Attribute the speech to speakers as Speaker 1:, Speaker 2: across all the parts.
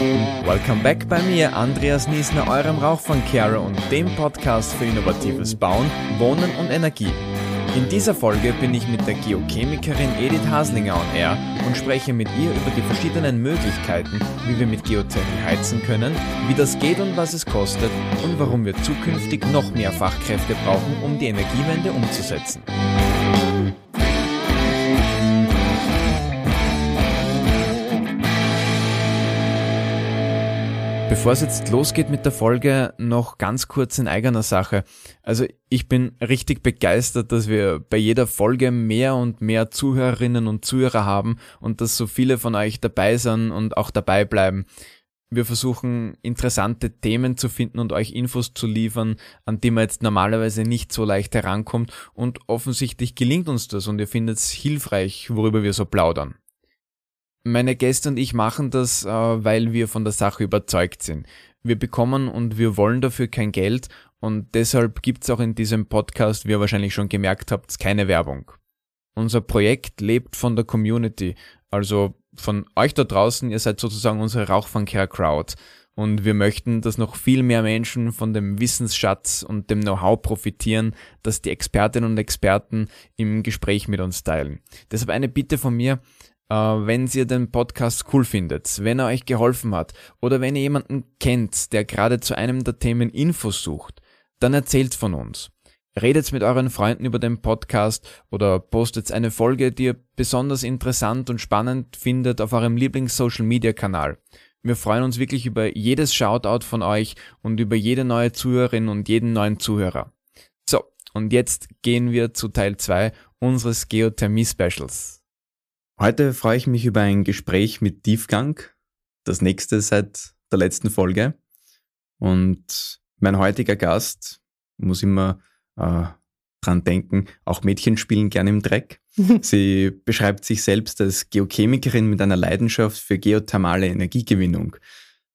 Speaker 1: Welcome back bei mir, Andreas Niesner, eurem Rauchfangkehrer und dem Podcast für innovatives Bauen, Wohnen und Energie. In dieser Folge bin ich mit der Geochemikerin Edith Haslinger on Air und spreche mit ihr über die verschiedenen Möglichkeiten, wie wir mit Geothermie heizen können, wie das geht und was es kostet und warum wir zukünftig noch mehr Fachkräfte brauchen, um die Energiewende umzusetzen. Bevor es jetzt losgeht mit der Folge, noch ganz kurz in eigener Sache. Also ich bin richtig begeistert, dass wir bei jeder Folge mehr und mehr Zuhörerinnen und Zuhörer haben und dass so viele von euch dabei sind und auch dabei bleiben. Wir versuchen interessante Themen zu finden und euch Infos zu liefern, an die man jetzt normalerweise nicht so leicht herankommt und offensichtlich gelingt uns das und ihr findet es hilfreich, worüber wir so plaudern. Meine Gäste und ich machen das, äh, weil wir von der Sache überzeugt sind. Wir bekommen und wir wollen dafür kein Geld und deshalb gibt's auch in diesem Podcast, wie ihr wahrscheinlich schon gemerkt habt, keine Werbung. Unser Projekt lebt von der Community, also von euch da draußen, ihr seid sozusagen unsere Rauchfangcare-Crowd. Und wir möchten, dass noch viel mehr Menschen von dem Wissensschatz und dem Know-how profitieren, das die Expertinnen und Experten im Gespräch mit uns teilen. Deshalb eine Bitte von mir, wenn ihr den Podcast cool findet, wenn er euch geholfen hat oder wenn ihr jemanden kennt, der gerade zu einem der Themen Infos sucht, dann erzählt von uns. Redet mit euren Freunden über den Podcast oder postet eine Folge, die ihr besonders interessant und spannend findet auf eurem Lieblings-Social-Media-Kanal. Wir freuen uns wirklich über jedes Shoutout von euch und über jede neue Zuhörerin und jeden neuen Zuhörer. So, und jetzt gehen wir zu Teil 2 unseres Geothermie-Specials. Heute freue ich mich über ein Gespräch mit Tiefgang, das nächste seit der letzten Folge. Und mein heutiger Gast muss immer äh, dran denken, auch Mädchen spielen gerne im Dreck. Sie beschreibt sich selbst als Geochemikerin mit einer Leidenschaft für geothermale Energiegewinnung.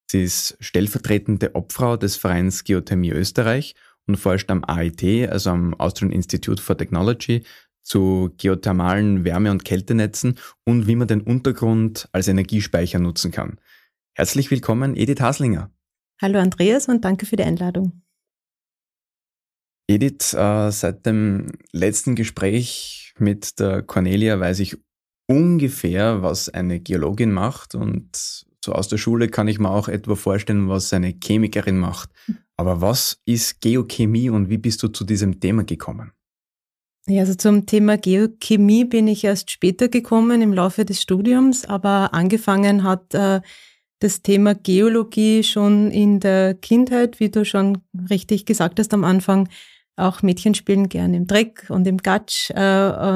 Speaker 1: Sie ist stellvertretende Obfrau des Vereins Geothermie Österreich und forscht am AIT, also am Austrian Institute for Technology, zu geothermalen Wärme- und Kältenetzen und wie man den Untergrund als Energiespeicher nutzen kann. Herzlich willkommen, Edith Haslinger.
Speaker 2: Hallo Andreas und danke für die Einladung.
Speaker 1: Edith, äh, seit dem letzten Gespräch mit der Cornelia weiß ich ungefähr, was eine Geologin macht und so aus der Schule kann ich mir auch etwa vorstellen, was eine Chemikerin macht. Hm. Aber was ist Geochemie und wie bist du zu diesem Thema gekommen?
Speaker 2: Ja, also zum Thema Geochemie bin ich erst später gekommen im Laufe des Studiums, aber angefangen hat äh, das Thema Geologie schon in der Kindheit, wie du schon richtig gesagt hast am Anfang. Auch Mädchen spielen gern im Dreck und im Gatsch. Äh,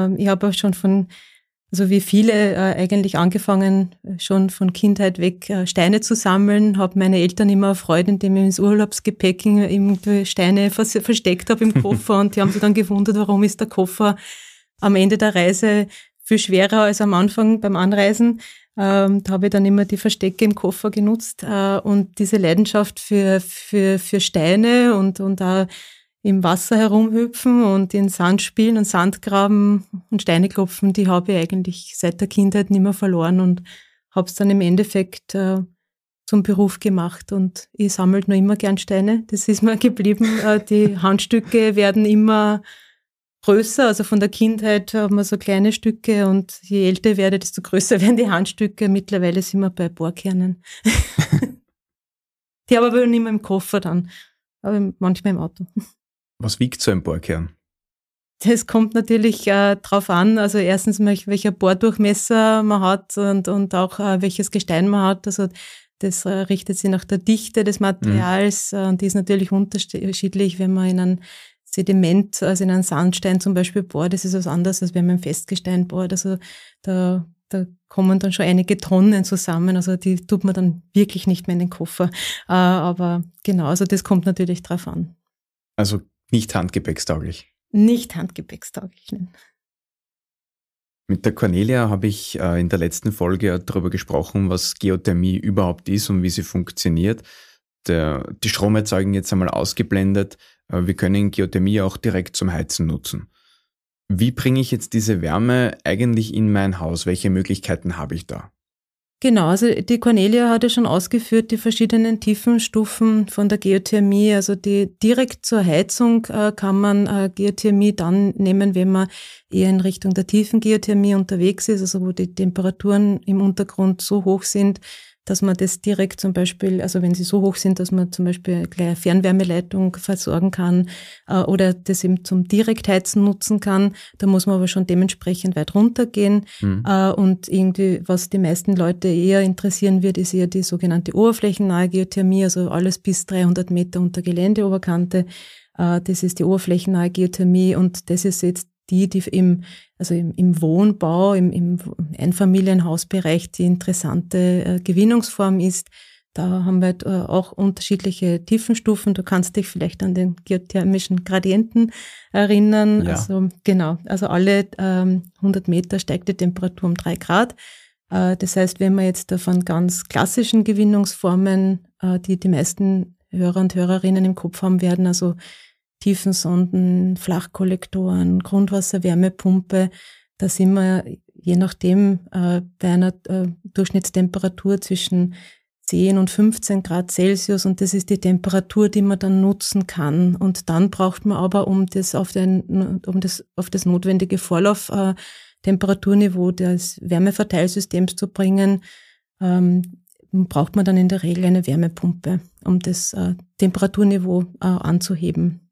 Speaker 2: äh, ich habe auch schon von also wie viele äh, eigentlich angefangen, äh, schon von Kindheit weg äh, Steine zu sammeln, habe meine Eltern immer Freude, indem ich ins Urlaubsgepäck irgendwie Steine vers versteckt habe im Koffer und die haben sich dann gewundert, warum ist der Koffer am Ende der Reise viel schwerer als am Anfang beim Anreisen. Ähm, da habe ich dann immer die Verstecke im Koffer genutzt äh, und diese Leidenschaft für, für, für Steine und, und auch im Wasser herumhüpfen und in Sand spielen und Sandgraben und Steine klopfen, die habe ich eigentlich seit der Kindheit nicht mehr verloren und habe es dann im Endeffekt äh, zum Beruf gemacht und ich sammle noch immer gern Steine. Das ist mir geblieben. Äh, die Handstücke werden immer größer, also von der Kindheit haben wir so kleine Stücke und je älter ich werde, desto größer werden die Handstücke. Mittlerweile sind wir bei Bohrkernen. die habe ich aber nicht mehr im Koffer dann, aber manchmal im Auto.
Speaker 1: Was wiegt so ein Bohrkern?
Speaker 2: Das kommt natürlich äh, drauf an. Also erstens, welcher Bohrdurchmesser man hat und, und auch äh, welches Gestein man hat. Also das äh, richtet sich nach der Dichte des Materials. Mhm. Und die ist natürlich unterschiedlich, wenn man in ein Sediment, also in einen Sandstein zum Beispiel bohrt. Das ist was anderes, als wenn man im Festgestein bohrt. Also da, da kommen dann schon einige Tonnen zusammen. Also die tut man dann wirklich nicht mehr in den Koffer. Äh, aber genau, also das kommt natürlich drauf an.
Speaker 1: Also nicht handgepäckstauglich.
Speaker 2: Nicht handgepäckstauglich, nein.
Speaker 1: Mit der Cornelia habe ich äh, in der letzten Folge darüber gesprochen, was Geothermie überhaupt ist und wie sie funktioniert. Der, die Stromerzeugung jetzt einmal ausgeblendet. Äh, wir können Geothermie auch direkt zum Heizen nutzen. Wie bringe ich jetzt diese Wärme eigentlich in mein Haus? Welche Möglichkeiten habe ich da?
Speaker 2: Genau, also die Cornelia hat ja schon ausgeführt, die verschiedenen Tiefenstufen von der Geothermie. Also die direkt zur Heizung äh, kann man äh, Geothermie dann nehmen, wenn man eher in Richtung der tiefen Geothermie unterwegs ist, also wo die Temperaturen im Untergrund so hoch sind, dass man das direkt zum Beispiel, also wenn sie so hoch sind, dass man zum Beispiel gleich eine Fernwärmeleitung versorgen kann äh, oder das eben zum Direktheizen nutzen kann. Da muss man aber schon dementsprechend weit runtergehen. Mhm. Äh, und irgendwie, was die meisten Leute eher interessieren wird, ist eher die sogenannte oberflächennahe Geothermie, also alles bis 300 Meter unter Geländeoberkante. Äh, das ist die oberflächennahe Geothermie und das ist jetzt die, die im, also im, im Wohnbau, im, im Einfamilienhausbereich die interessante äh, Gewinnungsform ist. Da haben wir halt, äh, auch unterschiedliche Tiefenstufen. Du kannst dich vielleicht an den geothermischen Gradienten erinnern. Ja. Also genau, also alle ähm, 100 Meter steigt die Temperatur um drei Grad. Äh, das heißt, wenn man jetzt von ganz klassischen Gewinnungsformen, äh, die die meisten Hörer und Hörerinnen im Kopf haben werden, also Tiefensonden, Flachkollektoren, Grundwasserwärmepumpe. Da sind wir je nachdem äh, bei einer äh, Durchschnittstemperatur zwischen 10 und 15 Grad Celsius und das ist die Temperatur, die man dann nutzen kann. Und dann braucht man aber, um das auf, den, um das, auf das notwendige Vorlauftemperaturniveau äh, des Wärmeverteilsystems zu bringen, ähm, braucht man dann in der Regel eine Wärmepumpe, um das äh, Temperaturniveau äh, anzuheben.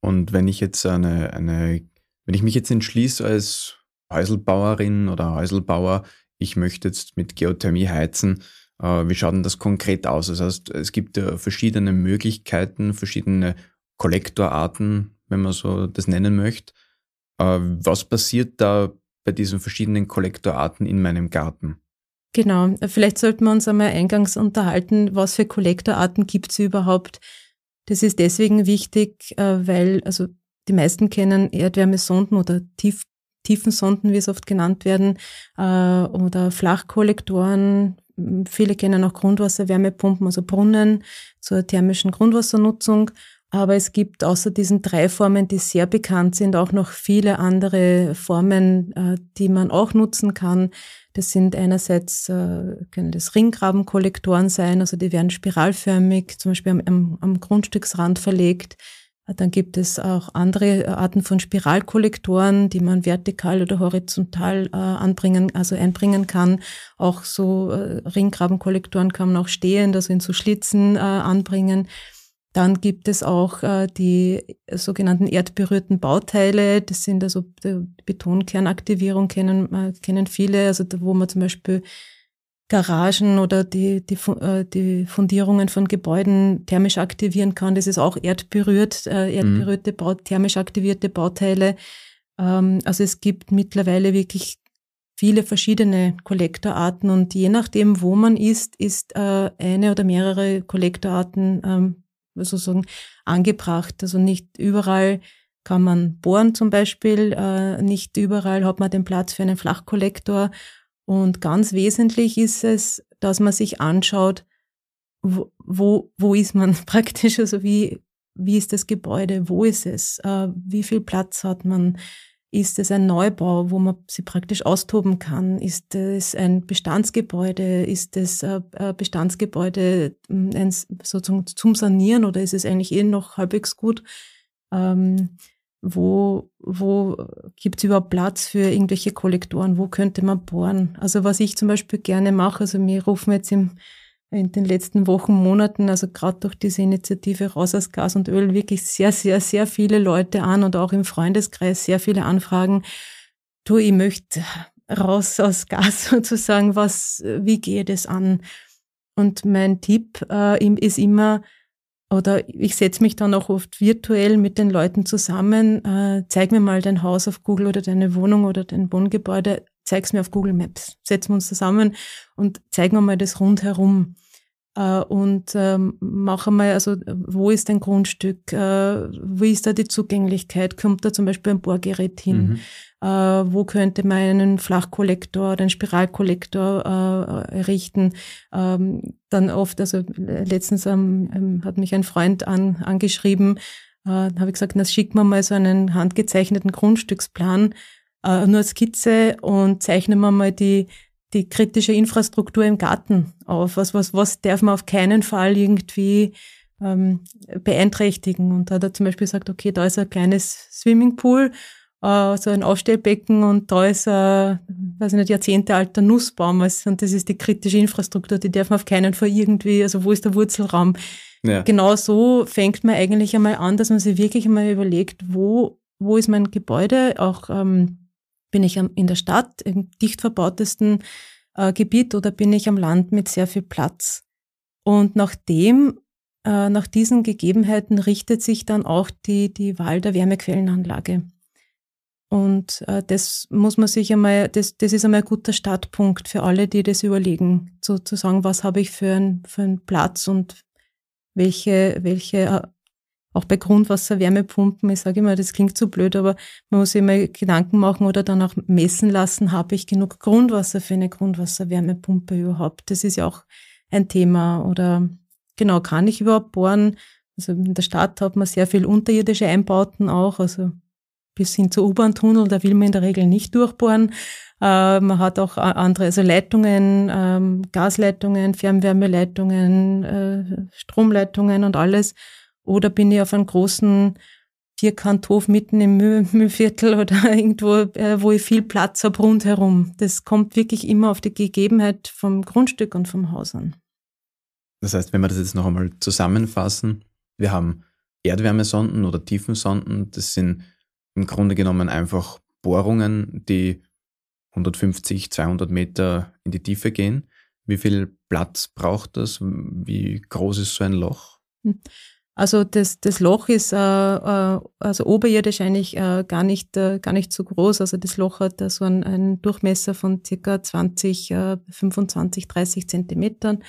Speaker 1: Und wenn ich jetzt eine, eine, wenn ich mich jetzt entschließe als Häuselbauerin oder Häuselbauer, ich möchte jetzt mit Geothermie heizen, äh, wie schaut denn das konkret aus? Das heißt, es gibt verschiedene Möglichkeiten, verschiedene Kollektorarten, wenn man so das nennen möchte. Äh, was passiert da bei diesen verschiedenen Kollektorarten in meinem Garten?
Speaker 2: Genau, vielleicht sollten wir uns einmal eingangs unterhalten, was für Kollektorarten gibt es überhaupt? Das ist deswegen wichtig, äh, weil also die meisten kennen Erdwärmesonden oder Tief Tiefensonden, wie es oft genannt werden, äh, oder Flachkollektoren. Viele kennen auch Grundwasserwärmepumpen, also Brunnen zur thermischen Grundwassernutzung. Aber es gibt außer diesen drei Formen, die sehr bekannt sind, auch noch viele andere Formen, äh, die man auch nutzen kann. Das sind einerseits, äh, können das Ringgrabenkollektoren sein, also die werden spiralförmig, zum Beispiel am, am Grundstücksrand verlegt. Dann gibt es auch andere Arten von Spiralkollektoren, die man vertikal oder horizontal äh, anbringen, also einbringen kann. Auch so äh, Ringgrabenkollektoren kann man auch stehend, also in so Schlitzen äh, anbringen. Dann gibt es auch äh, die sogenannten erdberührten Bauteile. Das sind also die Betonkernaktivierung kennen, äh, kennen viele, also da, wo man zum Beispiel Garagen oder die, die, äh, die Fundierungen von Gebäuden thermisch aktivieren kann. Das ist auch erdberührt, äh, erdberührte, Bau, thermisch aktivierte Bauteile. Ähm, also es gibt mittlerweile wirklich viele verschiedene Kollektorarten und je nachdem, wo man ist, ist äh, eine oder mehrere Kollektorarten ähm, sozusagen angebracht. Also nicht überall kann man bohren zum Beispiel, äh, nicht überall hat man den Platz für einen Flachkollektor. Und ganz wesentlich ist es, dass man sich anschaut, wo, wo, wo ist man praktisch, also wie, wie ist das Gebäude, wo ist es, äh, wie viel Platz hat man, ist es ein Neubau, wo man sie praktisch austoben kann? Ist es ein Bestandsgebäude? Ist es ein Bestandsgebäude hm, ein, sozusagen zum Sanieren oder ist es eigentlich eh noch halbwegs gut? Ähm, wo wo gibt es überhaupt Platz für irgendwelche Kollektoren? Wo könnte man bohren? Also was ich zum Beispiel gerne mache, also wir rufen jetzt im in den letzten Wochen, Monaten, also gerade durch diese Initiative Raus aus Gas und Öl, wirklich sehr, sehr, sehr viele Leute an und auch im Freundeskreis sehr viele Anfragen. Du, ich möchte raus aus Gas sozusagen, was, wie geht es an? Und mein Tipp äh, ist immer, oder ich setze mich dann auch oft virtuell mit den Leuten zusammen, äh, zeig mir mal dein Haus auf Google oder deine Wohnung oder dein Wohngebäude, zeig's mir auf Google Maps. Setzen wir uns zusammen und zeigen wir mal das rundherum. Äh, und ähm, machen mal, also wo ist ein Grundstück, äh, wie ist da die Zugänglichkeit, kommt da zum Beispiel ein Bohrgerät hin, mhm. Äh, wo könnte man einen Flachkollektor oder einen Spiralkollektor errichten. Ähm, dann oft, also letztens ähm, hat mich ein Freund an, angeschrieben, äh, habe ich gesagt, na schick mir mal so einen handgezeichneten Grundstücksplan, äh, nur Skizze und zeichnen wir mal die, die kritische Infrastruktur im Garten auf. Was, was, was darf man auf keinen Fall irgendwie ähm, beeinträchtigen? Und da hat er zum Beispiel gesagt, okay, da ist ein kleines Swimmingpool, äh, so ein Aufstellbecken und da ist ein, weiß ich nicht, jahrzehntealter Nussbaum. Und das ist die kritische Infrastruktur, die darf man auf keinen Fall irgendwie, also wo ist der Wurzelraum? Ja. Genau so fängt man eigentlich einmal an, dass man sich wirklich einmal überlegt, wo, wo ist mein Gebäude, auch ähm, bin ich in der Stadt, im dicht verbautesten äh, Gebiet oder bin ich am Land mit sehr viel Platz? Und nach dem, äh, nach diesen Gegebenheiten richtet sich dann auch die, die Wahl der Wärmequellenanlage. Und äh, das muss man sich einmal, das, das ist einmal ein guter Startpunkt für alle, die das überlegen, so zu sagen, was habe ich für, ein, für einen Platz und welche, welche äh, auch bei Grundwasser-Wärmepumpen, ich sage immer, das klingt zu blöd, aber man muss immer Gedanken machen oder dann auch messen lassen, habe ich genug Grundwasser für eine Grundwasser-Wärmepumpe überhaupt? Das ist ja auch ein Thema. Oder genau, kann ich überhaupt bohren? Also in der Stadt hat man sehr viel unterirdische Einbauten auch, also bis hin zu U-Bahn-Tunnel, da will man in der Regel nicht durchbohren. Äh, man hat auch andere, also Leitungen, ähm, Gasleitungen, Fernwärmeleitungen, äh, Stromleitungen und alles. Oder bin ich auf einem großen Vierkanthof mitten im Müllviertel oder irgendwo, äh, wo ich viel Platz habe rundherum. Das kommt wirklich immer auf die Gegebenheit vom Grundstück und vom Haus an.
Speaker 1: Das heißt, wenn wir das jetzt noch einmal zusammenfassen, wir haben Erdwärmesonden oder Tiefensonden, das sind im Grunde genommen einfach Bohrungen, die 150, 200 Meter in die Tiefe gehen. Wie viel Platz braucht das? Wie groß ist so ein Loch? Hm.
Speaker 2: Also das, das Loch ist äh, äh, also oberirdisch eigentlich äh, gar nicht äh, gar nicht so groß. Also das Loch hat so einen, einen Durchmesser von circa 20, äh, 25, 30 Zentimetern.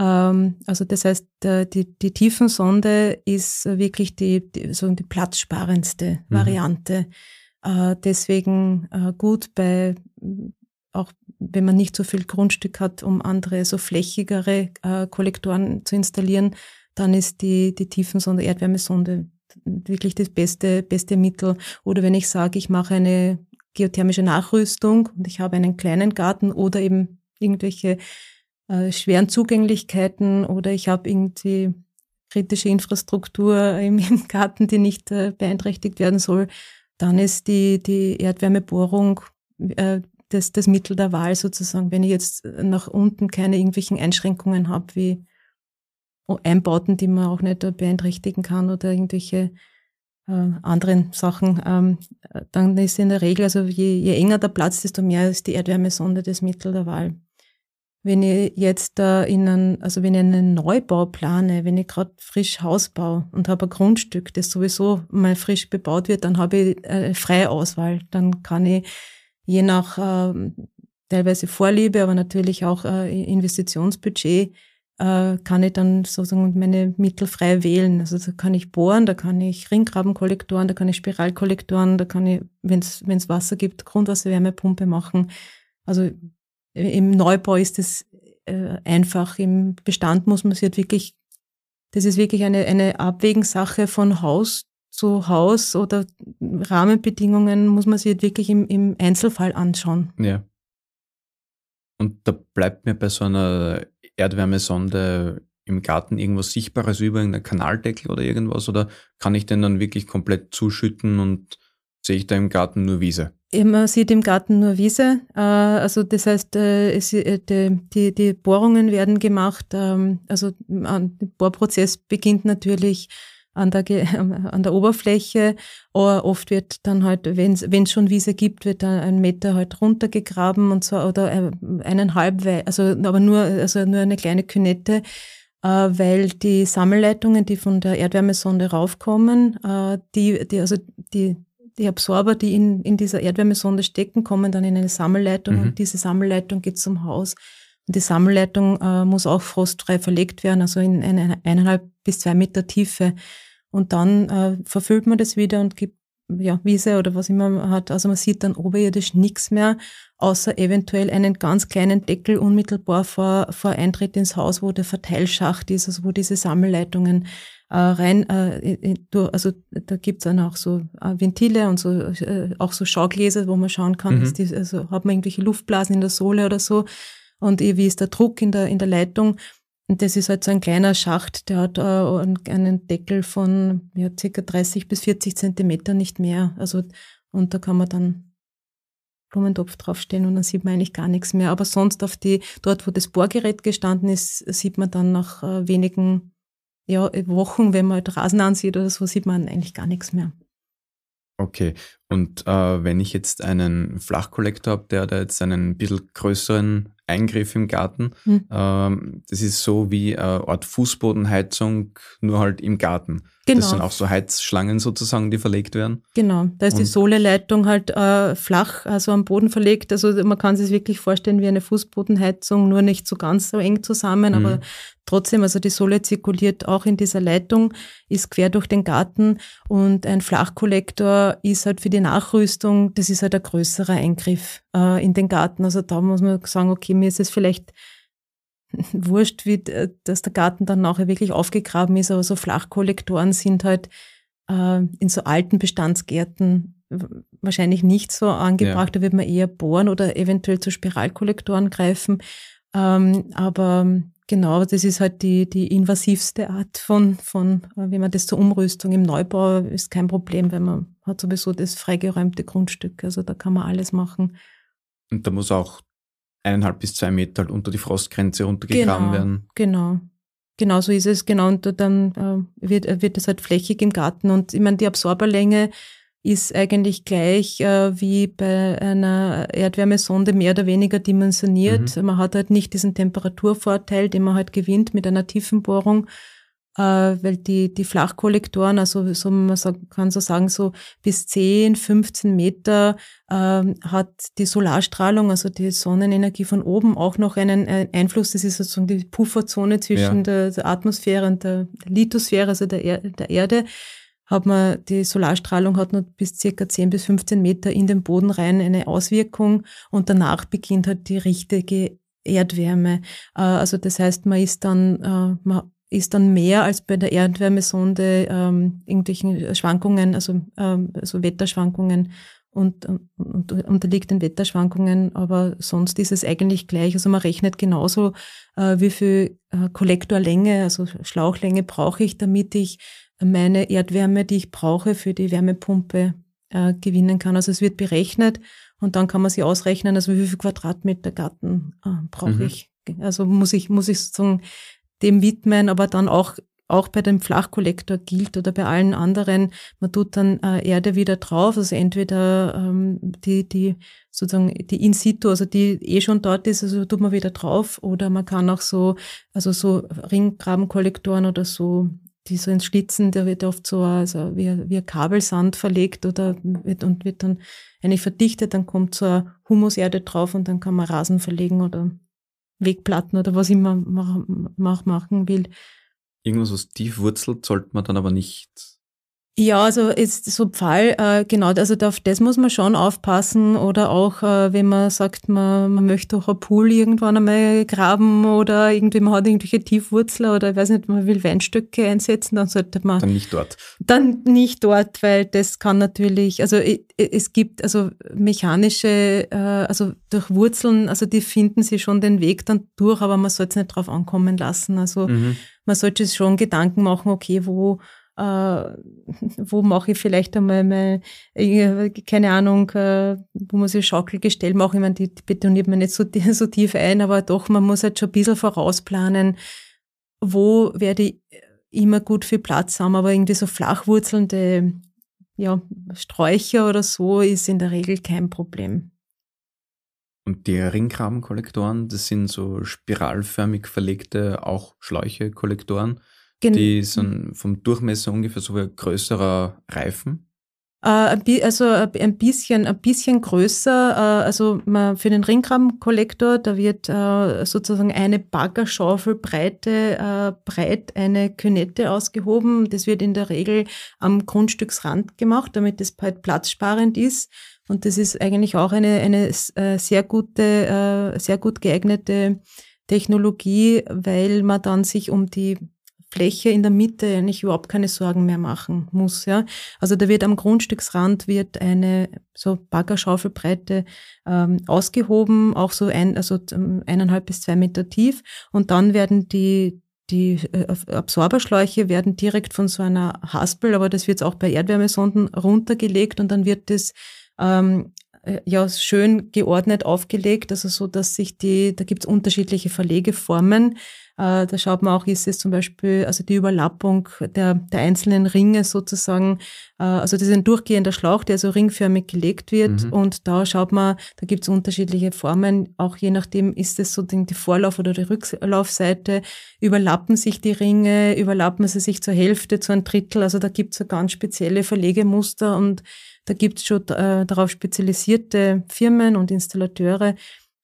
Speaker 2: Ähm, also das heißt, äh, die, die Tiefensonde ist wirklich die, die, so die platzsparendste mhm. Variante. Äh, deswegen äh, gut bei auch wenn man nicht so viel Grundstück hat, um andere so flächigere äh, Kollektoren zu installieren, dann ist die, die Tiefensonde, Erdwärmesonde wirklich das beste, beste Mittel. Oder wenn ich sage, ich mache eine geothermische Nachrüstung und ich habe einen kleinen Garten oder eben irgendwelche äh, schweren Zugänglichkeiten oder ich habe irgendwie kritische Infrastruktur im, im Garten, die nicht äh, beeinträchtigt werden soll, dann ist die, die Erdwärmebohrung äh, das, das Mittel der Wahl sozusagen, wenn ich jetzt nach unten keine irgendwelchen Einschränkungen habe, wie Einbauten, die man auch nicht beeinträchtigen kann oder irgendwelche äh, anderen Sachen, ähm, dann ist in der Regel, also je, je enger der Platz, desto mehr ist die Erdwärmesonde das Mittel der Wahl. Wenn ich jetzt äh, in einen, also wenn ich einen Neubau plane, wenn ich gerade frisch Haus baue und habe ein Grundstück, das sowieso mal frisch bebaut wird, dann habe ich äh, freie Auswahl. Dann kann ich je nach äh, teilweise Vorliebe, aber natürlich auch äh, Investitionsbudget äh, kann ich dann sozusagen meine Mittel frei wählen. Also da kann ich bohren, da kann ich Ringgrabenkollektoren, da kann ich Spiralkollektoren, da kann ich, wenn es Wasser gibt, Grundwasserwärmepumpe machen. Also im Neubau ist es äh, einfach, im Bestand muss man sich halt wirklich, das ist wirklich eine, eine Abwägensache von Haus zu Haus oder Rahmenbedingungen muss man sich halt wirklich im, im Einzelfall anschauen.
Speaker 1: Ja. Und da bleibt mir bei so einer Erdwärmesonde im Garten irgendwas Sichtbares über, irgendein Kanaldeckel oder irgendwas? Oder kann ich den dann wirklich komplett zuschütten und sehe ich da im Garten nur Wiese?
Speaker 2: Man sieht im Garten nur Wiese. Äh, also das heißt, äh, äh, die, die Bohrungen werden gemacht. Ähm, also der Bohrprozess beginnt natürlich an der, an der Oberfläche. Aber oft wird dann halt, wenn es schon Wiese gibt, wird dann ein Meter halt runtergegraben und so, oder äh, eineinhalb, also aber nur, also nur eine kleine Künette, äh, weil die Sammelleitungen, die von der Erdwärmesonde raufkommen, äh, die, die, also die, die Absorber, die in, in dieser Erdwärmesonde stecken, kommen dann in eine Sammelleitung mhm. und diese Sammelleitung geht zum Haus. Die Sammelleitung äh, muss auch frostfrei verlegt werden, also in eine eineinhalb bis zwei Meter Tiefe. Und dann äh, verfüllt man das wieder und gibt ja, Wiese oder was immer man hat. Also man sieht dann oberirdisch nichts mehr, außer eventuell einen ganz kleinen Deckel unmittelbar vor, vor Eintritt ins Haus, wo der Verteilschacht ist, also wo diese Sammelleitungen äh, rein, äh, also da gibt's dann auch so äh, Ventile und so äh, auch so Schaugläser, wo man schauen kann, mhm. die, also hat man irgendwelche Luftblasen in der Sohle oder so und wie ist der Druck in der in der Leitung. Und das ist halt so ein kleiner Schacht, der hat äh, einen Deckel von ja, circa 30 bis 40 Zentimeter, nicht mehr. Also und da kann man dann Blumentopf draufstellen und dann sieht man eigentlich gar nichts mehr. Aber sonst auf die, dort wo das Bohrgerät gestanden ist, sieht man dann nach äh, wenigen ja, Wochen, wenn man halt Rasen ansieht oder so, sieht man eigentlich gar nichts mehr.
Speaker 1: Okay, und äh, wenn ich jetzt einen Flachkollektor habe, der da jetzt einen bisschen größeren Eingriff im Garten, hm. ähm, das ist so wie eine Art Fußbodenheizung, nur halt im Garten. Genau. Das sind auch so Heizschlangen sozusagen, die verlegt werden.
Speaker 2: Genau, da ist und die Sohleleitung halt äh, flach, also am Boden verlegt. Also man kann sich wirklich vorstellen wie eine Fußbodenheizung, nur nicht so ganz so eng zusammen, mhm. aber trotzdem, also die Sohle zirkuliert auch in dieser Leitung, ist quer durch den Garten und ein Flachkollektor ist halt für die Nachrüstung, das ist halt ein größerer Eingriff äh, in den Garten. Also da muss man sagen, okay, mir ist es vielleicht wurscht, wie, dass der Garten dann nachher wirklich aufgegraben ist, aber so Flachkollektoren sind halt äh, in so alten Bestandsgärten wahrscheinlich nicht so angebracht. Ja. Da wird man eher bohren oder eventuell zu Spiralkollektoren greifen. Ähm, aber genau, das ist halt die, die invasivste Art von, von, äh, wie man das zur Umrüstung im Neubau ist kein Problem, weil man hat sowieso das freigeräumte Grundstück. Also da kann man alles machen.
Speaker 1: Und da muss auch eineinhalb bis zwei Meter halt unter die Frostgrenze runtergegraben
Speaker 2: genau,
Speaker 1: werden.
Speaker 2: Genau. Genau so ist es, genau. Und dann äh, wird, wird es halt flächig im Garten. Und ich meine, die Absorberlänge ist eigentlich gleich äh, wie bei einer Erdwärmesonde mehr oder weniger dimensioniert. Mhm. Man hat halt nicht diesen Temperaturvorteil, den man halt gewinnt mit einer Tiefenbohrung äh, weil die, die Flachkollektoren, also so man kann so sagen, so bis 10, 15 Meter äh, hat die Solarstrahlung, also die Sonnenenergie von oben auch noch einen äh, Einfluss. Das ist sozusagen die Pufferzone zwischen ja. der, der, Atmosphäre und der, der Lithosphäre, also der, er der Erde hat man, die Solarstrahlung hat nur bis circa 10 bis 15 Meter in den Boden rein eine Auswirkung und danach beginnt halt die richtige Erdwärme. Äh, also das heißt, man ist dann, äh, man ist dann mehr als bei der Erdwärmesonde ähm, irgendwelchen Schwankungen, also, ähm, also Wetterschwankungen und, und, unterliegt den Wetterschwankungen, aber sonst ist es eigentlich gleich. Also man rechnet genauso, äh, wie viel äh, Kollektorlänge, also Schlauchlänge brauche ich, damit ich meine Erdwärme, die ich brauche für die Wärmepumpe äh, gewinnen kann. Also es wird berechnet und dann kann man sich ausrechnen, also wie viel Quadratmeter Garten äh, brauche mhm. ich. Also muss ich, muss ich sozusagen dem widmen, aber dann auch auch bei dem Flachkollektor gilt oder bei allen anderen, man tut dann äh, Erde wieder drauf, also entweder ähm, die, die sozusagen die in situ, also die eh schon dort ist, also tut man wieder drauf, oder man kann auch so, also so Ringgrabenkollektoren oder so, die so ins Schlitzen, der wird oft so also wie, wie Kabelsand verlegt oder wird und wird dann eigentlich verdichtet, dann kommt so eine Humuserde drauf und dann kann man Rasen verlegen oder Wegplatten oder was immer man machen will.
Speaker 1: Irgendwas, was tief wurzelt, sollte man dann aber nicht
Speaker 2: ja, also ist so Pfahl, äh, genau, also auf das muss man schon aufpassen oder auch, äh, wenn man sagt, man, man möchte auch ein Pool irgendwann einmal graben oder irgendwie man hat irgendwelche Tiefwurzler oder ich weiß nicht, man will Weinstöcke einsetzen, dann sollte man...
Speaker 1: Dann nicht dort.
Speaker 2: Dann nicht dort, weil das kann natürlich, also es gibt also mechanische, äh, also durch Wurzeln, also die finden sie schon den Weg dann durch, aber man sollte es nicht drauf ankommen lassen. Also mhm. man sollte sich schon Gedanken machen, okay, wo äh, wo mache ich vielleicht einmal mal, äh, keine Ahnung, äh, wo muss ich Schaukelgestell machen. Ich meine, die, die betoniert man nicht so, so tief ein, aber doch, man muss halt schon ein bisschen vorausplanen, wo werde ich immer gut viel Platz haben, aber irgendwie so flachwurzelnde ja, Sträucher oder so ist in der Regel kein Problem.
Speaker 1: Und die Ringgrabenkollektoren, das sind so spiralförmig verlegte, auch Schläuche-Kollektoren. Gen die sind vom Durchmesser ungefähr so wie ein größerer Reifen.
Speaker 2: Äh, also ein bisschen, ein bisschen größer. Äh, also für den Ringgrabenkollektor, da wird äh, sozusagen eine Baggerschaufel Breite breit eine Künette ausgehoben. Das wird in der Regel am Grundstücksrand gemacht, damit es halt platzsparend ist. Und das ist eigentlich auch eine, eine sehr gute, sehr gut geeignete Technologie, weil man dann sich um die Fläche in der Mitte eigentlich überhaupt keine Sorgen mehr machen muss. Ja? Also da wird am Grundstücksrand wird eine so Baggerschaufelbreite ähm, ausgehoben, auch so ein, also eineinhalb bis zwei Meter tief. Und dann werden die die äh, Absorberschläuche werden direkt von so einer Haspel, aber das wird auch bei Erdwärmesonden runtergelegt und dann wird das ähm, äh, ja schön geordnet aufgelegt, also so, dass sich die, da gibt es unterschiedliche Verlegeformen. Äh, da schaut man auch, ist es zum Beispiel, also die Überlappung der, der einzelnen Ringe sozusagen, äh, also das ist ein durchgehender Schlauch, der so ringförmig gelegt wird. Mhm. und da schaut man, da gibt es unterschiedliche Formen, auch je nachdem ist es so die Vorlauf- oder die Rücklaufseite, überlappen sich die Ringe, überlappen sie sich zur Hälfte, zu einem Drittel, also da gibt es so ganz spezielle Verlegemuster und da gibt es schon äh, darauf spezialisierte Firmen und Installateure,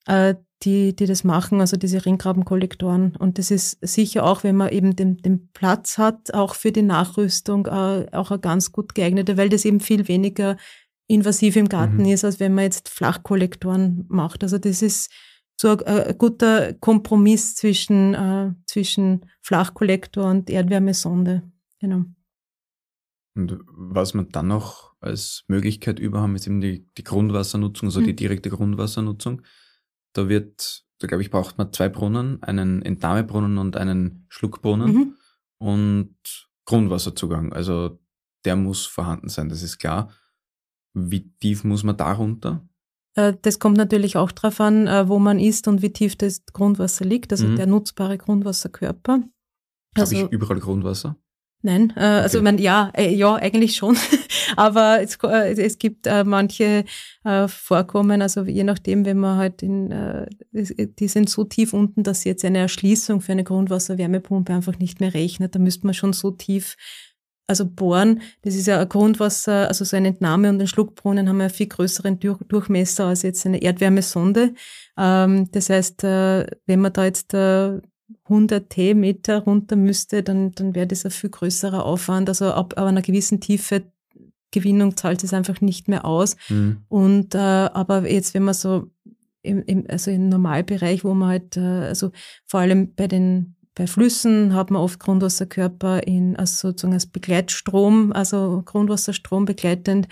Speaker 2: äh, die, die das machen, also diese Ringgrabenkollektoren. Und das ist sicher auch, wenn man eben den, den Platz hat, auch für die Nachrüstung, äh, auch eine ganz gut geeignete, weil das eben viel weniger invasiv im Garten mhm. ist, als wenn man jetzt Flachkollektoren macht. Also das ist so ein, ein guter Kompromiss zwischen, äh, zwischen Flachkollektor und Erdwärmesonde. Genau.
Speaker 1: Und was man dann noch als Möglichkeit über haben, ist eben die, die Grundwassernutzung, also mhm. die direkte Grundwassernutzung. Da wird, da glaube ich, braucht man zwei Brunnen, einen Entnahmebrunnen und einen Schluckbrunnen mhm. und Grundwasserzugang. Also der muss vorhanden sein, das ist klar. Wie tief muss man da runter?
Speaker 2: Äh, das kommt natürlich auch darauf an, äh, wo man ist und wie tief das Grundwasser liegt, also mhm. der nutzbare Grundwasserkörper.
Speaker 1: Also, Habe ich überall Grundwasser?
Speaker 2: Nein, äh, also okay. man, ja, äh, ja, eigentlich schon. Aber es, äh, es gibt äh, manche äh, Vorkommen, also je nachdem, wenn man halt in, äh, die sind so tief unten, dass jetzt eine Erschließung für eine Grundwasserwärmepumpe einfach nicht mehr rechnet. Da müsste man schon so tief also bohren, das ist ja ein Grundwasser, also so eine Entnahme und ein Schluckbrunnen haben ja viel größeren Durchmesser als jetzt eine Erdwärmesonde. Ähm, das heißt, äh, wenn man da jetzt äh, 100 T-Meter runter müsste, dann, dann wäre das ein viel größerer Aufwand. Also ab, ab einer gewissen Tiefe Gewinnung zahlt es einfach nicht mehr aus. Mhm. Und äh, aber jetzt, wenn man so im, im, also im Normalbereich, wo man halt, äh, also vor allem bei den bei Flüssen hat man oft Grundwasserkörper in also sozusagen als Begleitstrom, also Grundwasserstrom begleitend.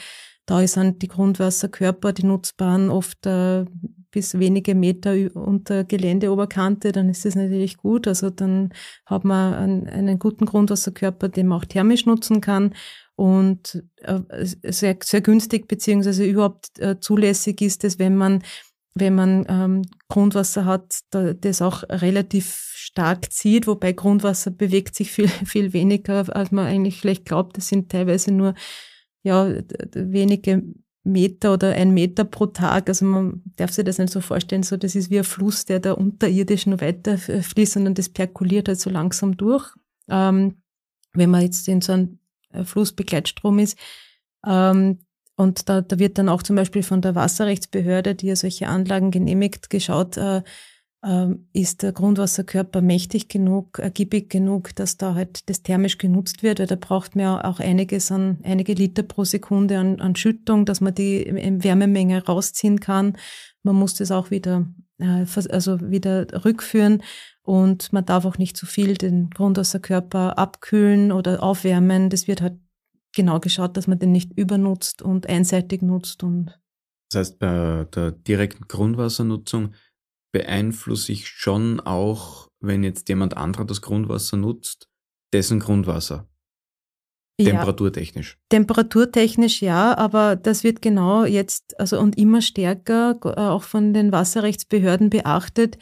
Speaker 2: Da sind die Grundwasserkörper, die nutzbaren, oft äh, bis wenige Meter unter Geländeoberkante, dann ist das natürlich gut. Also dann hat man einen, einen guten Grundwasserkörper, den man auch thermisch nutzen kann und äh, sehr, sehr günstig beziehungsweise überhaupt äh, zulässig ist es, wenn man wenn man ähm, Grundwasser hat, da, das auch relativ stark zieht, wobei Grundwasser bewegt sich viel, viel weniger, als man eigentlich vielleicht glaubt. Das sind teilweise nur ja, wenige Meter oder ein Meter pro Tag. Also man darf sich das nicht so vorstellen, so das ist wie ein Fluss, der da unterirdisch nur weiter fließt, sondern das perkuliert halt so langsam durch. Ähm, wenn man jetzt in so einem äh, Flussbegleitstrom ist. Ähm, und da, da wird dann auch zum Beispiel von der Wasserrechtsbehörde, die ja solche Anlagen genehmigt, geschaut, äh, ist der Grundwasserkörper mächtig genug, ergiebig genug, dass da halt das thermisch genutzt wird, weil da braucht man ja auch einiges an, einige Liter pro Sekunde an, an Schüttung, dass man die Wärmemenge rausziehen kann. Man muss das auch wieder, äh, also wieder rückführen und man darf auch nicht zu viel den Grundwasserkörper abkühlen oder aufwärmen. Das wird halt genau geschaut, dass man den nicht übernutzt und einseitig nutzt und
Speaker 1: das heißt, bei der direkten Grundwassernutzung beeinflusse ich schon auch, wenn jetzt jemand anderer das Grundwasser nutzt, dessen Grundwasser. Ja, Temperaturtechnisch.
Speaker 2: Temperaturtechnisch ja, aber das wird genau jetzt, also und immer stärker äh, auch von den Wasserrechtsbehörden beachtet.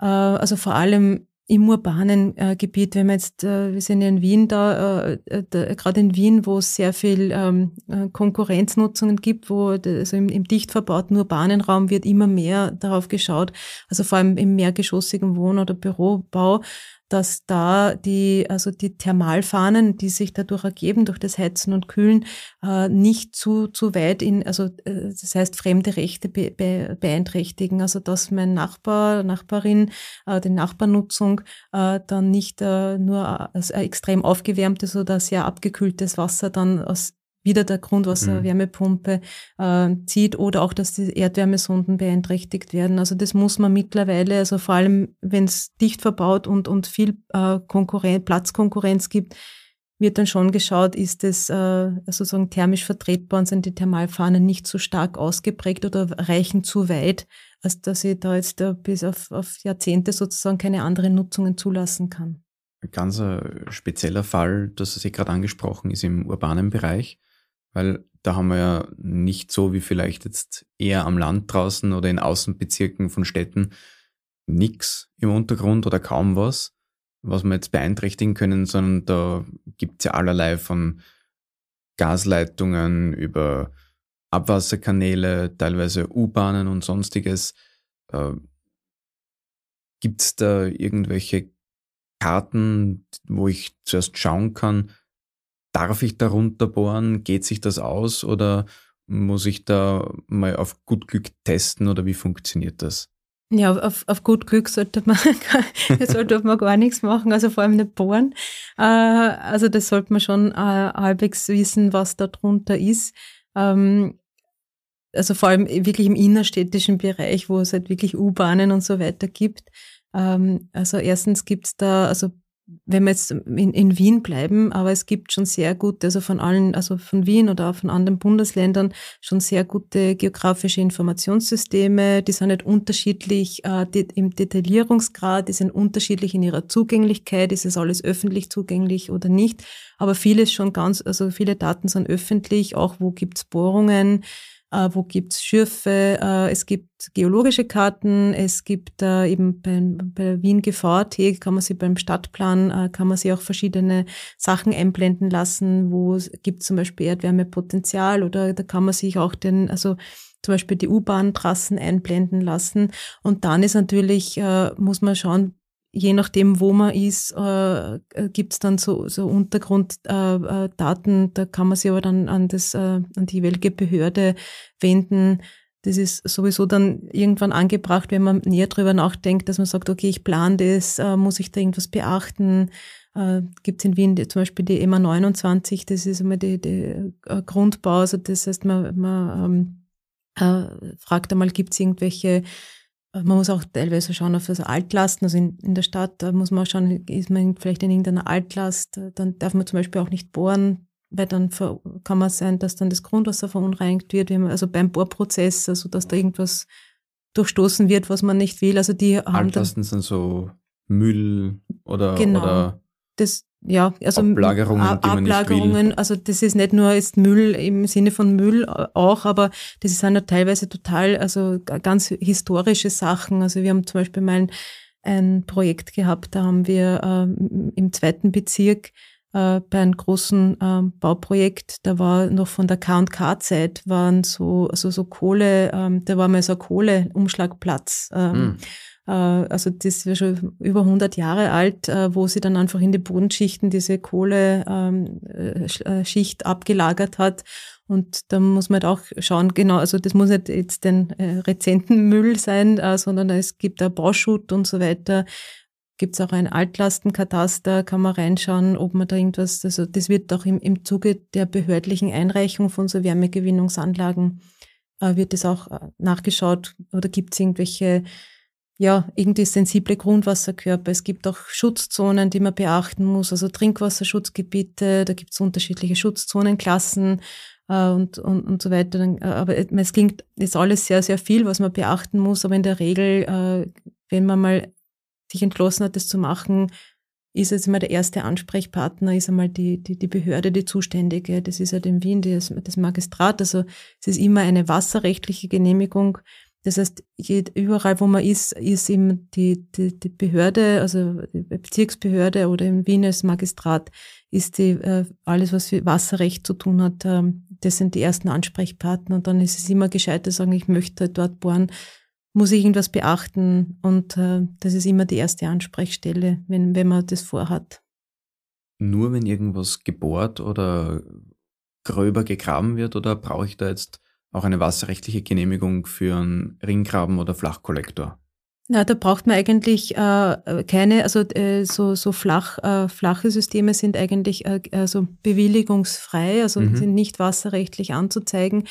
Speaker 2: Äh, also vor allem im urbanen äh, Gebiet, wenn wir jetzt, äh, wir sind ja in Wien da, äh, äh gerade in Wien, wo es sehr viel ähm, äh, Konkurrenznutzungen gibt, wo also im, im dicht verbauten urbanen Raum wird immer mehr darauf geschaut, also vor allem im mehrgeschossigen Wohn- oder Bürobau, dass da die, also die Thermalfahnen, die sich dadurch ergeben, durch das Heizen und Kühlen, äh, nicht zu, zu weit in, also äh, das heißt fremde Rechte be, be, beeinträchtigen. Also dass mein Nachbar, Nachbarin, äh, die Nachbarnutzung dann nicht nur extrem aufgewärmtes oder sehr abgekühltes Wasser dann aus wieder der Grundwasserwärmepumpe mhm. äh, zieht oder auch, dass die Erdwärmesonden beeinträchtigt werden. Also das muss man mittlerweile, also vor allem, wenn es dicht verbaut und, und viel äh, Konkurren Platzkonkurrenz gibt, wird dann schon geschaut, ist es äh, sozusagen thermisch vertretbar und sind die Thermalfahnen nicht zu stark ausgeprägt oder reichen zu weit, als dass ich da jetzt äh, bis auf, auf Jahrzehnte sozusagen keine anderen Nutzungen zulassen kann.
Speaker 1: Ein ganz äh, spezieller Fall, das Sie gerade angesprochen, ist im urbanen Bereich, weil da haben wir ja nicht so wie vielleicht jetzt eher am Land draußen oder in Außenbezirken von Städten nix im Untergrund oder kaum was was wir jetzt beeinträchtigen können, sondern da gibt es ja allerlei von Gasleitungen über Abwasserkanäle, teilweise U-Bahnen und sonstiges. Äh, gibt es da irgendwelche Karten, wo ich zuerst schauen kann, darf ich da runterbohren, geht sich das aus oder muss ich da mal auf gut Glück testen oder wie funktioniert das?
Speaker 2: Ja, auf, auf gut Glück sollte man, sollte man gar nichts machen, also vor allem nicht bohren. Äh, also das sollte man schon äh, halbwegs wissen, was da drunter ist. Ähm, also vor allem wirklich im innerstädtischen Bereich, wo es halt wirklich U-Bahnen und so weiter gibt. Ähm, also erstens gibt's da, also wenn wir jetzt in, in Wien bleiben, aber es gibt schon sehr gute, also von allen, also von Wien oder auch von anderen Bundesländern, schon sehr gute geografische Informationssysteme. Die sind nicht unterschiedlich äh, im Detaillierungsgrad, die sind unterschiedlich in ihrer Zugänglichkeit, ist es alles öffentlich zugänglich oder nicht. Aber vieles schon ganz, also viele Daten sind öffentlich, auch wo gibt's Bohrungen äh, wo gibt's Schürfe, äh, es gibt geologische Karten, es gibt äh, eben bei, bei Wien GVT, kann man sich beim Stadtplan, äh, kann man sich auch verschiedene Sachen einblenden lassen, wo es gibt zum Beispiel Erdwärmepotenzial oder da kann man sich auch den, also zum Beispiel die U-Bahn-Trassen einblenden lassen. Und dann ist natürlich, äh, muss man schauen, je nachdem, wo man ist, äh, gibt es dann so, so Untergrunddaten. Äh, äh da kann man sich aber dann an, das, äh, an die jeweilige Behörde wenden. Das ist sowieso dann irgendwann angebracht, wenn man näher drüber nachdenkt, dass man sagt, okay, ich plane das, äh, muss ich da irgendwas beachten? Äh, gibt es in Wien die, zum Beispiel die EMA 29, das ist immer die, die äh, Grundbau, also das heißt, man, man ähm, äh, fragt einmal, gibt es irgendwelche man muss auch teilweise schauen auf das Altlasten. Also in, in der Stadt, da muss man schauen, ist man vielleicht in irgendeiner Altlast, dann darf man zum Beispiel auch nicht bohren, weil dann kann man sein, dass dann das Grundwasser verunreinigt wird, also beim Bohrprozess, also dass da irgendwas durchstoßen wird, was man nicht will. Also die
Speaker 1: Altlasten sind so Müll oder,
Speaker 2: genau,
Speaker 1: oder
Speaker 2: das, ja, also
Speaker 1: Ablagerungen,
Speaker 2: Ablagerungen, also das ist nicht nur jetzt Müll im Sinne von Müll auch, aber das sind ja teilweise total, also ganz historische Sachen. Also wir haben zum Beispiel mal ein, ein Projekt gehabt, da haben wir äh, im zweiten Bezirk äh, bei einem großen äh, Bauprojekt, da war noch von der K&K-Zeit, waren so, also so Kohle, ähm, da war mal so ein Kohleumschlagplatz. Ähm, mm also das ist schon über 100 Jahre alt, äh, wo sie dann einfach in die Bodenschichten diese Kohleschicht ähm, äh, abgelagert hat. Und da muss man halt auch schauen, genau, also das muss nicht jetzt den rezenten Müll sein, sondern es gibt da Bauschutt und so weiter. Gibt es auch ein Altlastenkataster, kann man reinschauen, ob man da irgendwas, also das wird auch im, im Zuge der behördlichen Einreichung von so Wärmegewinnungsanlagen, äh, wird das auch nachgeschaut oder gibt es irgendwelche ja, irgendwie sensible Grundwasserkörper. Es gibt auch Schutzzonen, die man beachten muss, also Trinkwasserschutzgebiete, da gibt es unterschiedliche Schutzzonenklassen äh, und, und, und so weiter. Äh, aber es klingt jetzt alles sehr, sehr viel, was man beachten muss, aber in der Regel, äh, wenn man mal sich entschlossen hat, das zu machen, ist jetzt immer der erste Ansprechpartner, ist einmal die, die, die Behörde, die zuständige. Das ist ja halt in Wien das, das Magistrat. Also es ist immer eine wasserrechtliche Genehmigung das heißt, überall, wo man ist, ist eben die, die, die Behörde, also die Bezirksbehörde oder in Wien als Magistrat, ist die, äh, alles, was für Wasserrecht zu tun hat, ähm, das sind die ersten Ansprechpartner. Und dann ist es immer gescheit zu sagen, ich möchte dort bohren, muss ich irgendwas beachten. Und äh, das ist immer die erste Ansprechstelle, wenn, wenn man das vorhat.
Speaker 1: Nur wenn irgendwas gebohrt oder gröber gegraben wird oder brauche ich da jetzt auch eine wasserrechtliche Genehmigung für einen Ringgraben oder Flachkollektor?
Speaker 2: Na, da braucht man eigentlich äh, keine, also äh, so, so flach, äh, flache Systeme sind eigentlich äh, also bewilligungsfrei, also mhm. sind nicht wasserrechtlich anzuzeigen.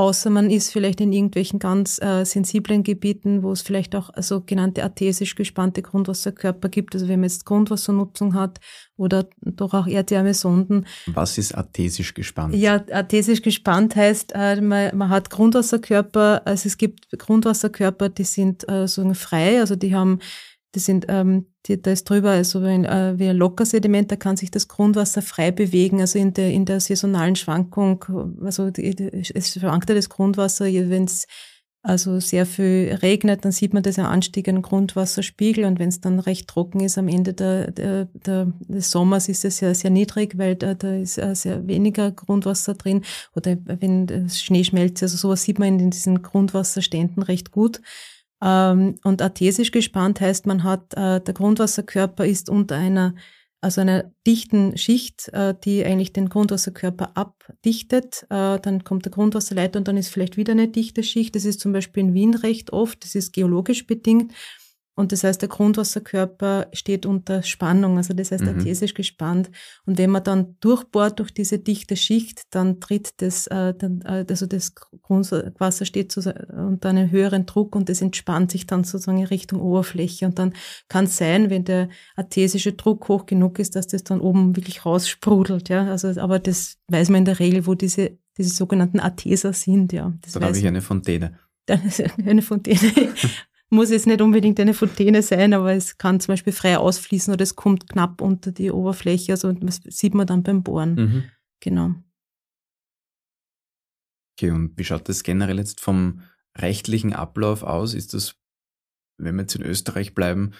Speaker 2: Außer man ist vielleicht in irgendwelchen ganz äh, sensiblen Gebieten, wo es vielleicht auch sogenannte artesisch gespannte Grundwasserkörper gibt. Also wenn man jetzt Grundwassernutzung hat oder doch auch Erdwärmesonden.
Speaker 1: Was ist artesisch gespannt?
Speaker 2: Ja, artesisch gespannt heißt, äh, man, man hat Grundwasserkörper, also es gibt Grundwasserkörper, die sind äh, so frei, also die haben das sind, ähm, die, da ist drüber also ein, äh, wie ein Lockersediment, da kann sich das Grundwasser frei bewegen, also in der, in der saisonalen Schwankung, also die, es schwankt ja das Grundwasser, wenn es also sehr viel regnet, dann sieht man das ja Anstieg an Grundwasserspiegel und wenn es dann recht trocken ist am Ende der, der, der, des Sommers ist es sehr, sehr niedrig, weil da, da ist äh, sehr weniger Grundwasser drin oder wenn Schnee schmelzt, also sowas sieht man in diesen Grundwasserständen recht gut. Ähm, und artesisch gespannt heißt, man hat, äh, der Grundwasserkörper ist unter einer, also einer dichten Schicht, äh, die eigentlich den Grundwasserkörper abdichtet. Äh, dann kommt der Grundwasserleiter und dann ist vielleicht wieder eine dichte Schicht. Das ist zum Beispiel in Wien recht oft. Das ist geologisch bedingt. Und das heißt, der Grundwasserkörper steht unter Spannung, also das heißt mhm. artesisch gespannt. Und wenn man dann durchbohrt durch diese dichte Schicht, dann tritt das, äh, dann, äh, also das Grundwasser steht unter einem höheren Druck und das entspannt sich dann sozusagen in Richtung Oberfläche. Und dann kann es sein, wenn der artesische Druck hoch genug ist, dass das dann oben wirklich raussprudelt. Ja, also, aber das weiß man in der Regel, wo diese, diese sogenannten Arteser sind. Ja,
Speaker 1: das dann habe ich eine Fontäne.
Speaker 2: Eine Fontäne. Muss jetzt nicht unbedingt eine Fontäne sein, aber es kann zum Beispiel frei ausfließen oder es kommt knapp unter die Oberfläche. Also das sieht man dann beim Bohren. Mhm. Genau.
Speaker 1: Okay, und wie schaut das generell jetzt vom rechtlichen Ablauf aus? Ist das, wenn wir jetzt in Österreich bleiben,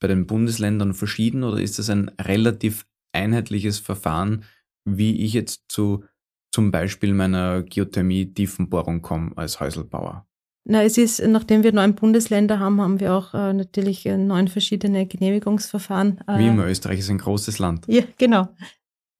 Speaker 1: bei den Bundesländern verschieden oder ist das ein relativ einheitliches Verfahren, wie ich jetzt zu zum Beispiel meiner Geothermie-Tiefenbohrung komme als Häuselbauer?
Speaker 2: Na, es ist, nachdem wir neun Bundesländer haben, haben wir auch äh, natürlich äh, neun verschiedene Genehmigungsverfahren.
Speaker 1: Äh, Wie immer, Österreich ist ein großes Land.
Speaker 2: Ja, genau.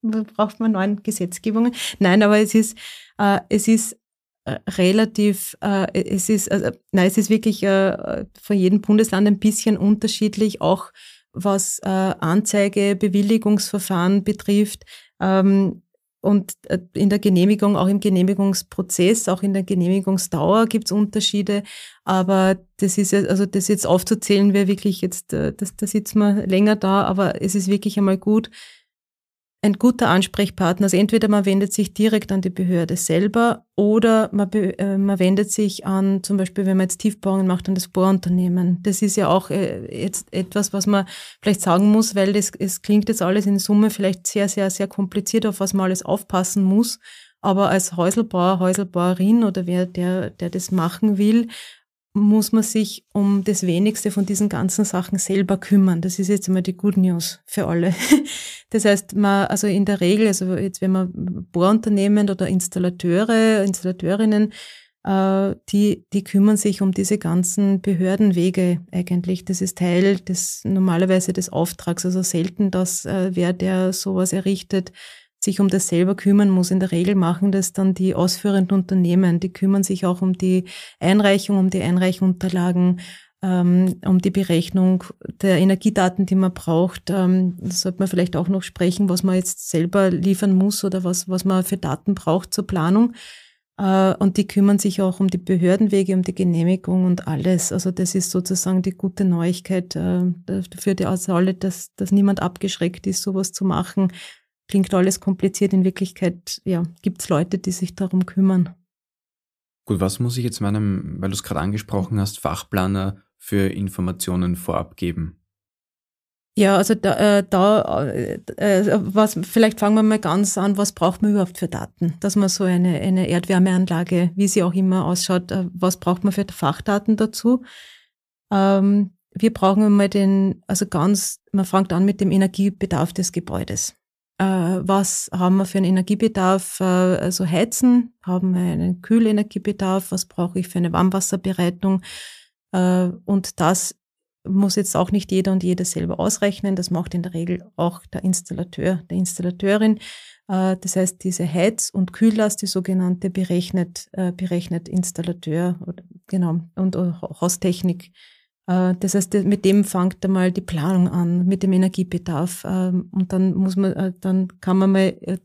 Speaker 2: Da braucht man neun Gesetzgebungen. Nein, aber es ist, äh, es ist äh, relativ, es ist, also, nein, es ist wirklich von jedem Bundesland ein bisschen unterschiedlich, auch was Anzeige, Bewilligungsverfahren betrifft. Ähm, und äh, in der Genehmigung, auch im Genehmigungsprozess, auch in der Genehmigungsdauer gibt es Unterschiede. Aber das ist also das jetzt aufzuzählen, wäre wirklich jetzt, äh, das, da sitzen wir länger da, aber es ist wirklich einmal gut, ein guter Ansprechpartner. Also entweder man wendet sich direkt an die Behörde selber oder man, äh, man wendet sich an, zum Beispiel, wenn man jetzt Tiefbauungen macht, an das Bohrunternehmen. Das ist ja auch äh, jetzt etwas, was man vielleicht sagen muss, weil das, es klingt jetzt alles in Summe vielleicht sehr, sehr, sehr kompliziert, auf was man alles aufpassen muss. Aber als Häuselbauer, Häuselbauerin oder wer, der, der das machen will, muss man sich um das Wenigste von diesen ganzen Sachen selber kümmern. Das ist jetzt immer die Good News für alle. Das heißt, man, also in der Regel, also jetzt wenn man Bohrunternehmen oder Installateure, Installateurinnen, äh, die, die kümmern sich um diese ganzen Behördenwege eigentlich. Das ist Teil des normalerweise des Auftrags. Also selten, dass äh, wer, der sowas errichtet, sich um das selber kümmern muss. In der Regel machen das dann die ausführenden Unternehmen. Die kümmern sich auch um die Einreichung, um die Einreichunterlagen, ähm, um die Berechnung der Energiedaten, die man braucht. Ähm, das sollte man vielleicht auch noch sprechen, was man jetzt selber liefern muss oder was, was man für Daten braucht zur Planung. Äh, und die kümmern sich auch um die Behördenwege, um die Genehmigung und alles. Also das ist sozusagen die gute Neuigkeit für die alle, dass, dass niemand abgeschreckt ist, sowas zu machen klingt alles kompliziert. In Wirklichkeit, ja, gibt es Leute, die sich darum kümmern.
Speaker 1: Gut, was muss ich jetzt meinem, weil du es gerade angesprochen hast, Fachplaner für Informationen vorab geben?
Speaker 2: Ja, also da, äh, da äh, äh, was, vielleicht fangen wir mal ganz an, was braucht man überhaupt für Daten? Dass man so eine, eine Erdwärmeanlage, wie sie auch immer ausschaut, äh, was braucht man für Fachdaten dazu? Ähm, wir brauchen einmal den, also ganz, man fängt an mit dem Energiebedarf des Gebäudes was haben wir für einen Energiebedarf, äh, also heizen, haben wir einen Kühlenergiebedarf, was brauche ich für eine Warmwasserbereitung? Äh, und das muss jetzt auch nicht jeder und jede selber ausrechnen, das macht in der Regel auch der Installateur, der Installateurin. Äh, das heißt, diese Heiz- und Kühllast, die sogenannte, berechnet, äh, berechnet Installateur genau, und Haustechnik Äh, das heißt, mit dem fängt einmal die Planung an, mit dem Energiebedarf. Ähm, und dann muss man, äh, dann kann man mal, äh,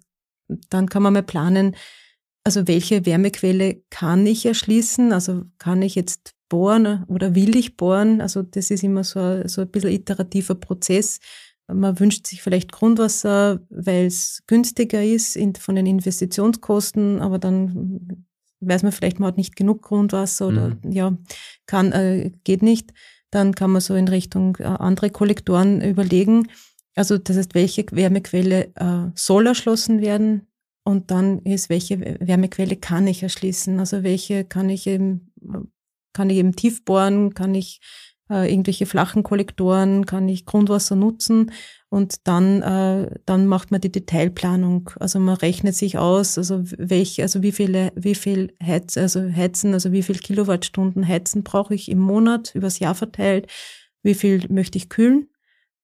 Speaker 2: dann kann man mal planen, also welche Wärmequelle kann ich erschließen? Also kann ich jetzt bohren oder will ich bohren? Also das ist immer so, so ein bisschen iterativer Prozess. Man wünscht sich vielleicht Grundwasser, weil es günstiger ist von den Investitionskosten, aber dann weiß man vielleicht, man hat nicht genug Grundwasser oder mhm. ja, kann, äh, geht nicht. Dann kann man so in Richtung äh, andere Kollektoren überlegen. Also das heißt, welche Wärmequelle äh, soll erschlossen werden? Und dann ist, welche Wärmequelle kann ich erschließen? Also welche kann ich eben, kann ich eben tief bohren? Kann ich äh, irgendwelche flachen Kollektoren? Kann ich Grundwasser nutzen? Und dann, äh, dann macht man die Detailplanung. Also man rechnet sich aus, also welche, also wie viele, wie viel Heiz, also Heizen, also wie viel Kilowattstunden Heizen brauche ich im Monat übers Jahr verteilt? Wie viel möchte ich kühlen?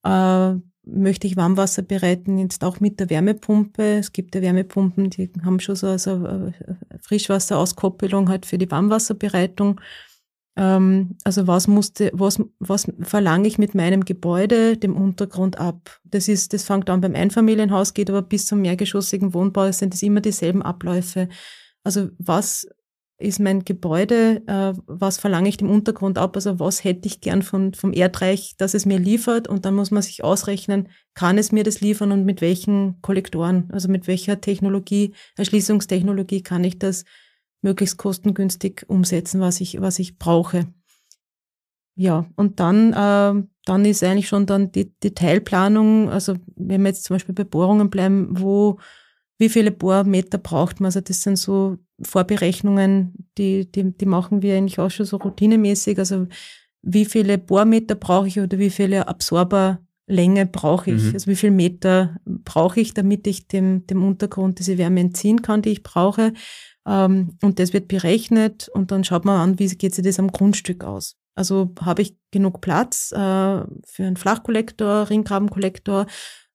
Speaker 2: Äh, möchte ich Warmwasser bereiten, jetzt auch mit der Wärmepumpe. Es gibt ja Wärmepumpen, die haben schon so also äh, Frischwasserauskoppelung halt für die Warmwasserbereitung. Ähm, also was musste, was, was verlange ich mit meinem Gebäude, dem Untergrund ab? Das ist, das fängt an beim Einfamilienhaus, geht aber bis zum mehrgeschossigen Wohnbau, sind es immer dieselben Abläufe. Also was ist mein Gebäude, äh, was verlange ich dem Untergrund ab, also was hätte ich gern von, vom Erdreich, dass es mir liefert und dann muss man sich ausrechnen, kann es mir das liefern und mit welchen Kollektoren, also mit welcher Technologie, Erschließungstechnologie kann ich das möglichst kostengünstig umsetzen, was ich, was ich brauche. Ja, und dann, äh, dann ist eigentlich schon dann die Detailplanung, also wenn wir jetzt zum Beispiel bei Bohrungen bleiben, wo, wie viele Bohrmeter braucht man? Also das sind so Vorberechnungen, die, die, die machen wir eigentlich auch schon so routinemäßig. Also wie viele Bohrmeter brauche ich oder wie viele Absorberlänge brauche ich? Mhm. Also wie viele Meter brauche ich, damit ich dem, dem Untergrund diese Wärme entziehen kann, die ich brauche? Ähm, und das wird berechnet und dann schaut man an, wie geht sich das am Grundstück aus. Also habe ich genug Platz äh, für einen Flachkollektor, Ringgrabenkollektor?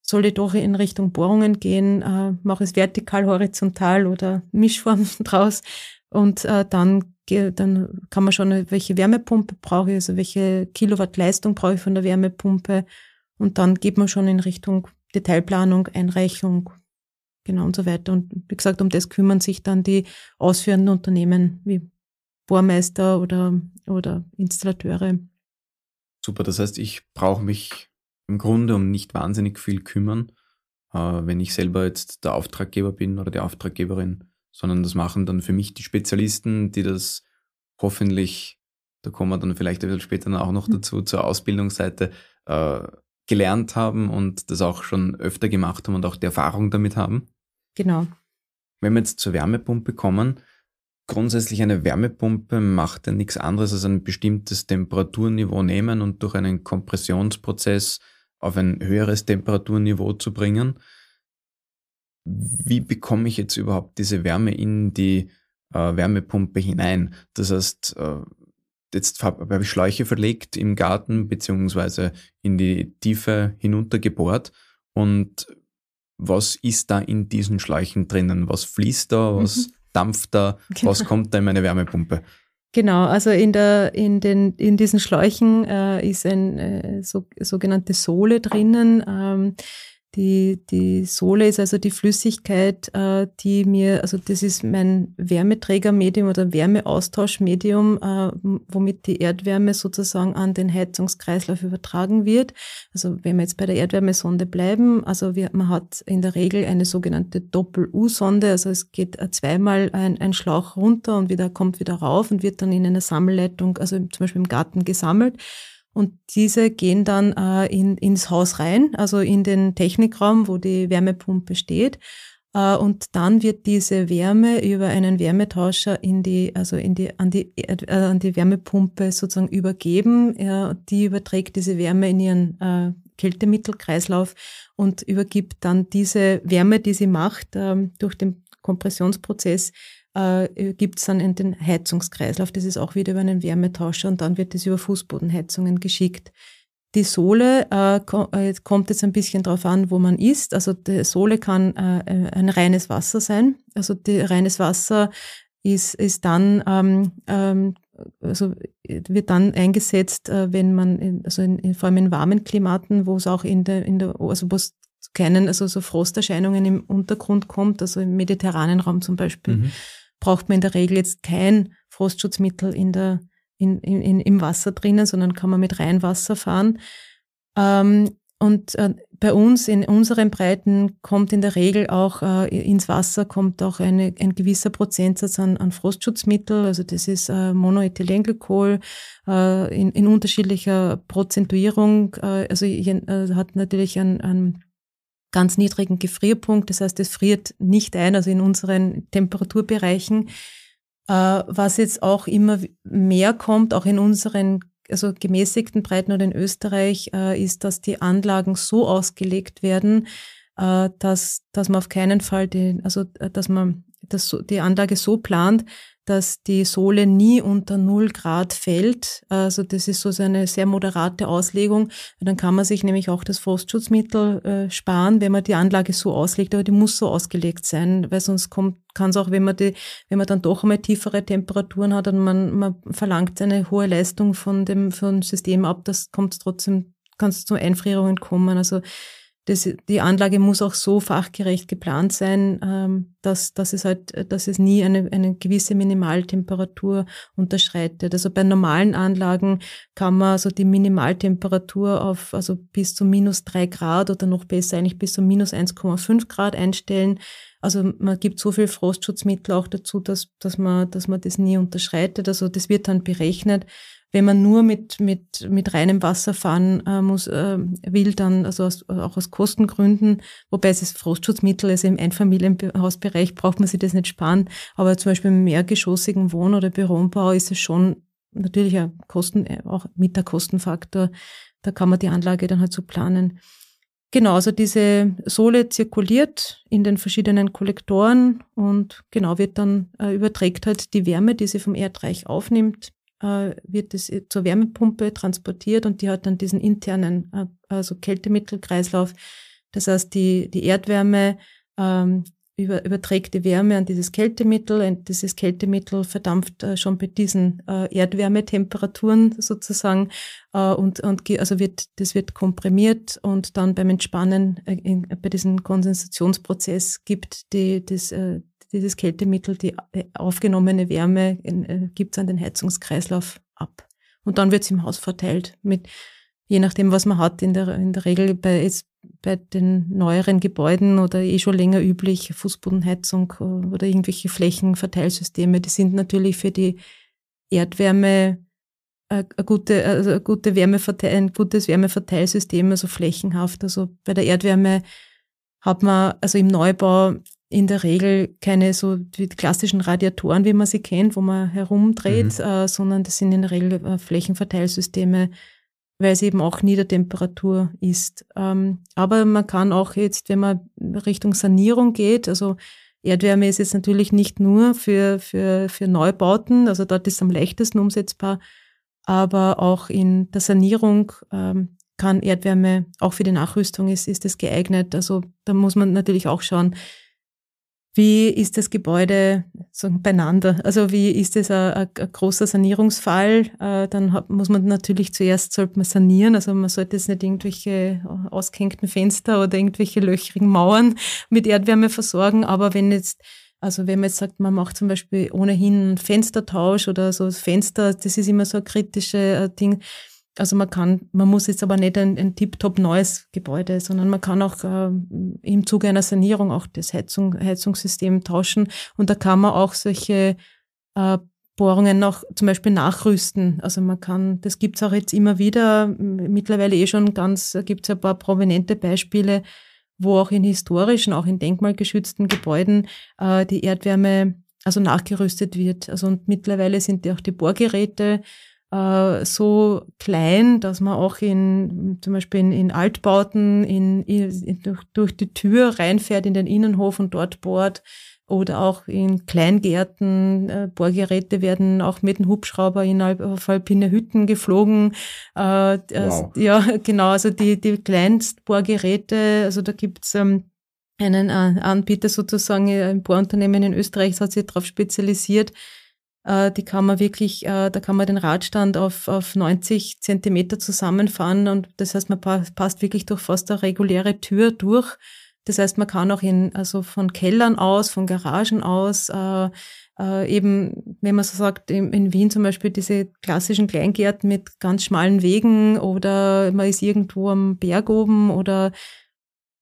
Speaker 2: soll ich doch in Richtung Bohrungen gehen, äh, mache es vertikal, horizontal oder Mischform draus und äh, dann, dann kann man schauen, welche Wärmepumpe brauche ich, also welche Kilowatt Leistung brauche ich von der Wärmepumpe und dann geht man schon in Richtung Detailplanung, Einreichung, genau und so weiter. Und wie gesagt, um das kümmern sich dann die ausführenden Unternehmen wie Bohrmeister oder, oder Installateure.
Speaker 1: Super, das heißt, ich brauche mich im Grunde um nicht wahnsinnig viel kümmern, äh, wenn ich selber jetzt der Auftraggeber bin oder die Auftraggeberin, sondern das machen dann für mich die Spezialisten, die das hoffentlich, da kommen wir dann vielleicht ein bisschen später auch noch mhm. dazu, zur Ausbildungsseite, äh, gelernt haben und das auch schon öfter gemacht haben und auch die Erfahrung damit haben.
Speaker 2: Genau.
Speaker 1: Wenn wir jetzt zur Wärmepumpe kommen, grundsätzlich eine Wärmepumpe macht ja nichts anderes als ein bestimmtes Temperaturniveau nehmen und durch einen Kompressionsprozess auf ein höheres Temperaturniveau zu bringen. Wie bekomme ich jetzt überhaupt diese Wärme in die äh, Wärmepumpe hinein? Das heißt, äh, jetzt habe ich Schläuche verlegt im Garten beziehungsweise in die Tiefe hinuntergebohrt und was ist da in diesen Schläuchen drinnen? Was fließt da? Was mhm. dampft da? Genau. Was kommt da in meine Wärmepumpe?
Speaker 2: Genau, also in, der, in, den, in diesen Schläuchen äh, ist ein äh, so, sogenannte Sohle drinnen. Ähm, die, die Sohle ist also die Flüssigkeit, äh, die mir, also das ist mein Wärmeträgermedium oder Wärmeaustauschmedium, äh, womit die Erdwärme sozusagen an den Heizungskreislauf übertragen wird. Also wenn wir jetzt bei der Erdwärmesonde bleiben, also wir, man hat in der Regel eine sogenannte Doppel-U-Sonde, also es geht zweimal ein, ein Schlauch runter und wieder kommt wieder rauf und wird dann in einer Sammelleitung, also zum Beispiel im Garten gesammelt. Und diese gehen dann äh, in, ins Haus rein, also in den Technikraum, wo die Wärmepumpe steht. Äh, und dann wird diese Wärme über einen Wärmetauscher in die, also in die, an die, äh, an die Wärmepumpe sozusagen übergeben. Ja, die überträgt diese Wärme in ihren äh, Kältemittelkreislauf und übergibt dann diese Wärme, die sie macht, äh, durch den Kompressionsprozess äh, gibt es dann in den Heizungskreislauf. Das ist auch wieder über einen Wärmetauscher und dann wird das über Fußbodenheizungen geschickt. Die Sohle äh, äh kommt jetzt ein bisschen darauf an, wo man ist. Also die Sohle kann äh, äh, ein reines Wasser sein. Also die, reines Wasser ist, ist dann ähm, ähm, also wird dann eingesetzt, wenn man, in, also in, in, vor allem in warmen Klimaten, wo es auch in der, in der, also wo es keinen, also so Frosterscheinungen im Untergrund kommt, also im mediterranen Raum zum Beispiel, mhm. Braucht man in der Regel jetzt kein Frostschutzmittel in der, in, in, im Wasser drinnen, sondern kann man mit Reinwasser fahren. Ähm, und äh, bei uns in unseren Breiten kommt in der Regel auch äh, ins Wasser kommt auch eine, ein gewisser Prozentsatz an, an Frostschutzmittel. Also das ist äh, Monoethylenglykol äh, in, in unterschiedlicher Prozentuierung. Äh, also äh, hat natürlich einen, einen ganz niedrigen Gefrierpunkt. Das heißt, es friert nicht ein, also in unseren Temperaturbereichen. Äh, was jetzt auch immer mehr kommt, auch in unseren also gemäßigten Breiten oder in Österreich, äh, ist, dass die Anlagen so ausgelegt werden, äh, dass, dass man auf keinen Fall den, also dass man das, die Anlage so plant, dass die Sohle nie unter 0 Grad fällt. Also das ist so eine sehr moderate Auslegung. Dann kann man sich nämlich auch das Frostschutzmittel äh, sparen, wenn man die Anlage so auslegt, aber die muss so ausgelegt sein, weil sonst kommt kann es auch, wenn man die, wenn man dann doch einmal tiefere Temperaturen hat und man, man verlangt eine hohe Leistung von dem, von dem System ab, das kommt trotzdem, kann es zu Einfrierungen kommen. Also das, die Anlage muss auch so fachgerecht geplant sein, ähm, dass, dass es halt, dass es nie eine, eine gewisse Minimaltemperatur unterschreitet. Also bei normalen Anlagen kann man also die Minimaltemperatur auf also bis zu minus drei Grad oder noch besser eigentlich bis zu minus 1,5 Grad einstellen. Also man gibt so viel Frostschutzmittel auch dazu, dass, dass man, dass man das nie unterschreitet. Also das wird dann berechnet wenn man nur mit, mit, mit reinem Wasser fahren äh, muss, äh, will, dann, also aus, auch aus Kostengründen, wobei es ist Frostschutzmittel, also im Einfamilienhausbereich braucht man sich das nicht sparen, aber zum Beispiel im mehrgeschossigen Wohn- oder Bürombau ist es schon natürlich ein Kosten, äh, auch mit der Kostenfaktor, da kann man die Anlage dann halt so planen. Genau, also diese Sohle zirkuliert in den verschiedenen Kollektoren und genau wird dann äh, überträgt halt die Wärme, die sie vom Erdreich aufnimmt, äh, wird es zur Wärmepumpe transportiert und die hat dann diesen internen, äh, also Kältemittelkreislauf. Das heißt, die, die Erdwärme ähm, über, überträgt die Wärme an dieses Kältemittel und dieses Kältemittel verdampft äh, schon bei diesen äh, Erdwärmetemperaturen sozusagen äh, und, und also wird, das wird komprimiert und dann beim Entspannen äh, in, bei diesem Kondensationsprozess gibt die, das, dieses Kältemittel, die äh, aufgenommene Wärme äh, gibt es an den Heizungskreislauf ab. Und dann wird es im Haus verteilt mit, je nachdem, was man hat, in der, in der Regel bei, jetzt bei den neueren Gebäuden oder eh schon länger üblich, Fußbodenheizung äh, oder irgendwelche Flächenverteilsysteme, die sind natürlich für die Erdwärme eine gute, also eine gute Wärmeverteil, ein gutes Wärmeverteilsystem, also flächenhaft. Also bei der Erdwärme hat man also im Neubau in der Regel keine so die klassischen Radiatoren, wie man sie kennt, wo man herumdreht, mhm. äh, sondern das sind in der Regel äh, Flächenverteilsysteme, weil es eben auch Niedertemperatur ist. Ähm, aber man kann auch jetzt, wenn man Richtung Sanierung geht, also Erdwärme ist jetzt natürlich nicht nur für, für, für Neubauten, also dort ist es am leichtesten umsetzbar, aber auch in der Sanierung ähm, kann Erdwärme, auch für die Nachrüstung ist, ist es geeignet. Also da muss man natürlich auch schauen, wie ist das Gebäude so beieinander? Also wie ist ein, ein, ein, großer Sanierungsfall? Äh, dann hat, muss man natürlich zuerst sollte man sanieren. Also man sollte jetzt nicht irgendwelche ausgehängten Fenster oder irgendwelche löchrigen Mauern mit Erdwärme versorgen. Aber wenn jetzt also wenn man jetzt sagt, man macht zum Beispiel ohnehin einen Fenstertausch oder so das Fenster, das ist immer so ein kritisches äh, Ding also man kann, man muss jetzt aber nicht ein, ein tiptop neues Gebäude, sondern man kann auch äh, im Zuge einer Sanierung auch das Heizung, Heizungssystem tauschen und da kann man auch solche äh, Bohrungen noch zum Beispiel nachrüsten. Also man kann, das gibt's auch jetzt immer wieder, mittlerweile eh schon ganz, gibt's ein paar prominente Beispiele, wo auch in historischen, auch in denkmalgeschützten Gebäuden äh, die Erdwärme also nachgerüstet wird. Also und mittlerweile sind die auch die Bohrgeräte äh, so klein, dass man auch in zum Beispiel in, in Altbauten in, in, durch, durch die Tür reinfährt in den Innenhof und dort bohrt oder auch in Kleingärten. Äh, Bohrgeräte werden auch mit dem Hubschrauber in auf alpine Hütten geflogen. Äh, wow. Ja, genau, also die, die Kleinstbohrgeräte, also da gibt's ähm, einen äh, Anbieter sozusagen, ein Bohrunternehmen in Österreich, das hat sich darauf spezialisiert, Äh, die kann man wirklich, äh, da kann man den Radstand auf, auf 90 Zentimeter zusammenfahren und das heißt, man passt wirklich durch fast eine reguläre Tür durch. Das heißt, man kann auch in, also von Kellern aus, von Garagen aus, äh, äh, eben, wenn man so sagt, in, in, Wien zum Beispiel diese klassischen Kleingärten mit ganz schmalen Wegen oder man ist irgendwo am Berg oben oder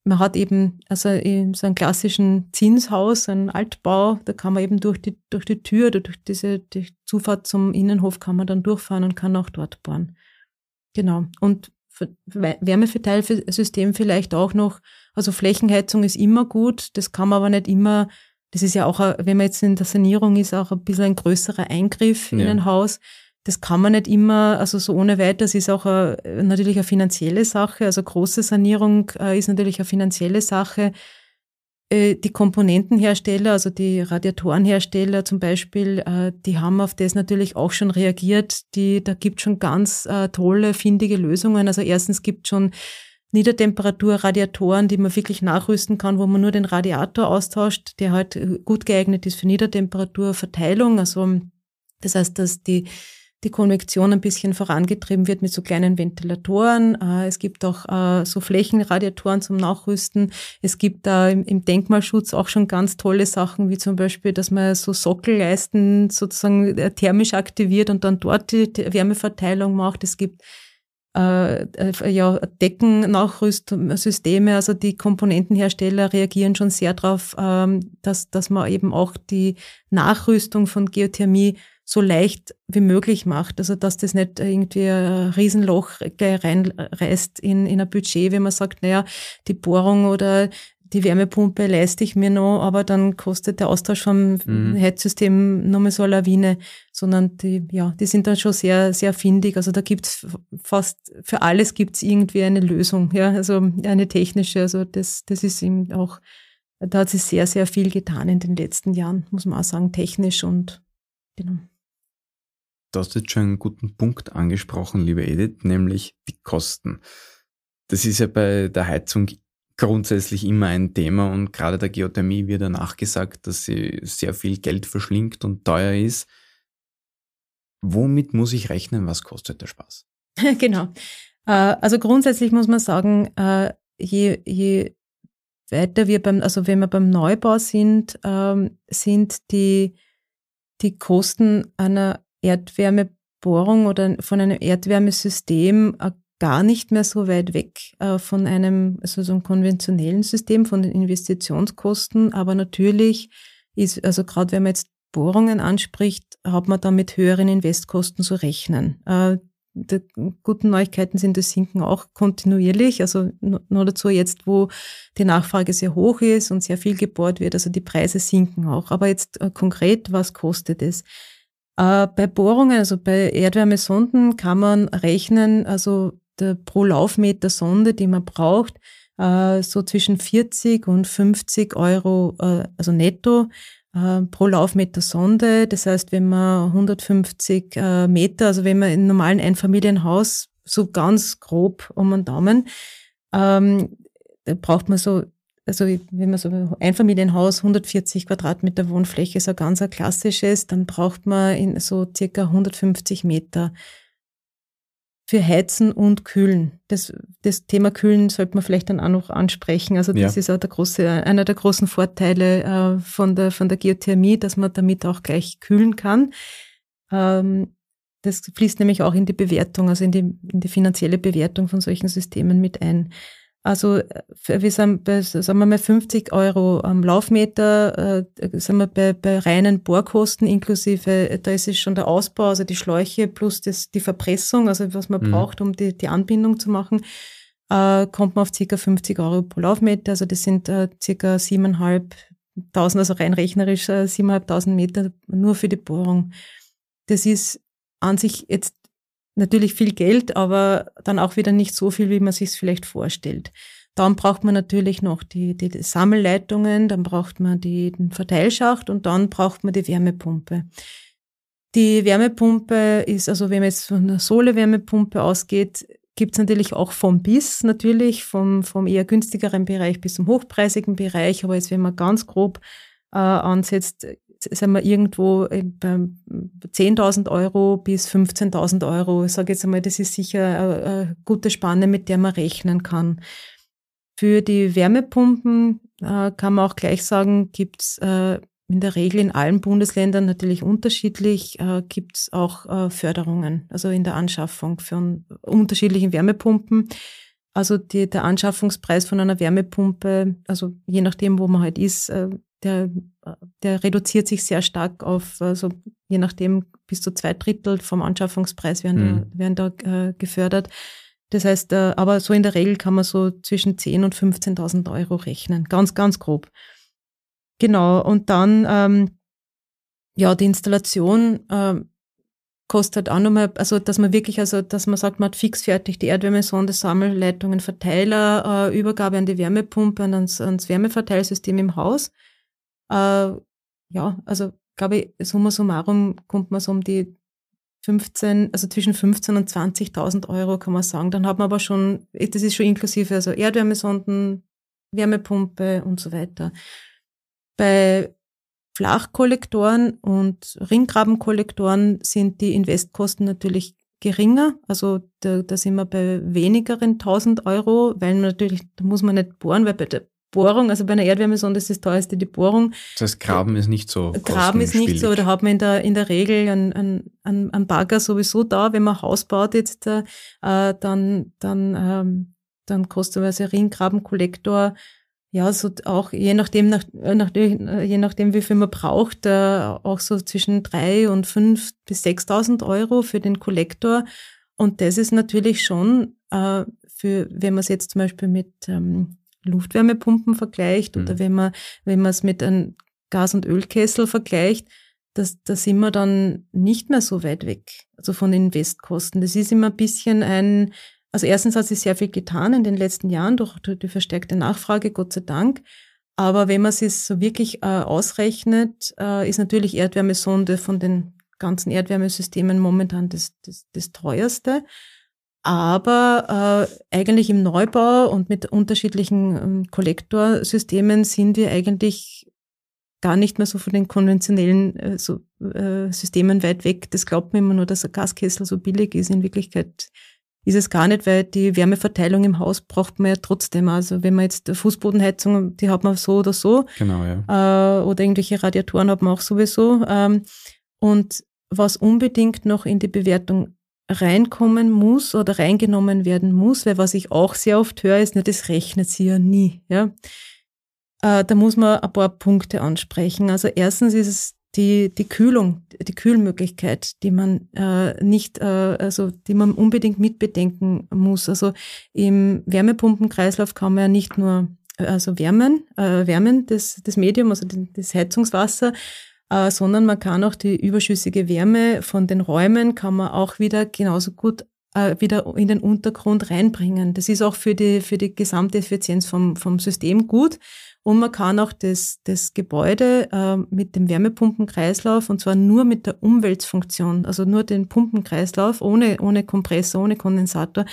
Speaker 2: man hat eben also so einen klassischen Zinshaus, ein Altbau, da kann man eben durch die, durch die Tür oder durch diese die Zufahrt zum Innenhof kann man dann durchfahren und kann auch dort bohren. Genau. Und Wärmeverteilsystem vielleicht auch noch, also Flächenheizung ist immer gut, das kann man aber nicht immer, das ist ja auch, wenn man jetzt in der Sanierung ist, auch ein bisschen ein größerer Eingriff in ja. ein Haus das kann man nicht immer, also so ohne weiteres ist auch a, natürlich eine finanzielle Sache. Also große Sanierung äh, ist natürlich eine finanzielle Sache. Äh, die Komponentenhersteller, also die Radiatorenhersteller zum Beispiel, äh, die haben auf das natürlich auch schon reagiert. Die, da gibt schon ganz äh, tolle, findige Lösungen. Also erstens gibt schon Niedertemperatur-Radiatoren, die man wirklich nachrüsten kann, wo man nur den Radiator austauscht, der halt äh, gut geeignet ist für Niedertemperaturverteilung. Also das heißt, dass die die Konvektion ein bisschen vorangetrieben wird mit so kleinen Ventilatoren. Äh, es gibt auch äh, so Flächenradiatoren zum Nachrüsten. Es gibt da im Denkmalschutz auch schon ganz tolle Sachen, wie zum Beispiel, dass man so Sockelleisten sozusagen äh, thermisch aktiviert und dann dort die Wärmeverteilung macht. Es gibt ja, Deckennachrüstsysteme, also die Komponentenhersteller reagieren schon sehr darauf, ähm, dass, dass man eben auch die Nachrüstung von Geothermie so leicht wie möglich macht. Also dass das nicht irgendwie ein Riesenloch reinreißt in, in ein Budget, wenn man sagt, naja, die Bohrung oder die Wärmepumpe leiste ich mir noch, aber dann kostet der Austausch vom mhm. Heizsystem nochmal so eine Lawine, sondern die, ja, die sind dann schon sehr, sehr findig. Also da gibt's fast, für alles gibt's irgendwie eine Lösung, ja, also eine technische. Also das, das ist eben auch, da hat sich sehr, sehr viel getan in den letzten Jahren, muss man auch sagen, technisch und genau.
Speaker 1: Du hast jetzt schon einen guten Punkt angesprochen, liebe Edith, nämlich die Kosten. Das ist ja bei der Heizung grundsätzlich immer ein Thema und gerade der Geothermie wird ja nachgesagt, dass sie sehr viel Geld verschlingt und teuer ist. Womit muss ich rechnen? Was kostet der Spaß?
Speaker 2: genau. Äh, also grundsätzlich muss man sagen, äh, je, je weiter wir beim, also wenn wir beim Neubau sind, ähm, sind die, die Kosten einer Erdwärmebohrung oder von einem Erdwärmesystem äh, gar nicht mehr so weit weg äh, von einem, also so einem konventionellen System, von den Investitionskosten. Aber natürlich ist, also gerade wenn man jetzt Bohrungen anspricht, hat man da mit höheren Investkosten zu rechnen. Äh, die guten Neuigkeiten sind, das sinken auch kontinuierlich. Also nur dazu jetzt, wo die Nachfrage sehr hoch ist und sehr viel gebohrt wird, also die Preise sinken auch. Aber jetzt konkret, was kostet es? Äh, bei Bohrungen, also bei Erdwärmesonden kann man rechnen, also der, pro Laufmeter Sonde, die man braucht, äh, so zwischen 40 und 50 Euro, äh, also netto äh, pro Laufmeter Sonde. Das heißt, wenn man 150 äh, Meter, also wenn man in einem normalen Einfamilienhaus, so ganz grob um den Daumen, ähm, da braucht man so also wenn man so ein Einfamilienhaus, 140 Quadratmeter Wohnfläche, so ein ganz ein klassisches, dann braucht man in so circa 150 Meter für Heizen und Kühlen. Das, das Thema Kühlen sollte man vielleicht dann auch noch ansprechen. Also das ja. ist auch der große, einer der großen Vorteile äh, von, der, von der Geothermie, dass man damit auch gleich kühlen kann. Ähm, das fließt nämlich auch in die Bewertung, also in die, in die finanzielle Bewertung von solchen Systemen mit ein. Also äh, wir sind bei, sagen wir mal, 50 Euro am Laufmeter, äh, sind wir bei, bei reinen Bohrkosten inklusive, äh, da ist es schon der Ausbau, also die Schläuche plus das, die Verpressung, also was man mhm. braucht, um die, die Anbindung zu machen, äh, kommt man auf circa 50 Euro pro Laufmeter, also das sind äh, circa siebeneinhalbtausend, also rein rechnerisch äh, siebeneinhalbtausend Meter nur für die Bohrung. Das ist an sich jetzt natürlich viel Geld, aber dann auch wieder nicht so viel, wie man sich es vielleicht vorstellt. Dann braucht man natürlich noch die, die, Sammelleitungen, dann braucht man die, den Verteilschacht und dann braucht man die Wärmepumpe. Die Wärmepumpe ist, also wenn man jetzt von einer Sohle-Wärmepumpe ausgeht, gibt es natürlich auch vom bis, natürlich vom, vom eher günstigeren Bereich bis zum hochpreisigen Bereich. Aber jetzt, wenn man ganz grob äh, ansetzt, sind wir irgendwo bei 10.000 Euro bis 15.000 Euro. Ich sage jetzt einmal, das ist sicher eine, gute Spanne, mit der man rechnen kann. Für die Wärmepumpen äh, kann man auch gleich sagen, gibt's äh, in der Regel in allen Bundesländern natürlich unterschiedlich, äh, gibt auch äh, Förderungen, also in der Anschaffung von unterschiedlichen Wärmepumpen. Also die, der Anschaffungspreis von einer Wärmepumpe, also je nachdem, wo man halt ist, äh, der, der reduziert sich sehr stark auf, also je nachdem, bis zu zwei Drittel vom Anschaffungspreis werden mhm. da, werden da äh, gefördert. Das heißt, äh, aber so in der Regel kann man so zwischen 10.000 und 15.000 Euro rechnen. Ganz, ganz grob. Genau. Und dann, ähm, ja, die Installation ähm, kostet auch nochmal, also dass man wirklich, also dass man sagt, man hat fix fertig die Erdwärmesonde, Sammelleitungen, Verteiler, äh, Übergabe an die Wärmepumpe und ans, ans Wärmeverteilsystem im Haus. Äh, ja, also glaube ich, summa summarum kommt man so um die 15, also zwischen 15 und 20.000 Euro kann man sagen. Dann hat man aber schon, das ist schon inklusive, also Erdwärmesonden, Wärmepumpe und so weiter. Bei Flachkollektoren und Ringgrabenkollektoren sind die Investkosten natürlich geringer. Also da, da sind wir bei wenigeren 1000 Euro, weil natürlich, da muss man nicht bohren, weil bei der Bohrung, also bei einer Erdwärmesonde ist das teuerste die Bohrung.
Speaker 1: Das heißt, Graben ist nicht so.
Speaker 2: Graben ist nicht so, da hat man in der, in der Regel einen, einen, einen Bagger sowieso da. Wenn man ein Haus baut jetzt, äh, dann, dann, ähm, dann kostet also Ringgrabenkollektor ja, so auch je nachdem, nach, nach, je nachdem, wie viel man braucht, äh, auch so zwischen drei und fünf bis sechstausend Euro für den Kollektor. Und das ist natürlich schon äh, für, wenn man es jetzt zum Beispiel mit ähm, Luftwärmepumpen vergleicht mhm. oder wenn man, wenn man es mit einem Gas- und Ölkessel vergleicht, das, da sind wir dann nicht mehr so weit weg, also von den Investkosten. Das ist immer ein bisschen ein, also erstens hat sich sehr viel getan in den letzten Jahren durch die verstärkte Nachfrage, Gott sei Dank. Aber wenn man es so wirklich äh, ausrechnet, äh, ist natürlich Erdwärmesonde von den ganzen Erdwärmesystemen momentan das, das, das teuerste. Aber äh, eigentlich im Neubau und mit unterschiedlichen ähm, Kollektorsystemen sind wir eigentlich gar nicht mehr so von den konventionellen äh, so, äh, Systemen weit weg. Das glaubt man immer nur, dass ein Gaskessel so billig ist. In Wirklichkeit ist es gar nicht, weil die Wärmeverteilung im Haus braucht man ja trotzdem. Also wenn man jetzt Fußbodenheizung, die hat man so oder so.
Speaker 1: Genau, ja.
Speaker 2: Äh, oder irgendwelche Radiatoren hat man auch sowieso. Ähm, und was unbedingt noch in die Bewertung reinkommen muss oder reingenommen werden muss, weil was ich auch sehr oft höre, ist, ne, das rechnet sie ja nie. Ja? Äh, da muss man ein paar Punkte ansprechen. Also erstens ist es die, die Kühlung, die Kühlmöglichkeit, die man äh, nicht, äh, also die man unbedingt mitbedenken muss. Also im Wärmepumpenkreislauf kann man ja nicht nur also wärmen, äh, wärmen das, das Medium, also das Heizungswasser, äh, sondern man kann auch die überschüssige Wärme von den Räumen kann man auch wieder genauso gut äh, wieder in den Untergrund reinbringen. Das ist auch für die, für die gesamte Effizienz vom, vom System gut. Und man kann auch das, das Gebäude äh, mit dem Wärmepumpenkreislauf, und zwar nur mit der Umweltfunktion, also nur den Pumpenkreislauf, ohne, ohne Kompressor, ohne Kondensator,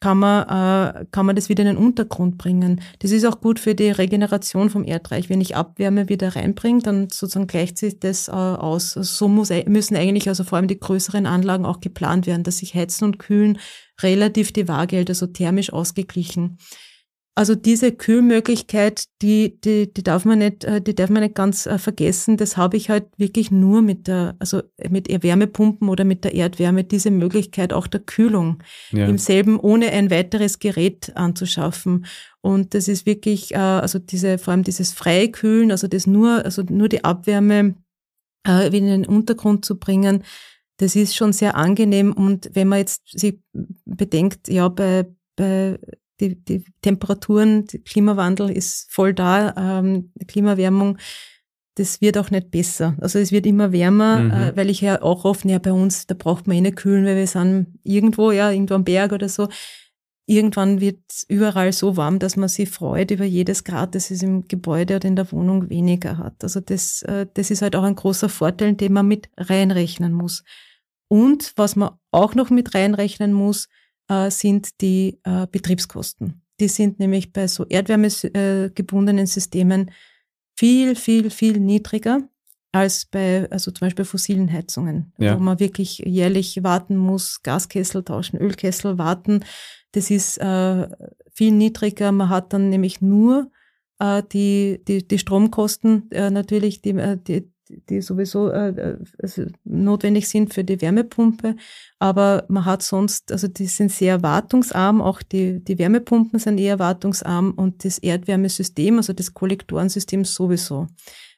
Speaker 2: kann man, äh, kann man das wieder in den Untergrund bringen. Das ist auch gut für die Regeneration vom Erdreich. Wenn ich Abwärme wieder reinbringe, dann sozusagen gleicht sich das äh, aus. So muss, müssen eigentlich also vor allem die größeren Anlagen auch geplant werden, dass sich Heizen und Kühlen relativ die Waage also thermisch ausgeglichen. Also diese Kühlmöglichkeit, die, die, die darf man nicht, äh, die darf man nicht ganz äh, vergessen. Das habe ich halt wirklich nur mit der, also mit Wärmepumpen oder mit der Erdwärme, diese Möglichkeit auch der Kühlung ja. im selben, ohne ein weiteres Gerät anzuschaffen. Und das ist wirklich, äh, also diese, vor allem dieses freie Kühlen, also das nur, also nur die Abwärme in den Untergrund zu bringen, das ist schon sehr angenehm. Und wenn man jetzt sich bedenkt, ja, bei, bei die, die Temperaturen, der Klimawandel ist voll da, ähm, Klimawärmung, das wird auch nicht besser. Also es wird immer wärmer, mhm. äh, weil ich ja auch oft, ja bei uns, da braucht man eh nicht kühlen, weil wir sind irgendwo, ja, irgendwo am Berg oder so. Irgendwann wird überall so warm, dass man sich freut über jedes Grad, das es im Gebäude oder in der Wohnung weniger hat. Also das, äh, das ist halt auch ein großer Vorteil, den man mit reinrechnen muss. Und was man auch noch mit reinrechnen muss, äh, sind die äh, Betriebskosten. Die sind nämlich bei so erdwärmegebundenen Systemen viel, viel, viel niedriger als bei, also zum Beispiel fossilen Heizungen,
Speaker 1: Ja.
Speaker 2: wo man wirklich jährlich warten muss, Gaskessel tauschen, Ölkessel warten. Das ist äh, viel niedriger. Man hat dann nämlich nur äh, die, die, die Stromkosten äh, natürlich, die, äh, die, die sowieso äh, also notwendig sind für die Wärmepumpe. Aber man hat sonst, also die sind sehr wartungsarm, auch die, die Wärmepumpen sind eher wartungsarm und das Erdwärmesystem, also das Kollektorensystem sowieso.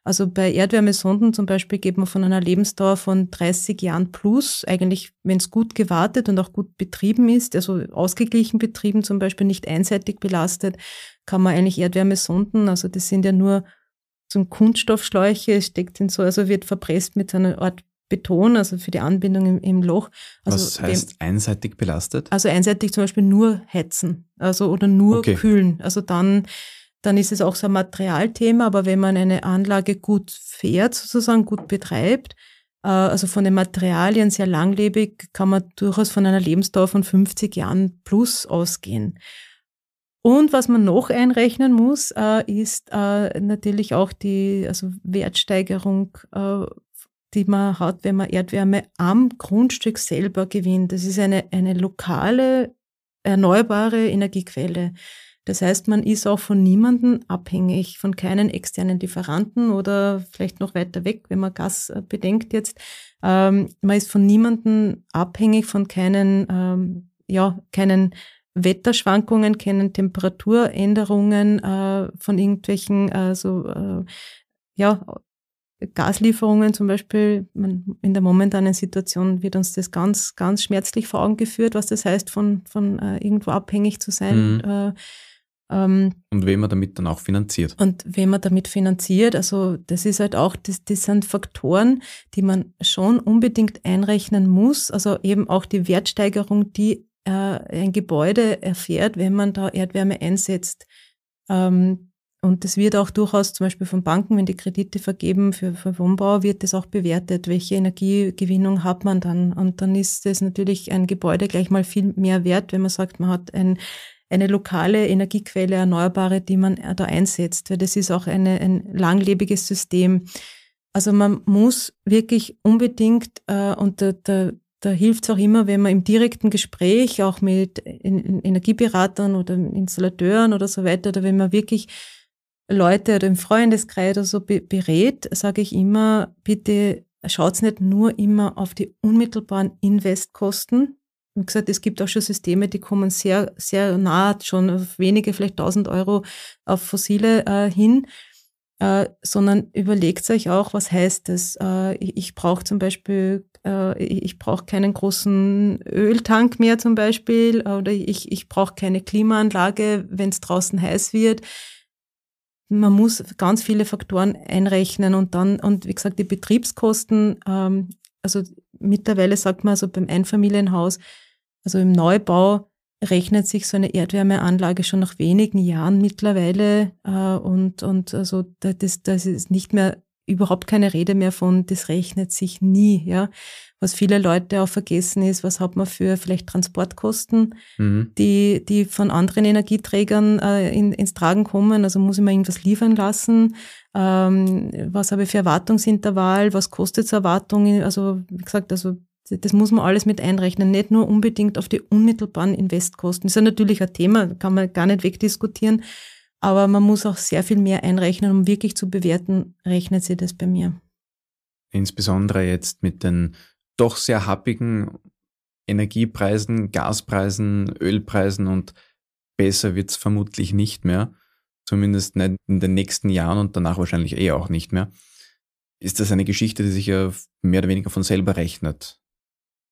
Speaker 2: Also bei Erdwärmesonden zum Beispiel geht man von einer Lebensdauer von 30 Jahren plus, eigentlich, wenn es gut gewartet und auch gut betrieben ist, also ausgeglichen betrieben, zum Beispiel nicht einseitig belastet, kann man eigentlich Erdwärmesonden, also das sind ja nur so Kunststoffschläuche, es steckt in so, also wird verpresst mit einer Art Beton, also für die Anbindung im, im Loch. Also
Speaker 1: Was
Speaker 2: dem-
Speaker 1: heißt einseitig belastet?
Speaker 2: also einseitig zum Beispiel nur heizen, also oder nur
Speaker 1: Okay.
Speaker 2: kühlen. Also dann, dann ist es auch so ein Materialthema, aber wenn man eine Anlage gut fährt, sozusagen gut betreibt, äh, also von den Materialien sehr langlebig, kann man durchaus von einer Lebensdauer von 50 Jahren plus ausgehen. Und was man noch einrechnen muss, äh, ist äh, natürlich auch die also Wertsteigerung, äh, die man hat, wenn man Erdwärme am Grundstück selber gewinnt. Das ist eine, eine lokale, erneuerbare Energiequelle. Das heißt, man ist auch von niemandem abhängig, von keinen externen Lieferanten oder vielleicht noch weiter weg, wenn man Gas äh, bedenkt jetzt. Ähm, man ist von niemandem abhängig, von keinen, ähm, ja, keinen Wetterschwankungen, kennen Temperaturänderungen äh, von irgendwelchen äh, so, äh, ja, Gaslieferungen zum Beispiel. Man, in der momentanen Situation wird uns das ganz, ganz schmerzlich vor Augen geführt, was das heißt, von, von äh, irgendwo abhängig zu sein.
Speaker 1: Mhm.
Speaker 2: Äh, ähm,
Speaker 1: Und wen man damit dann auch finanziert.
Speaker 2: und wenn man damit finanziert, also das ist halt auch, das, das sind Faktoren, die man schon unbedingt einrechnen muss. Also eben auch die Wertsteigerung, die äh, ein Gebäude erfährt, wenn man da Erdwärme einsetzt. Ähm, und das wird auch durchaus zum Beispiel von Banken, wenn die Kredite vergeben für, für Wohnbau, wird das auch bewertet, welche Energiegewinnung hat man dann. Und dann ist das natürlich ein Gebäude gleich mal viel mehr wert, wenn man sagt, man hat ein, eine lokale Energiequelle, erneuerbare, die man da einsetzt. Weil das ist auch eine, ein langlebiges System. Also man muss wirklich unbedingt, äh, und da, da, da hilft es auch immer, wenn man im direkten Gespräch, auch mit Energieberatern oder Installateuren oder so weiter, oder wenn man wirklich Leute oder im Freundeskreis oder so be berät, sage ich immer, bitte schaut nicht nur immer auf die unmittelbaren Investkosten. Wie gesagt, es gibt auch schon Systeme, die kommen sehr, sehr nah, schon auf wenige, vielleicht 1000 Euro auf fossile äh, hin, äh, sondern überlegt euch auch, was heißt das? Äh, ich ich brauche zum Beispiel, äh, ich, brauche keinen großen Öltank mehr zum Beispiel, oder ich, ich brauche keine Klimaanlage, wenn es draußen heiß wird man muss ganz viele Faktoren einrechnen und dann, und wie gesagt, die Betriebskosten, ähm, also mittlerweile sagt man also beim Einfamilienhaus, also im Neubau rechnet sich so eine Erdwärmeanlage schon nach wenigen Jahren mittlerweile äh, und, und also das, das ist nicht mehr überhaupt keine Rede mehr von, das rechnet sich nie, ja. Was viele Leute auch vergessen ist, was hat man für vielleicht Transportkosten,
Speaker 1: Mhm.
Speaker 2: die, die von anderen Energieträgern äh, in, ins Tragen kommen. Also muss ich mir irgendwas liefern lassen? Ähm, was habe ich für Erwartungsintervall? Was kostet Erwartung? Also, wie gesagt, also das muss man alles mit einrechnen, nicht nur unbedingt auf die unmittelbaren Investkosten. Das ist ja natürlich ein Thema, kann man gar nicht wegdiskutieren, aber man muss auch sehr viel mehr einrechnen, um wirklich zu bewerten, rechnet sie das bei mir.
Speaker 1: Insbesondere jetzt mit den doch sehr happigen Energiepreisen, Gaspreisen, Ölpreisen und besser wird's vermutlich nicht mehr. Zumindest nicht in den nächsten Jahren und danach wahrscheinlich eh auch nicht mehr. Ist das eine Geschichte, die sich ja mehr oder weniger von selber rechnet?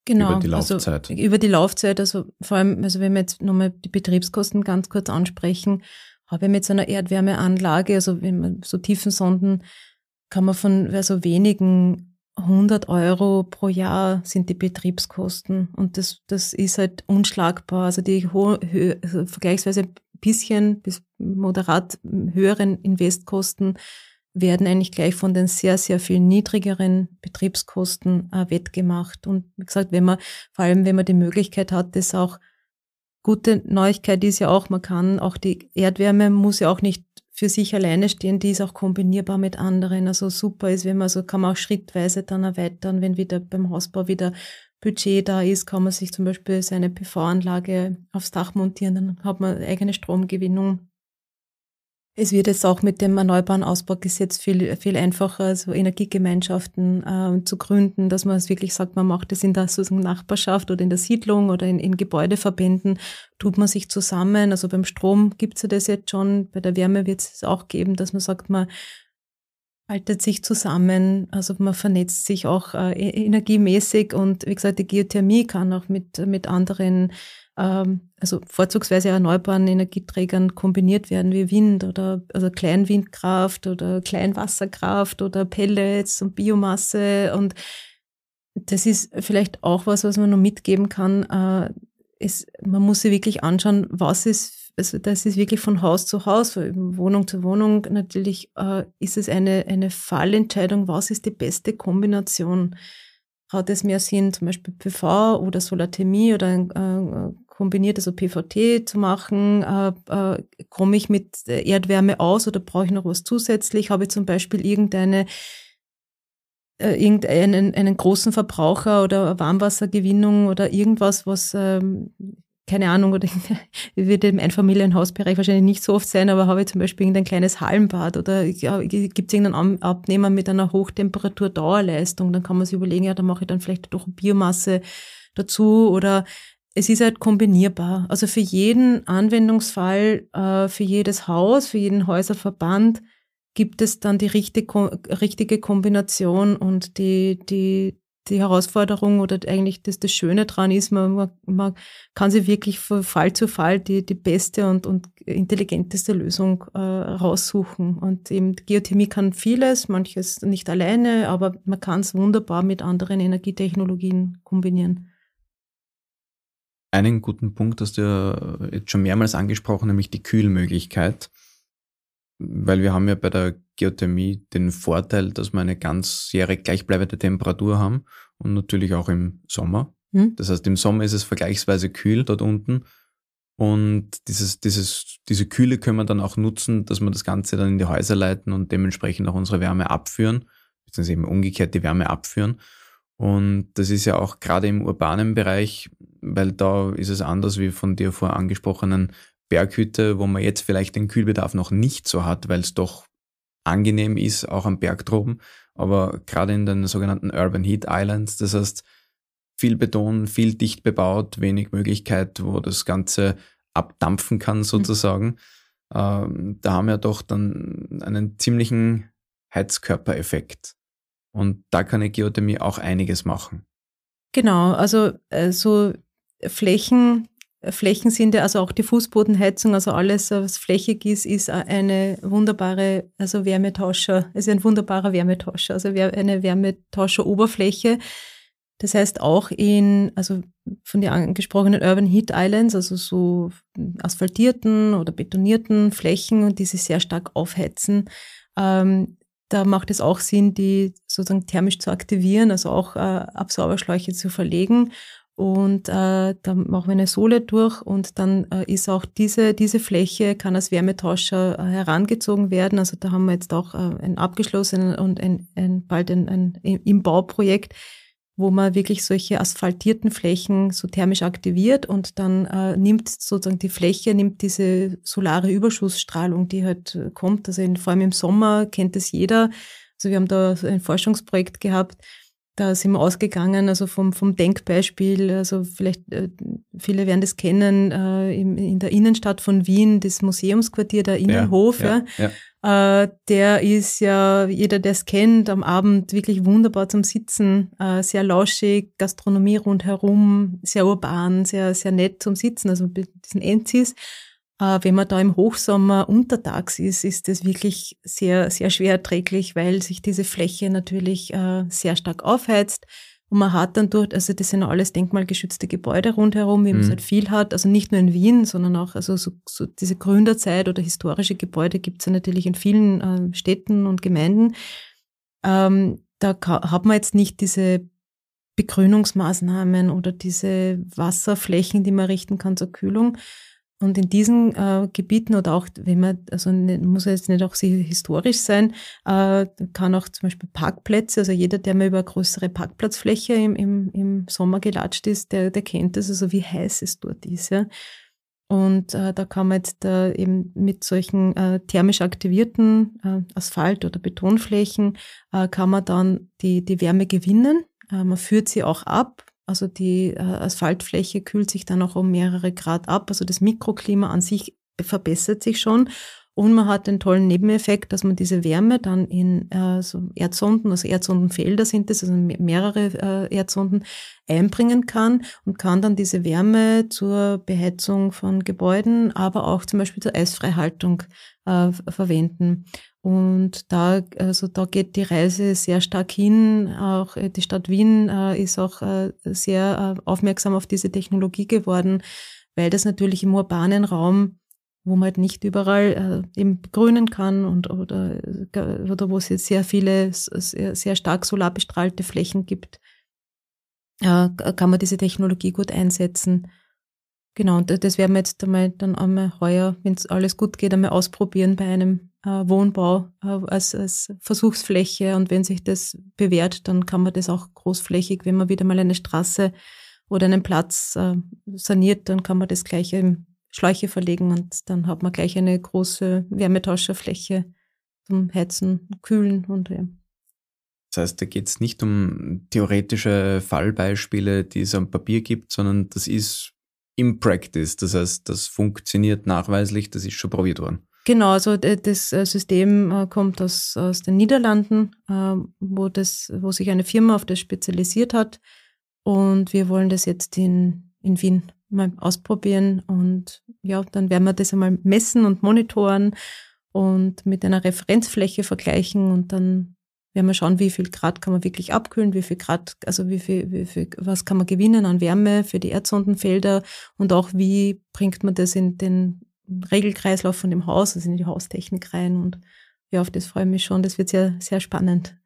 Speaker 2: Genau,
Speaker 1: Über die Laufzeit.
Speaker 2: Also über die Laufzeit, also vor allem, also wenn wir jetzt nochmal die Betriebskosten ganz kurz ansprechen, habe ich mit so einer Erdwärmeanlage, also wenn man so Tiefensonden, kann man von also wenigen 100 Euro pro Jahr sind die Betriebskosten und das, das ist halt unschlagbar. Also die hohe, also vergleichsweise bisschen bis moderat höheren Investkosten werden eigentlich gleich von den sehr, sehr viel niedrigeren Betriebskosten äh, wettgemacht. Und wie gesagt, wenn man, vor allem wenn man die Möglichkeit hat, das auch, gute Neuigkeit ist ja auch, man kann auch die Erdwärme muss ja auch nicht für sich alleine stehen, die ist auch kombinierbar mit anderen. Also super ist, wenn man so kann man auch schrittweise dann erweitern, wenn wieder beim Hausbau wieder Budget da ist, kann man sich zum Beispiel seine PV-Anlage aufs Dach montieren, dann hat man eigene Stromgewinnung. Es wird jetzt auch mit dem Erneuerbaren Ausbaugesetz viel, viel einfacher, so Energiegemeinschaften äh, zu gründen, dass man es wirklich sagt, man macht es in der sozusagen Nachbarschaft oder in der Siedlung oder in, in Gebäudeverbänden, tut man sich zusammen. Also beim Strom gibt es ja das jetzt schon, bei der Wärme wird es auch geben, dass man sagt, man haltet sich zusammen, also man vernetzt sich auch äh, e-, energiemäßig und wie gesagt, die Geothermie kann auch mit, mit anderen also vorzugsweise erneuerbaren Energieträgern kombiniert werden, wie Wind oder also Kleinwindkraft oder Kleinwasserkraft oder Pellets und Biomasse. Und das ist vielleicht auch was, was man noch mitgeben kann. Äh, es, man muss sich wirklich anschauen, was ist, also das ist wirklich von Haus zu Haus, von Wohnung zu Wohnung. Natürlich äh, ist es eine, eine Fallentscheidung, was ist die beste Kombination hat es mehr Sinn, zum Beispiel PV oder Solarthermie oder äh, kombiniert, also PVT zu machen? Äh, äh, komme ich mit Erdwärme aus oder brauche ich noch was zusätzlich? Habe ich zum Beispiel irgendeine äh, irgendeinen einen großen Verbraucher oder Warmwassergewinnung oder irgendwas, was ähm, keine Ahnung, oder wird im Einfamilienhausbereich wahrscheinlich nicht so oft sein, aber habe ich zum Beispiel irgendein kleines Hallenbad oder ja, gibt es irgendeinen Abnehmer mit einer Hochtemperatur-Dauerleistung, dann kann man sich überlegen, ja, da mache ich dann vielleicht doch Biomasse dazu oder es ist halt kombinierbar. Also für jeden Anwendungsfall, äh, für jedes Haus, für jeden Häuserverband gibt es dann die richtige, Kombination und die, die, die Herausforderung oder eigentlich das, das Schöne dran ist, man, man kann sich wirklich von Fall zu Fall die, die beste und, und intelligenteste Lösung äh, raussuchen. Und eben Geothermie kann vieles, manches nicht alleine, aber man kann es wunderbar mit anderen Energietechnologien kombinieren.
Speaker 1: Einen guten Punkt hast du ja jetzt schon mehrmals angesprochen, nämlich die Kühlmöglichkeit. Weil wir haben ja bei der Geothermie den Vorteil, dass wir eine ganzjährig gleichbleibende Temperatur haben und natürlich auch im Sommer. Hm? Das heißt, im Sommer ist es vergleichsweise kühl dort unten und dieses, dieses, diese Kühle können wir dann auch nutzen, dass wir das Ganze dann in die Häuser leiten und dementsprechend auch unsere Wärme abführen, beziehungsweise eben umgekehrt die Wärme abführen. Und das ist ja auch gerade im urbanen Bereich, weil da ist es anders wie von dir vor angesprochenen Berghütte, wo man jetzt vielleicht den Kühlbedarf noch nicht so hat, weil es doch angenehm ist, auch am Berg droben. Aber gerade in den sogenannten Urban Heat Islands, das heißt viel Beton, viel dicht bebaut, wenig Möglichkeit, wo das Ganze abdampfen kann sozusagen. Mhm. Ähm, da haben wir doch dann einen ziemlichen Heizkörpereffekt. Und da kann eine Geothermie auch einiges machen.
Speaker 2: Genau, also äh, so Flächen, Flächen sind ja, also auch die Fußbodenheizung, also alles, was flächig ist, ist eine wunderbare, also Wärmetauscher, ist ein wunderbarer Wärmetauscher, also eine Wärmetauscheroberfläche. Das heißt auch in, also von den angesprochenen Urban Heat Islands, also so asphaltierten oder betonierten Flächen, die sich sehr stark aufheizen, ähm, da macht es auch Sinn, die sozusagen thermisch zu aktivieren, also auch äh, Absauberschläuche zu verlegen. Und äh, da machen wir eine Sohle durch und dann äh, ist auch diese, diese Fläche, kann als Wärmetauscher äh, herangezogen werden. Also da haben wir jetzt auch äh, ein abgeschlossenen und ein, ein, bald ein, ein im Bauprojekt, wo man wirklich solche asphaltierten Flächen so thermisch aktiviert und dann äh, nimmt sozusagen die Fläche, nimmt diese solare Überschussstrahlung, die halt äh, kommt. Also in, vor allem im Sommer kennt es jeder. Also wir haben da ein Forschungsprojekt gehabt, da sind wir ausgegangen, also vom, vom Denkbeispiel, also vielleicht äh, viele werden das kennen, äh, in, in der Innenstadt von Wien, das Museumsquartier, der Innenhof, ja, ja, ja. Äh, der ist ja, jeder, der es kennt, am Abend wirklich wunderbar zum Sitzen, äh, sehr lauschig, Gastronomie rundherum, sehr urban, sehr, sehr nett zum Sitzen, also mit diesen Enzis. Äh, wenn man da im Hochsommer untertags ist, ist das wirklich sehr, sehr schwer erträglich, weil sich diese Fläche natürlich äh, sehr stark aufheizt. Und man hat dann dort, also das sind alles denkmalgeschützte Gebäude rundherum, wie man es mhm. halt viel hat. Also nicht nur in Wien, sondern auch also so, so diese Gründerzeit oder historische Gebäude gibt es ja natürlich in vielen äh, Städten und Gemeinden. Ähm, da hat man jetzt nicht diese Begrünungsmaßnahmen oder diese Wasserflächen, die man richten kann zur Kühlung. Und in diesen äh, Gebieten oder auch, wenn man, also ne, muss jetzt nicht auch sehr historisch sein, äh, kann auch zum Beispiel Parkplätze, also jeder, der mal über eine größere Parkplatzfläche im, im, im Sommer gelatscht ist, der, der kennt das, also wie heiß es dort ist. Ja. Und äh, da kann man jetzt äh, eben mit solchen äh, thermisch aktivierten äh, Asphalt- oder Betonflächen, äh, kann man dann die, die Wärme gewinnen. Äh, man führt sie auch ab also die äh, Asphaltfläche kühlt sich dann auch um mehrere Grad ab. Also das Mikroklima an sich verbessert sich schon. Und man hat den tollen Nebeneffekt, dass man diese Wärme dann in äh, so Erdsonden, also Erdsondenfelder sind das, also mehrere äh, Erdsonden einbringen kann und kann dann diese Wärme zur Beheizung von Gebäuden, aber auch zum Beispiel zur Eisfreihaltung äh, verwenden. Und da, also da geht die Reise sehr stark hin. Auch äh, die Stadt Wien äh, ist auch äh, sehr aufmerksam auf diese Technologie geworden, weil das natürlich im urbanen Raum, wo man halt nicht überall eben grünen kann und oder, oder wo es jetzt sehr viele sehr, sehr stark solarbestrahlte Flächen gibt, kann man diese Technologie gut einsetzen. Genau, und das werden wir jetzt einmal dann einmal heuer, wenn es alles gut geht, einmal ausprobieren bei einem äh, Wohnbau äh, als, als Versuchsfläche. Und wenn sich das bewährt, dann kann man das auch großflächig, wenn man wieder mal eine Straße oder einen Platz äh, saniert, dann kann man das gleich in Schläuche verlegen und dann hat man gleich eine große Wärmetauscherfläche zum Heizen, Kühlen und ja.
Speaker 1: Das heißt, da geht es nicht um theoretische Fallbeispiele, die es am Papier gibt, sondern das ist im Practice. Das heißt, das funktioniert nachweislich, das ist schon probiert worden.
Speaker 2: Genau, also das äh, System äh, kommt aus, aus den Niederlanden, äh, wo, das, wo sich eine Firma auf das spezialisiert hat. Und wir wollen das jetzt in, in Wien mal ausprobieren. Und ja, dann werden wir das einmal messen und monitoren und mit einer Referenzfläche vergleichen und dann werden wir schauen, wie viel Grad kann man wirklich abkühlen, wie viel Grad, also wie viel, wie viel, was kann man gewinnen an Wärme für die Erdsondenfelder und auch wie bringt man das in den Regelkreislauf von dem Haus, also in die Haustechnik rein und ja, auf das freue ich mich schon. Das wird sehr, sehr spannend.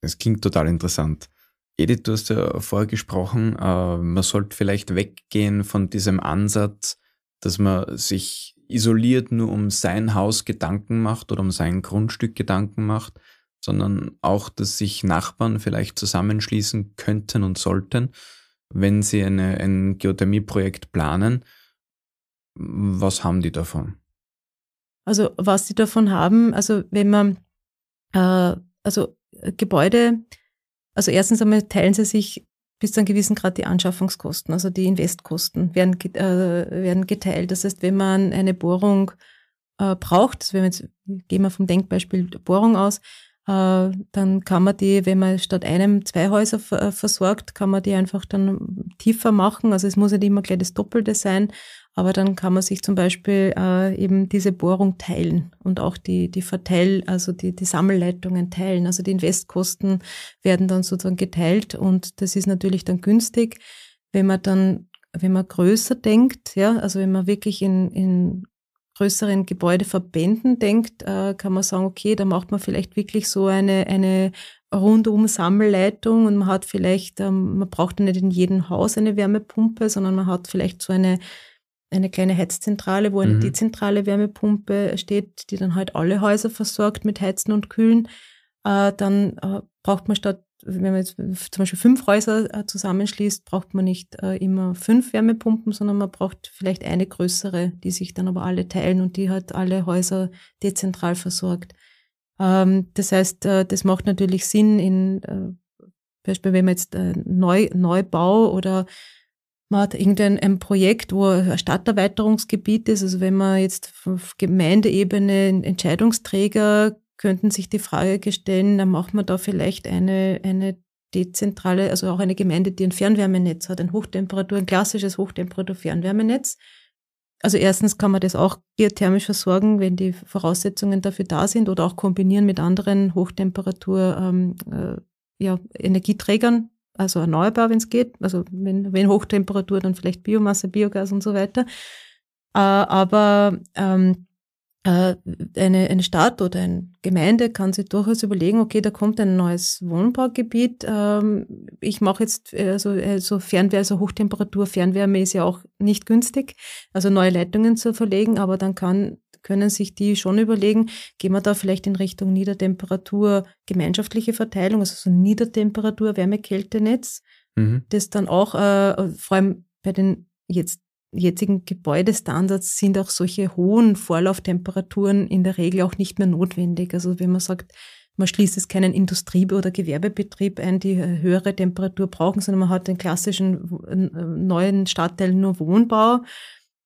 Speaker 1: Das klingt total interessant. Edith, du hast ja vorher gesprochen, äh, man sollte vielleicht weggehen von diesem Ansatz, dass man sich isoliert nur um sein Haus Gedanken macht oder um sein Grundstück Gedanken macht, sondern auch, dass sich Nachbarn vielleicht zusammenschließen könnten und sollten, wenn sie eine, ein Geothermieprojekt planen. Was haben die davon?
Speaker 2: Also was die davon haben, also wenn man, äh, also Gebäude, also erstens einmal teilen sie sich bis zu einem gewissen Grad die Anschaffungskosten, also die Investkosten werden, äh, werden geteilt. Das heißt, wenn man eine Bohrung äh, braucht, also wenn wir jetzt, gehen wir vom Denkbeispiel Bohrung aus, dann kann man die, wenn man statt einem zwei Häuser äh, versorgt, kann man die einfach dann tiefer machen. Also es muss nicht immer gleich das Doppelte sein, aber dann kann man sich zum Beispiel äh, eben diese Bohrung teilen und auch die, die Verteil, also die, die Sammelleitungen teilen. Also die Investkosten werden dann sozusagen geteilt und das ist natürlich dann günstig, wenn man dann wenn man größer denkt, ja, also wenn man wirklich in, in größeren Gebäudeverbänden denkt, äh, kann man sagen, okay, da macht man vielleicht wirklich so eine, eine rundum Sammelleitung und man hat vielleicht, ähm, man braucht nicht in jedem Haus eine Wärmepumpe, sondern man hat vielleicht so eine, eine kleine Heizzentrale, wo eine mhm. dezentrale Wärmepumpe steht, die dann halt alle Häuser versorgt mit Heizen und Kühlen. Äh, dann äh, braucht man statt wenn man jetzt zum Beispiel fünf Häuser äh, zusammenschließt, braucht man nicht äh, immer fünf Wärmepumpen, sondern man braucht vielleicht eine größere, die sich dann aber alle teilen und die hat alle Häuser dezentral versorgt. Ähm, das heißt, äh, das macht natürlich Sinn in, Beispiel, wenn man jetzt Neu, Neubau oder man hat irgendein ein Projekt, wo ein Stadterweiterungsgebiet ist, also wenn man jetzt auf Gemeindeebene Entscheidungsträger könnten sich die Frage stellen, dann macht man da vielleicht eine, eine dezentrale, also auch eine Gemeinde, die ein Fernwärmenetz hat, ein Hochtemperatur, ein klassisches Hochtemperatur-Fernwärmenetz. Also erstens kann man das auch geothermisch versorgen, wenn die Voraussetzungen dafür da sind oder auch kombinieren mit anderen Hochtemperatur ähm, äh, ja, Energieträgern, also erneuerbar, wenn es geht. Also wenn, wenn Hochtemperatur, dann vielleicht Biomasse, Biogas und so weiter. Äh, aber ähm, äh, eine, eine Stadt oder eine Gemeinde kann sich durchaus überlegen, okay, da kommt ein neues Wohnbaugebiet. Ähm, ich mache jetzt also, also Fernwärme, also Hochtemperatur, Fernwärme ist ja auch nicht günstig, also neue Leitungen zu verlegen, aber dann kann, können sich die schon überlegen, gehen wir da vielleicht in Richtung Niedertemperatur gemeinschaftliche Verteilung, also so Niedertemperatur Wärme-Kälte-Netz, mhm. das dann auch äh, vor allem bei den jetzt jetzigen Gebäudestandards sind auch solche hohen Vorlauftemperaturen in der Regel auch nicht mehr notwendig. Also wenn man sagt, man schließt es keinen Industrie- oder Gewerbebetrieb ein, die höhere Temperatur brauchen, sondern man hat den klassischen äh, neuen Stadtteil nur Wohnbau,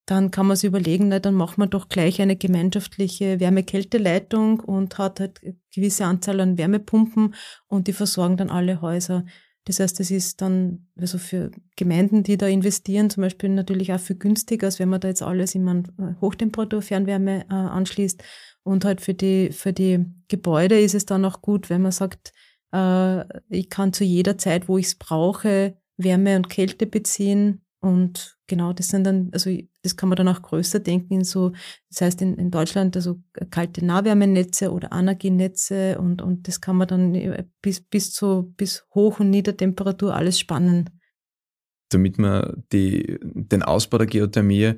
Speaker 2: dann kann man sich überlegen, na, dann macht man doch gleich eine gemeinschaftliche Wärme-Kälte-Leitung und hat halt eine gewisse Anzahl an Wärmepumpen und die versorgen dann alle Häuser. Das heißt, es ist dann also für Gemeinden, die da investieren, zum Beispiel natürlich auch viel günstiger, als wenn man da jetzt alles eine äh, Hochtemperatur-Fernwärme äh, anschließt. Und halt für die, für die Gebäude ist es dann auch gut, wenn man sagt, äh, ich kann zu jeder Zeit, wo ich es brauche, Wärme und Kälte beziehen und genau, das sind dann, also das kann man dann auch größer denken in so, das heißt in, in Deutschland also kalte Nahwärmenetze oder Energienetze und, und das kann man dann äh, bis, bis zu, bis hoch und Niedertemperatur alles spannen.
Speaker 1: Damit man die, den Ausbau der Geothermie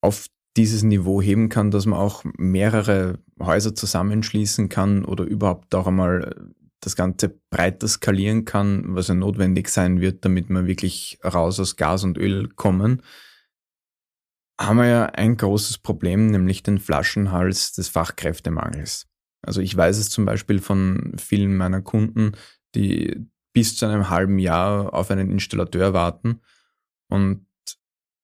Speaker 1: auf dieses Niveau heben kann, dass man auch mehrere Häuser zusammenschließen kann oder überhaupt auch einmal das Ganze breiter skalieren kann, was ja notwendig sein wird, damit wir wirklich raus aus Gas und Öl kommen, haben wir ja ein großes Problem, nämlich den Flaschenhals des Fachkräftemangels. Also ich weiß es zum Beispiel von vielen meiner Kunden, die bis zu einem halben Jahr auf einen Installateur warten. Und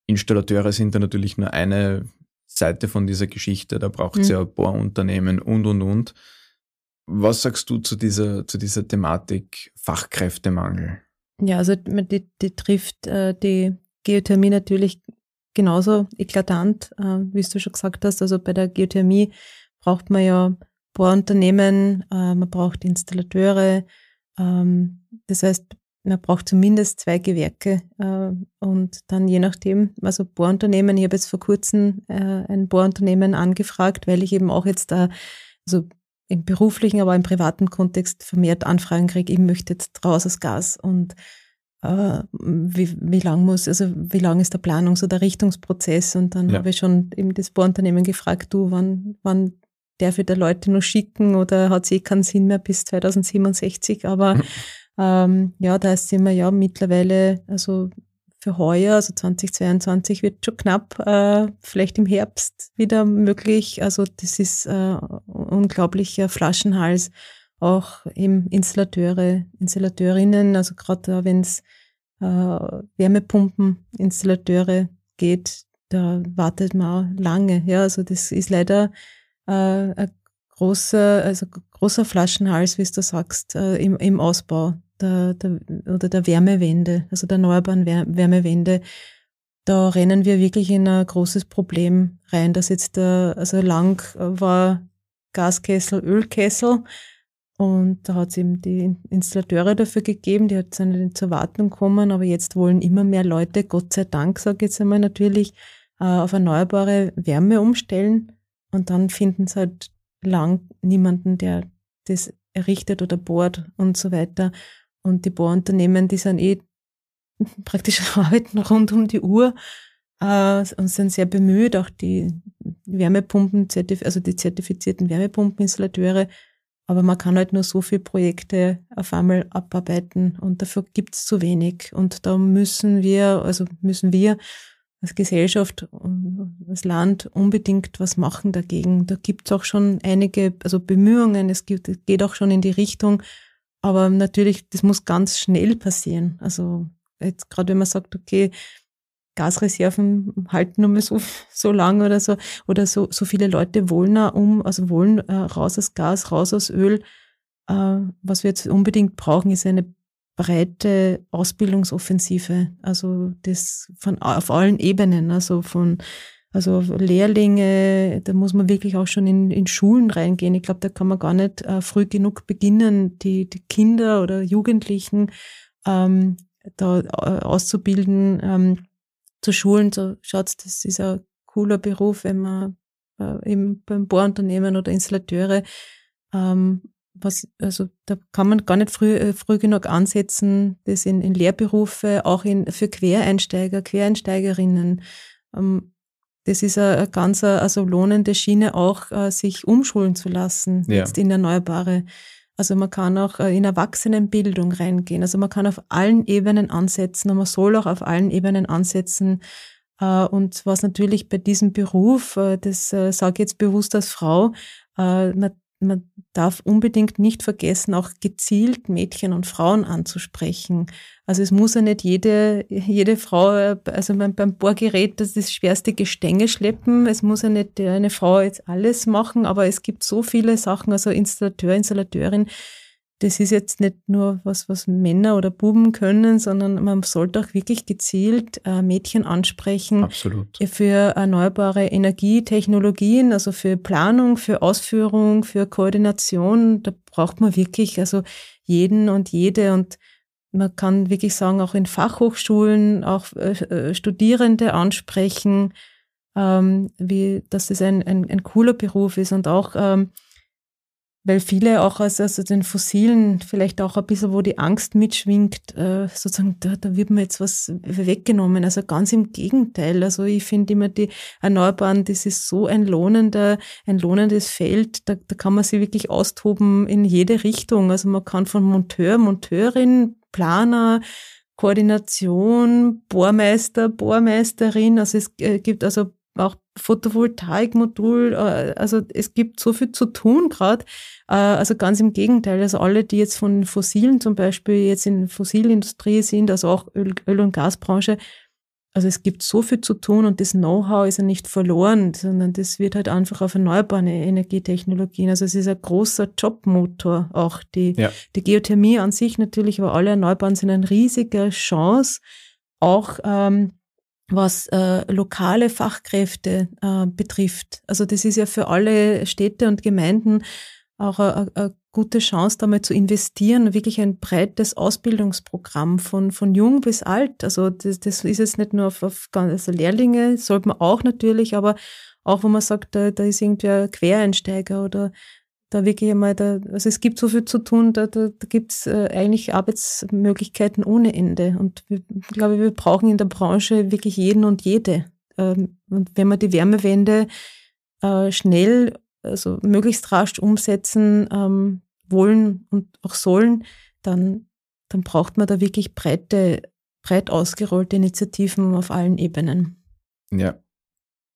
Speaker 1: Installateure sind da natürlich nur eine Seite von dieser Geschichte. Da braucht es mhm. ja Bohrunternehmen und, und, und. Was sagst du zu dieser, zu dieser Thematik Fachkräftemangel?
Speaker 2: Ja, also die, die trifft äh, die Geothermie natürlich genauso eklatant, äh, wie du schon gesagt hast. Also bei der Geothermie braucht man ja Bohrunternehmen, äh, man braucht Installateure. Ähm, das heißt, man braucht zumindest zwei Gewerke und dann je nachdem, also Bohrunternehmen, ich habe jetzt vor kurzem ein Bohrunternehmen angefragt, weil ich eben auch jetzt da, also im beruflichen, aber im privaten Kontext vermehrt Anfragen kriege, ich möchte jetzt raus aus Gas und äh, wie, wie lang muss, also wie lang ist der Planungs- oder Richtungsprozess? Und dann ja. habe ich schon eben das Bohrunternehmen gefragt, du, wann, wann darf ich da Leute nur schicken oder hat es eh keinen Sinn mehr bis 2067? Aber mhm. ähm, ja, da sind wir ja mittlerweile, also für heuer, also 2022 wird schon knapp, äh, vielleicht im Herbst wieder möglich. Also das ist äh, unglaublicher Flaschenhals, auch im Installateure, Installateurinnen, also gerade wenn es äh, Wärmepumpen, Installateure geht, da wartet man lange. Ja, also das ist leider äh, ein großer, also großer Flaschenhals, wie du sagst, äh, im, im Ausbau der, der, oder der Wärmewende, also der erneuerbaren Wärmewende, da rennen wir wirklich in ein großes Problem rein, dass jetzt der, also lang war Gaskessel, Ölkessel und da hat es eben die Installateure dafür gegeben, die hat nicht zur Wartung kommen, aber jetzt wollen immer mehr Leute, Gott sei Dank, sage ich jetzt einmal natürlich, äh, auf erneuerbare Wärme umstellen und dann finden sie halt lang niemanden, der das errichtet oder bohrt und so weiter. Und die Bohrunternehmen, die sind eh praktisch arbeiten rund um die Uhr äh, und sind sehr bemüht, auch die Wärmepumpen, also die zertifizierten Wärmepumpeninstallateure. Aber man kann halt nur so viele Projekte auf einmal abarbeiten und dafür gibt es zu wenig. Und da müssen wir, also müssen wir als Gesellschaft, als Land unbedingt was machen dagegen. Da gibt es auch schon einige, also Bemühungen, es geht auch schon in die Richtung, aber natürlich, das muss ganz schnell passieren. Also jetzt gerade wenn man sagt, okay, Gasreserven halten nur mehr so, so lange oder so, oder so, so viele Leute wollen um, also wollen äh, raus aus Gas, raus aus Öl. Äh, was wir jetzt unbedingt brauchen, ist eine breite Ausbildungsoffensive. Also das von auf allen Ebenen, also von also Lehrlinge, da muss man wirklich auch schon in, in Schulen reingehen. Ich glaube, da kann man gar nicht äh, früh genug beginnen, die, die Kinder oder Jugendlichen ähm, da äh, auszubilden, ähm, zu schulen. So schaut, das ist ein cooler Beruf, wenn man äh, eben beim Bohrunternehmen oder Installateure, ähm, was, also da kann man gar nicht früh, äh, früh genug ansetzen, das in, in Lehrberufe, auch in, für Quereinsteiger, Quereinsteigerinnen. Ähm, das ist eine, ganz also lohnende Schiene, auch äh, sich umschulen zu lassen, ja. jetzt in Erneuerbare. Also man kann auch äh, in Erwachsenenbildung reingehen. Also man kann auf allen Ebenen ansetzen und man soll auch auf allen Ebenen ansetzen. Äh, und was natürlich bei diesem Beruf, äh, das sage ich jetzt bewusst als Frau, man man darf unbedingt nicht vergessen, auch gezielt Mädchen und Frauen anzusprechen. Also es muss ja nicht jede, jede Frau, also beim, Bohrgerät das, das schwerste Gestänge schleppen. Es muss ja nicht eine Frau jetzt alles machen, aber es gibt so viele Sachen, also Installateur, Installateurin, das ist jetzt nicht nur was, was Männer oder Buben können, sondern man sollte auch wirklich gezielt äh, Mädchen ansprechen
Speaker 1: Absolut.
Speaker 2: für erneuerbare Energietechnologien, also für Planung, für Ausführung, für Koordination. Da braucht man wirklich also jeden und jede und man kann wirklich sagen, auch in Fachhochschulen auch äh, äh Studierende ansprechen, ähm, wie, dass es ein, ein, ein cooler Beruf ist und auch ähm, weil viele auch aus, aus den Fossilen vielleicht auch ein bisschen, wo die Angst mitschwingt, äh, sozusagen, da, da wird mir jetzt was weggenommen. Also ganz im Gegenteil. Also ich finde immer die Erneuerbaren, das ist so ein lohnender, ein lohnendes Feld. Da, da kann man sich wirklich austoben in jede Richtung. Also man kann von Monteur, Monteurin, Planer, Koordination, Bohrmeister, Bohrmeisterin. Also es äh, gibt also auch Photovoltaikmodul, äh, also es gibt so viel zu tun gerade. Äh, also ganz im Gegenteil, also alle, die jetzt von Fossilen zum Beispiel jetzt in Fossilindustrie sind, also auch Öl-, Öl und Gasbranche, also es gibt so viel zu tun und das Know-how ist ja nicht verloren, sondern das wird halt einfach auf erneuerbare Energietechnologien. Also es ist ein großer Jobmotor auch. Die, ja. die Geothermie an sich natürlich, aber alle Erneuerbaren sind eine riesige Chance, auch ähm, was äh, lokale Fachkräfte äh, betrifft. Also das ist ja für alle Städte und Gemeinden auch eine gute Chance, da mal zu investieren, wirklich ein breites Ausbildungsprogramm von, von jung bis alt. Also das, das ist jetzt nicht nur auf, auf also Lehrlinge, sollte man auch natürlich, aber auch wo man sagt, da, da ist irgendwie ein Quereinsteiger oder da wirklich einmal, da, also es gibt so viel zu tun, da, da, da gibt es äh, eigentlich Arbeitsmöglichkeiten ohne Ende. Und wir, ich glaube, wir brauchen in der Branche wirklich jeden und jede. Ähm, und wenn wir die Wärmewende äh, schnell, also möglichst rasch umsetzen ähm, wollen und auch sollen, dann, dann braucht man da wirklich breite, breit ausgerollte Initiativen auf allen Ebenen.
Speaker 1: Ja,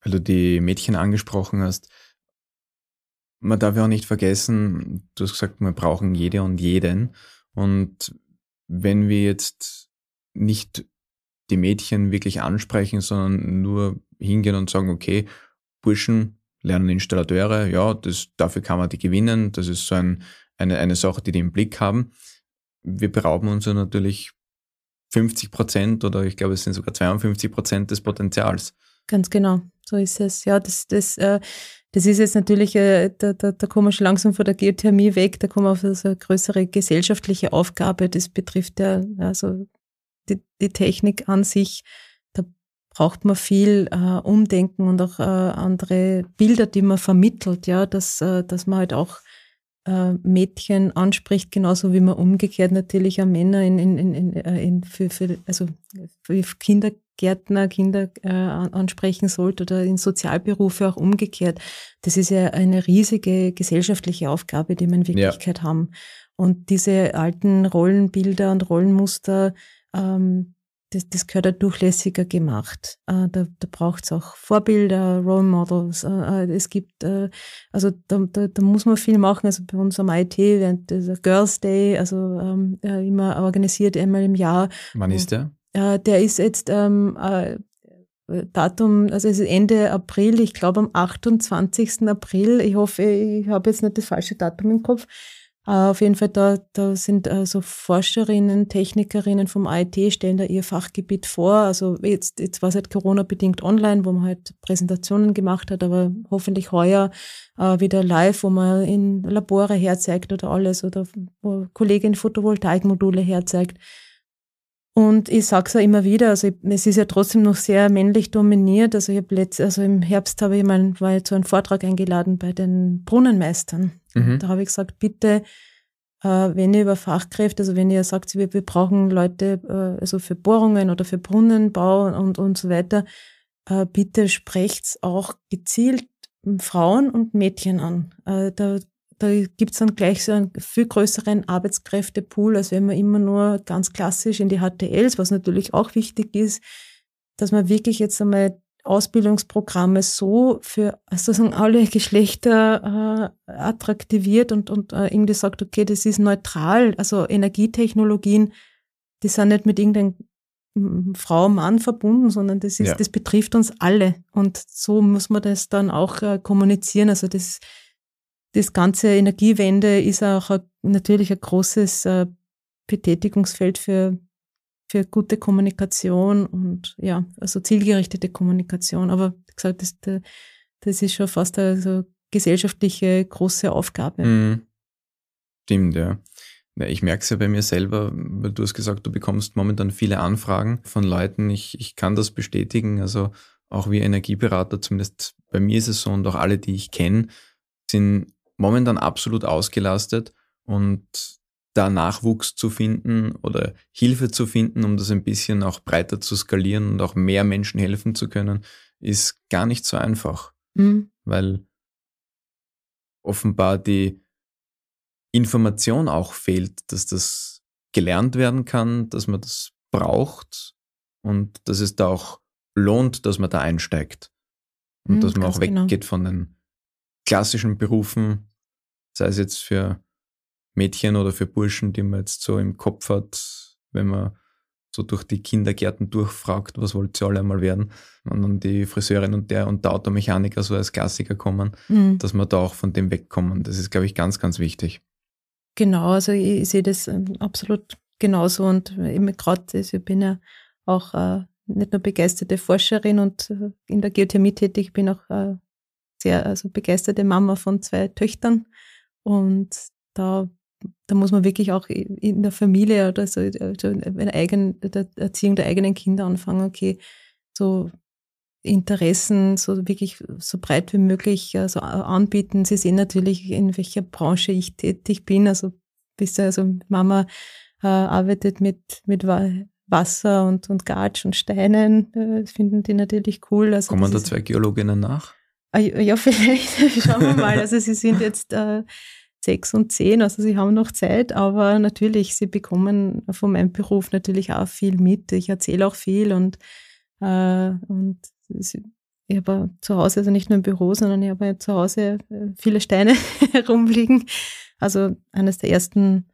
Speaker 1: weil du die Mädchen angesprochen hast, man darf ja auch nicht vergessen, du hast gesagt, wir brauchen jede und jeden. Und wenn wir jetzt nicht die Mädchen wirklich ansprechen, sondern nur hingehen und sagen, okay, Burschen lernen Installateure, ja, das, dafür kann man die gewinnen, das ist so ein, eine, eine Sache, die die im Blick haben. Wir berauben uns ja natürlich 50 Prozent oder ich glaube, es sind sogar 52 Prozent des Potenzials.
Speaker 2: Ganz genau, so ist es. Ja, das, das, äh, das ist jetzt natürlich, äh, da, da, da kommen wir schon langsam von der Geothermie weg, da kommen wir auf so eine größere gesellschaftliche Aufgabe. Das betrifft ja also die, die Technik an sich. Da braucht man viel äh, Umdenken und auch äh, andere Bilder, die man vermittelt, ja, dass, äh, dass man halt auch äh, Mädchen anspricht, genauso wie man umgekehrt natürlich auch Männer in, in, in, in, äh, für, für, also für Kindergärtner, Kinder äh, ansprechen sollte oder in Sozialberufe auch umgekehrt. Das ist ja eine riesige gesellschaftliche Aufgabe, die wir in Wirklichkeit ja. haben. Und diese alten Rollenbilder und Rollenmuster, ähm, das, das gehört ja durchlässiger gemacht. Äh, da da braucht es auch Vorbilder, Role Models. Äh, äh, es gibt, äh, also da, da, da muss man viel machen. Also bei uns am IT, während der Girls Day, also ähm, äh, immer organisiert einmal im Jahr.
Speaker 1: Wann ist der?
Speaker 2: Äh, der ist jetzt ähm, äh, Datum, also es ist Ende April, ich glaube am 28. April. Ich hoffe, ich habe jetzt nicht das falsche Datum im Kopf. Äh, auf jeden Fall, da, da sind also Forscherinnen, Technikerinnen vom IT stellen da ihr Fachgebiet vor. Also jetzt, jetzt war es halt Corona-bedingt online, wo man halt Präsentationen gemacht hat, aber hoffentlich heuer äh, wieder live, wo man in Labore herzeigt oder alles oder wo Kollegin Photovoltaikmodule herzeigt. Und ich sage es ja immer wieder, also ich, es ist ja trotzdem noch sehr männlich dominiert. Also ich habe also im Herbst habe ich mal war ich zu einem Vortrag eingeladen bei den Brunnenmeistern. Mhm. Da habe ich gesagt, bitte, äh, wenn ihr über Fachkräfte, also wenn ihr sagt, wir, wir brauchen Leute, äh, also für Bohrungen oder für Brunnenbau und, und so weiter, äh, bitte sprecht's auch gezielt Frauen und Mädchen an. Äh, da da gibt's dann gleich so einen viel größeren Arbeitskräftepool, als wenn man immer nur ganz klassisch in die HTLs, was natürlich auch wichtig ist, dass man wirklich jetzt einmal Ausbildungsprogramme so für sozusagen alle Geschlechter äh, attraktiviert und, und äh, irgendwie sagt, okay, das ist neutral. Also Energietechnologien, die sind nicht mit irgendeinem Frau, Mann verbunden, sondern das ist, ja. das betrifft uns alle. Und so muss man das dann auch äh, kommunizieren. Also das das ganze Energiewende ist auch ein, natürlich ein großes äh, Betätigungsfeld für, für gute Kommunikation und ja, also zielgerichtete Kommunikation. Aber wie gesagt, das, das ist schon fast eine so gesellschaftliche große Aufgabe. Mhm.
Speaker 1: Stimmt, ja. Ja, ich merke es ja bei mir selber, weil du hast gesagt, du bekommst momentan viele Anfragen von Leuten. Ich, ich kann das bestätigen. Also auch wir Energieberater, zumindest bei mir ist es so und auch alle, die ich kenne, sind momentan absolut ausgelastet und da Nachwuchs zu finden oder Hilfe zu finden, um das ein bisschen auch breiter zu skalieren und auch mehr Menschen helfen zu können, ist gar nicht so einfach, mhm. weil offenbar die Information auch fehlt, dass das gelernt werden kann, dass man das braucht und dass es da auch lohnt, dass man da einsteigt und mhm, dass man auch genau. weggeht genau. von den klassischen Berufen, sei es jetzt für Mädchen oder für Burschen, die man jetzt so im Kopf hat, wenn man so durch die Kindergärten durchfragt, was wollt ihr alle einmal werden? Und dann die Friseurin und der und der Automechaniker so als Klassiker kommen, mhm. dass wir da auch von dem wegkommen. Das ist, glaube ich, ganz, ganz wichtig.
Speaker 2: Genau, also ich, ich sehe das ähm, absolut genauso und eben gerade, also ich bin ja auch äh, nicht nur begeisterte Forscherin und äh, in der Geothermie tätig, ich bin auch äh, sehr also begeisterte Mama von zwei Töchtern und da, da muss man wirklich auch in der Familie oder so also in eigen, der Erziehung der eigenen Kinder anfangen, okay, so Interessen so wirklich so breit wie möglich also anbieten. Sie sehen natürlich, in welcher Branche ich tätig bin. Also bis also Mama äh, arbeitet mit, mit Wasser und, und Gatsch und Steinen. Äh, finden die natürlich cool.
Speaker 1: Also Kommen da zwei Geologinnen nach?
Speaker 2: Ah, ja, vielleicht. Schauen wir mal. Also sie sind jetzt äh, sechs und zehn, also sie haben noch Zeit, aber natürlich, sie bekommen von meinem Beruf natürlich auch viel mit. Ich erzähle auch viel und, äh, und ich habe zu Hause, also nicht nur im Büro, sondern ich habe zu Hause äh, viele Steine herumliegen. Also eines der ersten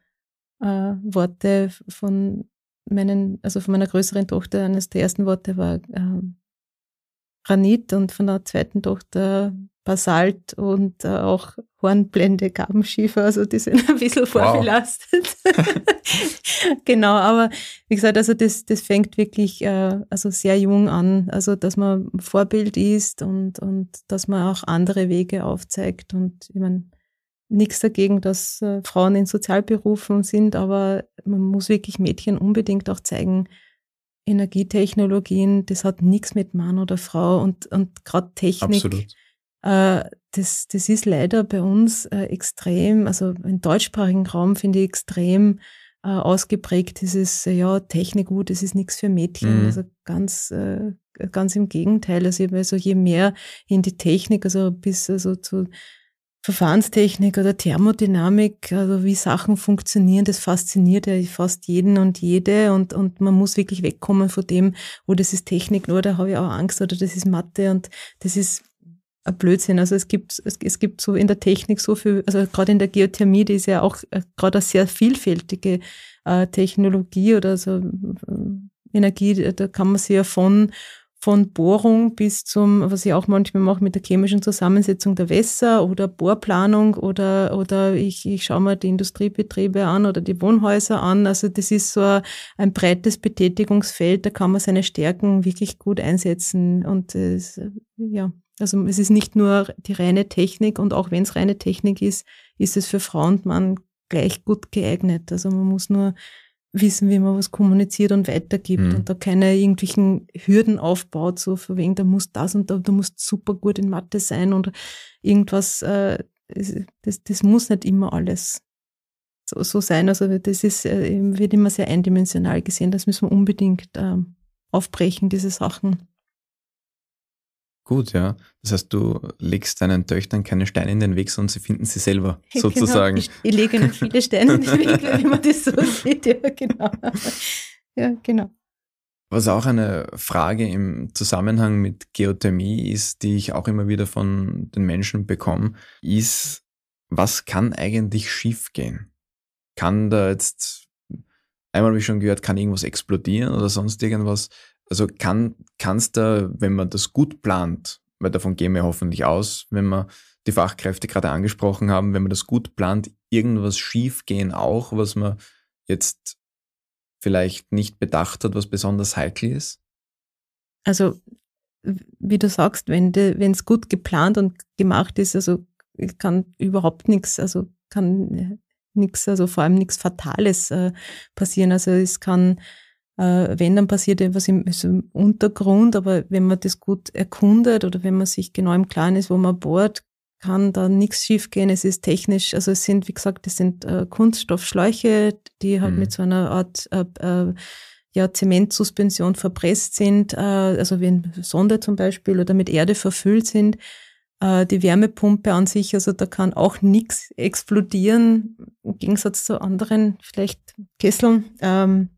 Speaker 2: äh, Worte von meinen, also von meiner größeren Tochter, eines der ersten Worte war äh, Granit und von der zweiten Tochter Basalt und äh, auch Hornblende, Gabenschiefer, also die sind ein bisschen vorbelastet. Wow. genau, aber wie gesagt, also das, das fängt wirklich äh, also sehr jung an, also dass man Vorbild ist und, und dass man auch andere Wege aufzeigt und ich meine, nichts dagegen, dass äh, Frauen in Sozialberufen sind, aber man muss wirklich Mädchen unbedingt auch zeigen, Energietechnologien, das hat nichts mit Mann oder Frau und, und gerade Technik. Äh, das, das ist leider bei uns äh, extrem, also im deutschsprachigen Raum finde ich extrem äh, ausgeprägt dieses, äh, ja, Technik gut, das ist nichts für Mädchen. Mhm. Also ganz, äh, ganz im Gegenteil. Also, also je mehr in die Technik, also bis also zu Verfahrenstechnik oder Thermodynamik, also wie Sachen funktionieren, das fasziniert ja fast jeden und jede und, und man muss wirklich wegkommen von dem, oh, das ist Technik, nur da habe ich auch Angst oder das ist Mathe und das ist ein Blödsinn. Also es gibt, es, es gibt so in der Technik so viel, also gerade in der Geothermie, die ist ja auch äh, gerade eine sehr vielfältige äh, Technologie oder so äh, Energie, da kann man sich ja von von Bohrung bis zum, was ich auch manchmal mache mit der chemischen Zusammensetzung der Wässer oder Bohrplanung oder, oder ich, ich schaue mir die Industriebetriebe an oder die Wohnhäuser an. Also das ist so ein, breites Betätigungsfeld, da kann man seine Stärken wirklich gut einsetzen. Und es, ja, also es ist nicht nur die reine Technik und auch wenn es reine Technik ist, ist es für Frau und Mann gleich gut geeignet. Also man muss nur wissen, wie man was kommuniziert und weitergibt mhm. und da keine irgendwelchen Hürden aufbaut, so von wegen, da muss das und da, da muss super gut in Mathe sein und irgendwas, äh, das, das muss nicht immer alles so, so sein. Also das ist, äh, wird immer sehr eindimensional gesehen. Das müssen wir unbedingt äh, aufbrechen, diese Sachen.
Speaker 1: Gut, ja. Das heißt, du legst deinen Töchtern keine Steine in den Weg, sondern sie finden sie selber, genau. sozusagen.
Speaker 2: Ich, ich lege ihnen viele Steine in den Weg, wenn man das so sieht. Ja, genau. Ja, genau.
Speaker 1: Was auch eine Frage im Zusammenhang mit Geothermie ist, die ich auch immer wieder von den Menschen bekomme, ist, was kann eigentlich schiefgehen? Kann da jetzt, einmal habe ich schon gehört, kann irgendwas explodieren oder sonst irgendwas? Also kann es da, wenn man das gut plant, weil davon gehen wir hoffentlich aus, wenn wir die Fachkräfte gerade angesprochen haben, wenn man das gut plant, irgendwas schief gehen auch, was man jetzt vielleicht nicht bedacht hat, was besonders heikel ist?
Speaker 2: Also, wie du sagst, wenn es gut geplant und gemacht ist, also kann überhaupt nichts, also kann nichts, also vor allem nichts Fatales äh, passieren. Also es kann äh, wenn, dann passiert etwas im, also im, Untergrund, aber wenn man das gut erkundet oder wenn man sich genau im Klaren ist, wo man bohrt, kann da nichts schiefgehen. Es ist technisch, also es sind, wie gesagt, es sind äh, Kunststoffschläuche, die halt mhm. mit so einer Art äh, äh, ja, Zementsuspension verpresst sind, äh, also wie eine Sonde zum Beispiel oder mit Erde verfüllt sind. Äh, die Wärmepumpe an sich, also da kann auch nichts explodieren, im Gegensatz zu anderen vielleicht Kesseln. Ähm,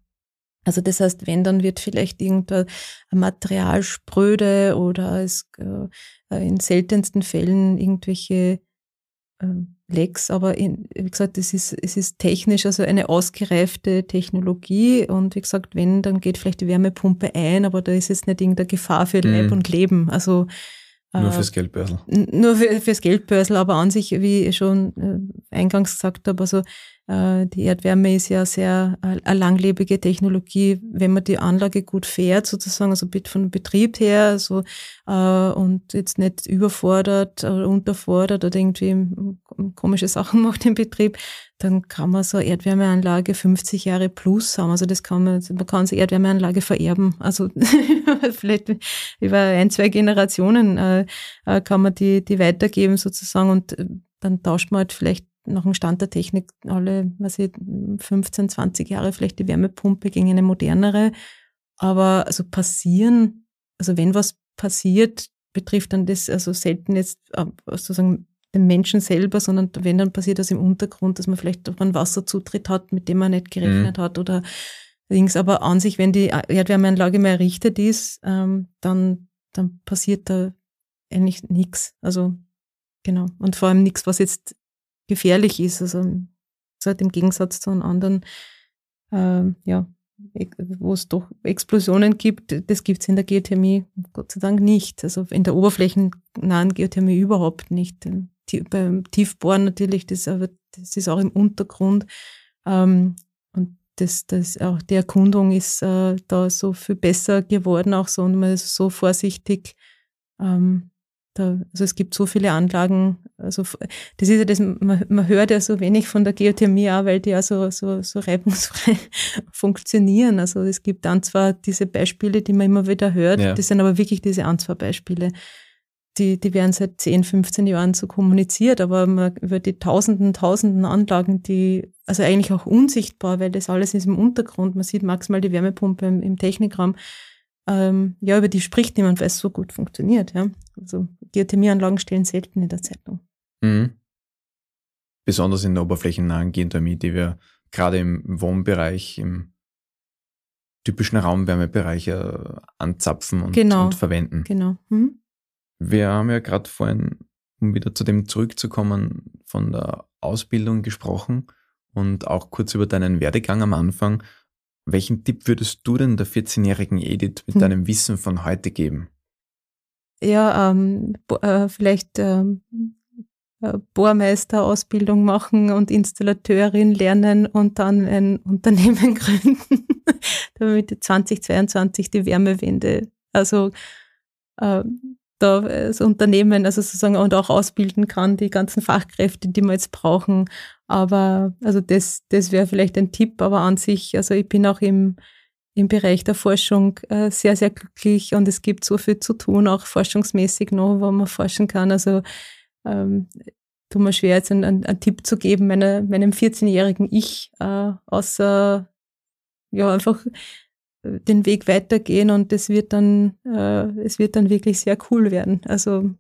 Speaker 2: also das heißt, wenn, dann wird vielleicht irgendein Material spröde oder es äh, in seltensten Fällen irgendwelche äh, Lecks, aber in, wie gesagt, es ist, es ist technisch, also eine ausgereifte Technologie und wie gesagt, wenn, dann geht vielleicht die Wärmepumpe ein, aber da ist jetzt nicht irgendeine Gefahr für Leib mhm. und Leben. Also
Speaker 1: nur äh, fürs Geldbörsel.
Speaker 2: Nur für, fürs Geldbörsel, aber an sich, wie ich schon äh, eingangs gesagt habe, also die Erdwärme ist ja sehr äh, eine langlebige Technologie, wenn man die Anlage gut fährt, sozusagen, also von Betrieb her, so äh, und jetzt nicht überfordert oder unterfordert oder irgendwie komische Sachen macht im Betrieb, dann kann man so eine Erdwärmeanlage 50 Jahre plus haben. Also das kann man, man kann so Erdwärmeanlage vererben. Also vielleicht über ein, zwei Generationen äh, kann man die, die weitergeben sozusagen und dann tauscht man halt vielleicht nach dem Stand der Technik alle, was ich, 15, 20 Jahre vielleicht die Wärmepumpe gegen eine modernere. Aber also passieren, also wenn was passiert, betrifft dann das also selten jetzt äh, sozusagen den Menschen selber, sondern wenn dann passiert das im Untergrund, dass man vielleicht auch einen Wasserzutritt hat, mit dem man nicht gerechnet mhm. hat oder Dings. Aber an sich, wenn die Erdwärmeanlage mehr errichtet ist, ähm, dann, dann passiert da eigentlich nichts. Also genau. Und vor allem nichts, was jetzt gefährlich ist. Also halt im Gegensatz zu anderen, äh, ja, wo es doch Explosionen gibt, das gibt es in der Geothermie Gott sei Dank nicht. Also in der oberflächennahen Geothermie überhaupt nicht. Beim Tiefbohren natürlich, das, aber das ist auch im Untergrund. Ähm, und das, das auch die Erkundung ist äh, da so viel besser geworden, auch so und man ist so vorsichtig. Ähm, da, also es gibt so viele Anlagen, also das ist ja das, man, man hört ja so wenig von der Geothermie auch, weil die ja so, so, so reibungsfrei funktionieren. Also es gibt dann zwar diese Beispiele, die man immer wieder hört, ja. das sind aber wirklich diese ein, zwei Beispiele. Die, die werden seit 10, 15 Jahren so kommuniziert, aber man, über die tausenden, tausenden Anlagen, die, also eigentlich auch unsichtbar, weil das alles ist im Untergrund. Man sieht maximal die Wärmepumpe im, im Technikraum ähm, ja, über die spricht niemand, weil es so gut funktioniert. Ja. Also Geothermieanlagen stehen selten in der Zeitung. Mhm.
Speaker 1: Besonders in der oberflächennahen Geothermie, die wir gerade im Wohnbereich, im typischen Raumwärmebereich äh, anzapfen und,
Speaker 2: genau.
Speaker 1: und, verwenden.
Speaker 2: Genau. Mhm.
Speaker 1: Wir haben ja gerade vorhin, um wieder zu dem zurückzukommen, von der Ausbildung gesprochen und auch kurz über deinen Werdegang am Anfang. Welchen Tipp würdest du denn der 14-jährigen Edith mit hm. deinem Wissen von heute geben?
Speaker 2: Ja, ähm, äh, vielleicht ähm, äh, Bohrmeisterausbildung machen und Installateurin lernen und dann ein Unternehmen gründen, damit 2022 die Wärmewende, also äh, da das Unternehmen, also sozusagen und auch ausbilden kann, die ganzen Fachkräfte, die wir jetzt brauchen. Aber also das, das wäre vielleicht ein Tipp, aber an sich, also ich bin auch im, im Bereich der Forschung äh, sehr, sehr glücklich und es gibt so viel zu tun, auch forschungsmäßig noch, wo man forschen kann. Also ähm, tut mir schwer, jetzt einen, einen, einen Tipp zu geben, meine, meinem 14-jährigen Ich, äh, außer ja, einfach den Weg weitergehen und es wird dann, äh, es wird dann wirklich sehr cool werden. Also,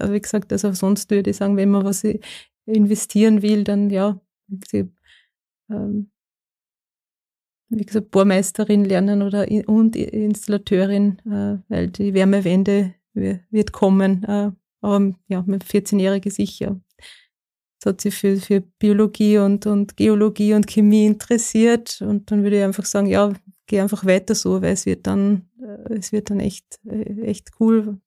Speaker 2: wie gesagt, also sonst würde ich sagen, wenn man was investieren will, dann ja, sie, ähm, wie gesagt, Bohrmeisterin lernen oder und Installateurin, äh, weil die Wärmewende wird kommen. Äh, aber ja, mit 14-Jährige sicher. Das hat sich für, für Biologie und, und Geologie und Chemie interessiert. Und dann würde ich einfach sagen, ja, geh einfach weiter so, weil es wird dann, äh, es wird dann echt, echt cool.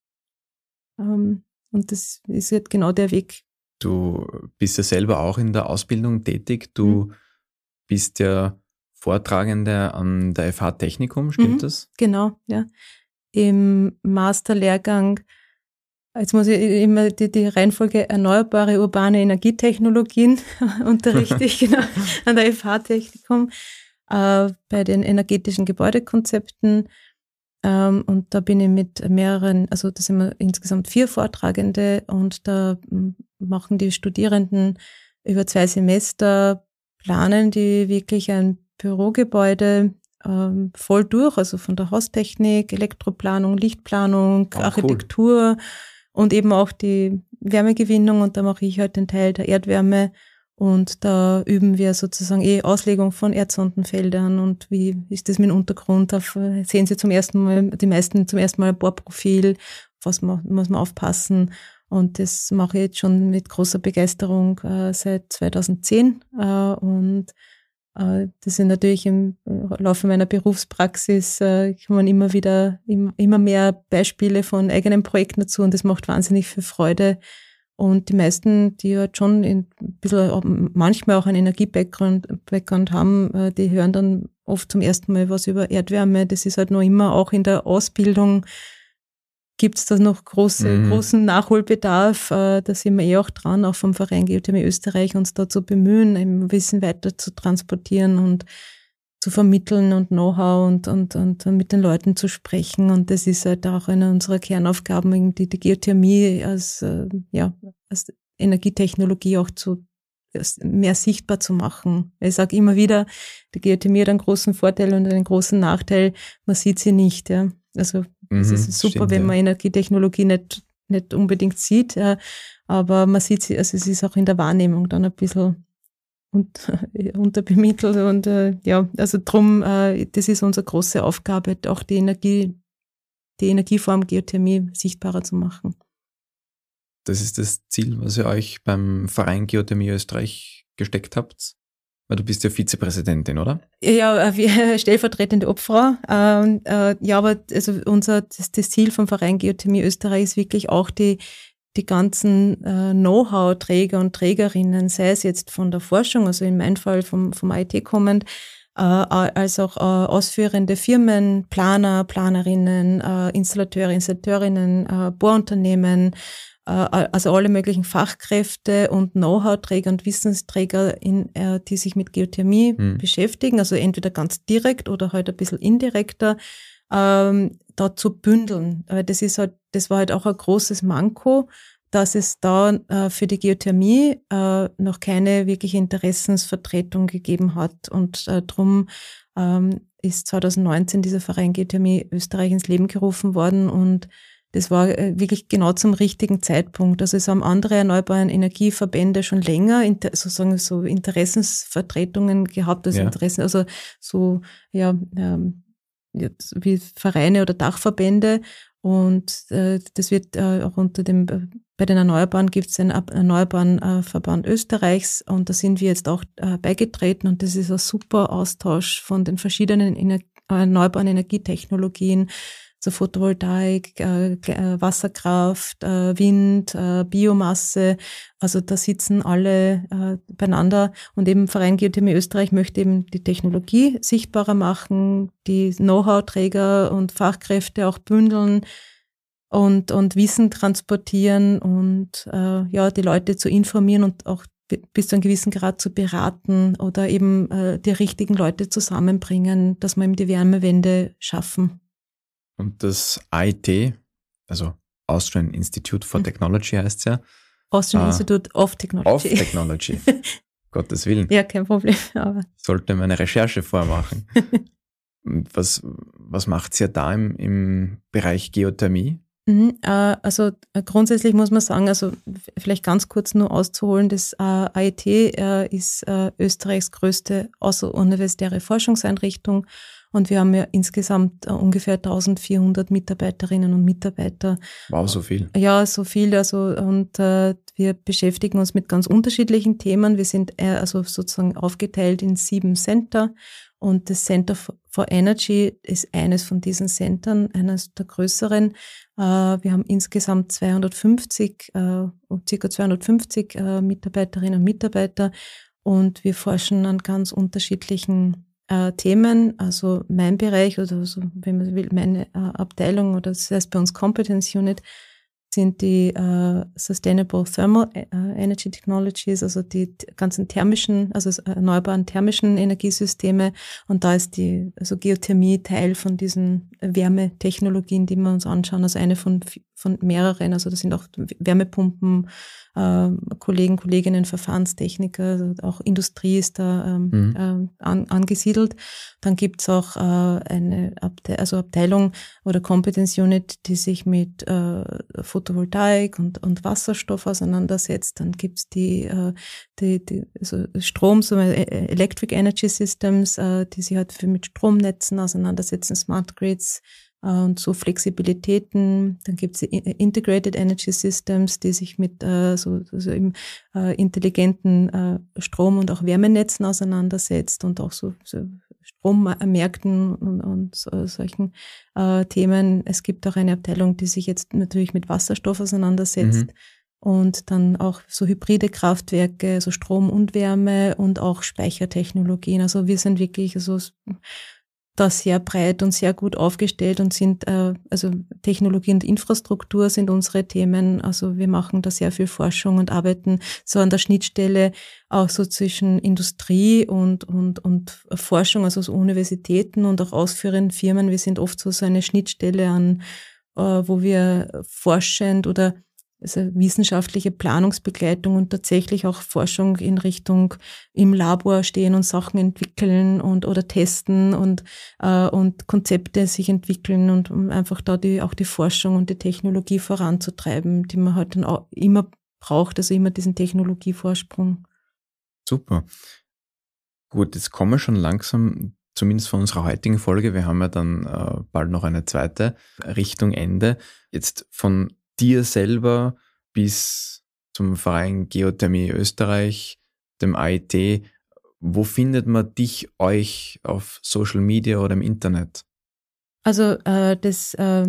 Speaker 2: Ähm, und das ist jetzt genau der Weg.
Speaker 1: Du bist ja selber auch in der Ausbildung tätig. Du mhm. bist ja Vortragende an der FH Technikum, stimmt mhm, das?
Speaker 2: Genau, ja. Im Masterlehrgang, jetzt muss ich immer die, die Reihenfolge erneuerbare urbane Energietechnologien unterrichte ich genau an der FH Technikum äh, bei den energetischen Gebäudekonzepten. Ähm, und da bin ich mit mehreren, also da sind wir insgesamt vier Vortragende und da hm, machen die Studierenden über zwei Semester, planen die wirklich ein Bürogebäude ähm, voll durch, also von der Haustechnik, Elektroplanung, Lichtplanung, oh, Architektur cool. und eben auch die Wärmegewinnung und da mache ich halt den Teil der Erdwärme und da üben wir sozusagen eh Auslegung von Erdsondenfeldern und wie ist das mit dem Untergrund. Auf, sehen Sie zum ersten Mal, die meisten zum ersten Mal ein Bohrprofil, was man, muss man aufpassen. Und das mache ich jetzt schon mit großer Begeisterung äh, seit 2010. Äh, und das sind natürlich im äh, Laufe meiner Berufspraxis äh, kommen immer wieder im, immer mehr Beispiele von eigenen Projekten dazu und das macht wahnsinnig viel Freude, und die meisten, die halt schon ein bisschen, manchmal auch einen Energie-Background Background haben, äh, die hören dann oft zum ersten Mal was über Erdwärme. Das ist halt noch immer auch in der Ausbildung gibt es da noch große, mhm. großen Nachholbedarf. Äh, da sind wir eh auch dran, auch vom Verein Geothermie Österreich, uns da zu bemühen, im Wissen weiter zu transportieren und zu vermitteln und Know-how und, und, und mit den Leuten zu sprechen. Und das ist halt auch eine unserer Kernaufgaben, die, die Geothermie als, äh, ja, als Energietechnologie auch zu mehr sichtbar zu machen. Ich sage immer wieder, die Geothermie hat einen großen Vorteil und einen großen Nachteil, man sieht sie nicht. Ja. Also mhm, es ist super, stimmt, wenn man ja. Energietechnologie nicht, nicht unbedingt sieht, ja, aber man sieht sie, also es ist auch in der Wahrnehmung dann ein bisschen und, unterbemittelt. Und äh, ja, also drum, äh, das ist unsere große Aufgabe, auch die Energie, die Energieform Geothermie sichtbarer zu machen.
Speaker 1: Das ist das Ziel, was ihr euch beim Verein Geothermie Österreich gesteckt habt. Weil du bist ja Vizepräsidentin, oder?
Speaker 2: Ja, äh, stellvertretende Obfrau. Ähm, äh, ja, aber also unser das, Ziel vom Verein Geothermie Österreich ist wirklich auch die die ganzen äh, Know-how-Träger und Trägerinnen, sei es jetzt von der Forschung, also in meinem Fall vom, vom IT kommend, als auch ausführende Firmen, Planer, Planerinnen, Installateure, Installateurinnen, Bohrunternehmen, also alle möglichen Fachkräfte und Know-how-Träger und Wissensträger, in, äh, die sich mit Geothermie mhm. beschäftigen, also entweder ganz direkt oder halt ein bisschen indirekter, ähm, da zu bündeln. Weil das ist halt, das war halt auch ein großes Manko, dass es da äh, für die Geothermie äh, noch keine wirkliche Interessensvertretung gegeben hat. Und äh, drum ähm, ist 2019 dieser Verein Geothermie Österreich ins Leben gerufen worden und das war äh, wirklich genau zum richtigen Zeitpunkt. Also es haben andere erneuerbare Energieverbände schon länger sozusagen so Interessensvertretungen gehabt, also ja. Interessen, also so ja ähm, wie Vereine oder Dachverbände. Und äh, das wird äh, auch unter dem, äh, bei den Erneuerbaren gibt es den Erneuerbaren äh, Verband Österreichs und da sind wir jetzt auch beigetreten und das ist ein super Austausch von den verschiedenen Ener erneuerbaren Energietechnologien, so Photovoltaik, äh, äh, Wasserkraft, äh, Wind, äh, Biomasse. Also da sitzen alle äh, beieinander und eben Verein Geothermie Österreich möchte eben die Technologie sichtbarer machen, die Know-how-Träger und Fachkräfte auch bündeln und, und Wissen transportieren und äh, ja, die Leute zu informieren und auch bis zu einem gewissen Grad zu beraten oder eben die richtigen Leute zusammenbringen, dass wir eben die Wärmewende schaffen.
Speaker 1: Und das IT, also Austrian Institute for mhm. Technology heißt es ja.
Speaker 2: Austrian uh, Institute of Technology.
Speaker 1: Of Technology. Gottes Willen.
Speaker 2: Ja, kein Problem. Aber.
Speaker 1: Sollte meine Recherche vormachen. was, was macht ihr da im, im Bereich Geothermie?
Speaker 2: Mhm, äh, also äh, grundsätzlich muss man sagen, also vielleicht ganz kurz nur auszuholen, das äh, AIT äh, ist äh, Österreichs größte außeruniversitäre Forschungseinrichtung und wir haben ja insgesamt äh, ungefähr 1400 Mitarbeiterinnen und Mitarbeiter.
Speaker 1: Wow, so viel.
Speaker 2: Ja, so viel. Also und äh, wir beschäftigen uns mit ganz unterschiedlichen Themen. Wir sind äh, also sozusagen aufgeteilt in sieben Center und das Center for Energy ist eines von diesen Centern, eines der größeren. Äh, wir haben insgesamt 250, äh, circa 250 äh, Mitarbeiterinnen und Mitarbeiter und wir forschen an ganz unterschiedlichen äh, Themen, also mein Bereich oder so, wenn man will, meine äh, Abteilung oder das heißt bei uns Competence Unit sind die äh, Sustainable Thermal äh, Energy Technologies, also die ganzen thermischen, also erneuerbaren thermischen Energiesysteme. Und da ist die also Geothermie Teil von diesen Wärmetechnologien, die wir uns anschauen. Also eine von, von mehreren. Also das sind auch Wärmepumpen, äh, Kollegen, Kolleginnen, Verfahrenstechniker, also auch Industrie ist da ähm, mhm. äh, an, angesiedelt. Dann gibt's auch äh, eine Abte also Abteilung oder Competence Unit, die sich mit äh, Photovoltaik und, und Wasserstoff auseinandersetzt. Dann gibt's die, äh, die, die also Strom, so äh, Electric Energy Systems, äh, die sich halt für mit Stromnetzen auseinandersetzen, Smart Grids, und so Flexibilitäten. Dann gibt es Integrated Energy Systems, die sich mit äh, so, so im, äh, intelligenten äh, Strom- und auch Wärmenetzen auseinandersetzt und auch so, so Strommärkten und, und so, solchen äh, Themen. Es gibt auch eine Abteilung, die sich jetzt natürlich mit Wasserstoff auseinandersetzt. Mhm. Und dann auch so hybride Kraftwerke, so Strom und Wärme und auch Speichertechnologien. Also wir sind wirklich so da sehr breit und sehr gut aufgestellt und sind, äh, also Technologie und Infrastruktur sind unsere Themen. Also wir machen da sehr viel Forschung und arbeiten so an der Schnittstelle auch so zwischen Industrie und, und, und Forschung, also so Universitäten und auch ausführenden Firmen. Wir sind oft so, so eine Schnittstelle an, äh, wo wir forschend oder also wissenschaftliche Planungsbegleitung und tatsächlich auch Forschung in Richtung im Labor stehen und Sachen entwickeln und oder testen und äh, und Konzepte sich entwickeln und um einfach da die auch die Forschung und die Technologie voranzutreiben, die man halt dann auch immer braucht, also immer diesen Technologievorsprung.
Speaker 1: Super. Gut, jetzt kommen wir schon langsam zumindest von unserer heutigen Folge. Wir haben ja dann äh, bald noch eine zweite Richtung Ende. Jetzt von dir selber bis zum Verein Geothermie Österreich, dem AIT, wo findet man dich, euch auf Social Media oder im Internet?
Speaker 2: Also äh, das, äh,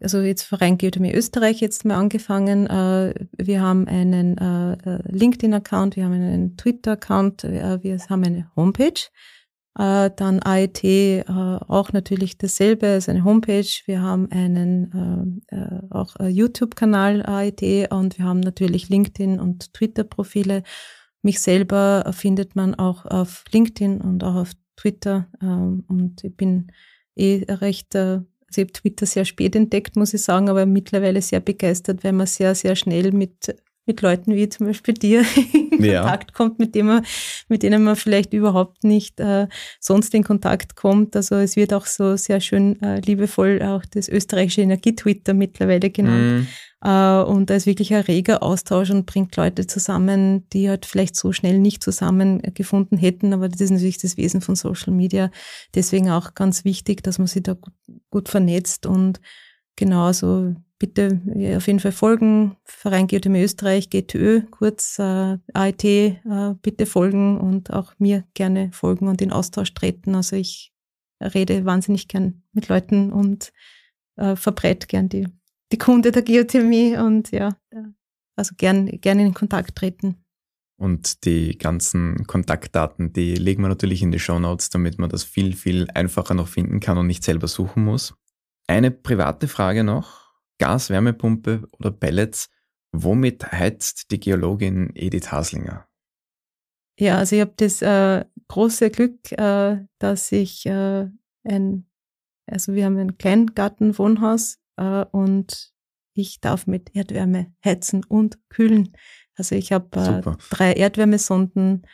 Speaker 2: also jetzt Verein Geothermie Österreich jetzt mal angefangen. Äh, wir haben einen äh, äh LinkedIn-Account, wir haben einen Twitter-Account, äh, wir haben eine Homepage. Äh, dann AIT äh, auch natürlich dasselbe, ist eine Homepage. Wir haben einen äh, äh auch äh, YouTube-Kanal AIT und wir haben natürlich LinkedIn und Twitter-Profile. Mich selber findet man auch auf LinkedIn und auch auf Twitter ähm, und ich bin eh recht also ich habe Twitter sehr spät entdeckt, muss ich sagen, aber mittlerweile sehr begeistert, weil man sehr, sehr schnell mit mit Leuten wie zum Beispiel dir in ja. Kontakt kommt, mit, dem man, mit denen man vielleicht überhaupt nicht äh, sonst in Kontakt kommt. Also es wird auch so sehr schön äh, liebevoll auch das österreichische Energietwitter mittlerweile genannt. Mm. Äh, und da ist wirklich ein reger Austausch und bringt Leute zusammen, die halt vielleicht so schnell nicht zusammengefunden hätten. Aber das ist natürlich das Wesen von Social Media. Deswegen auch ganz wichtig, dass man sich da gut, gut vernetzt und genauso bitte auf jeden Fall folgen. Verein Geothermie Österreich, GTÖ, kurz äh, AIT, äh, bitte folgen und auch mir gerne folgen und in Austausch treten. Also ich rede wahnsinnig gern mit Leuten und äh, verbreite gern die, die Kunde der Geothermie und ja, also gern, gern in Kontakt treten.
Speaker 1: Und die ganzen Kontaktdaten, die legen wir natürlich in die Show Notes, damit man das viel, viel einfacher noch finden kann und nicht selber suchen muss. Eine private Frage noch Gas, Wärmepumpe oder Pellets. Womit heizt die Geologin Edith Haslinger?
Speaker 2: Ja, also ich habe das äh, große Glück, äh, dass ich äh, ein, also wir haben ein Kleingartenwohnhaus äh, und ich darf mit Erdwärme heizen und kühlen. Also ich habe äh, drei Erdwärmesonden,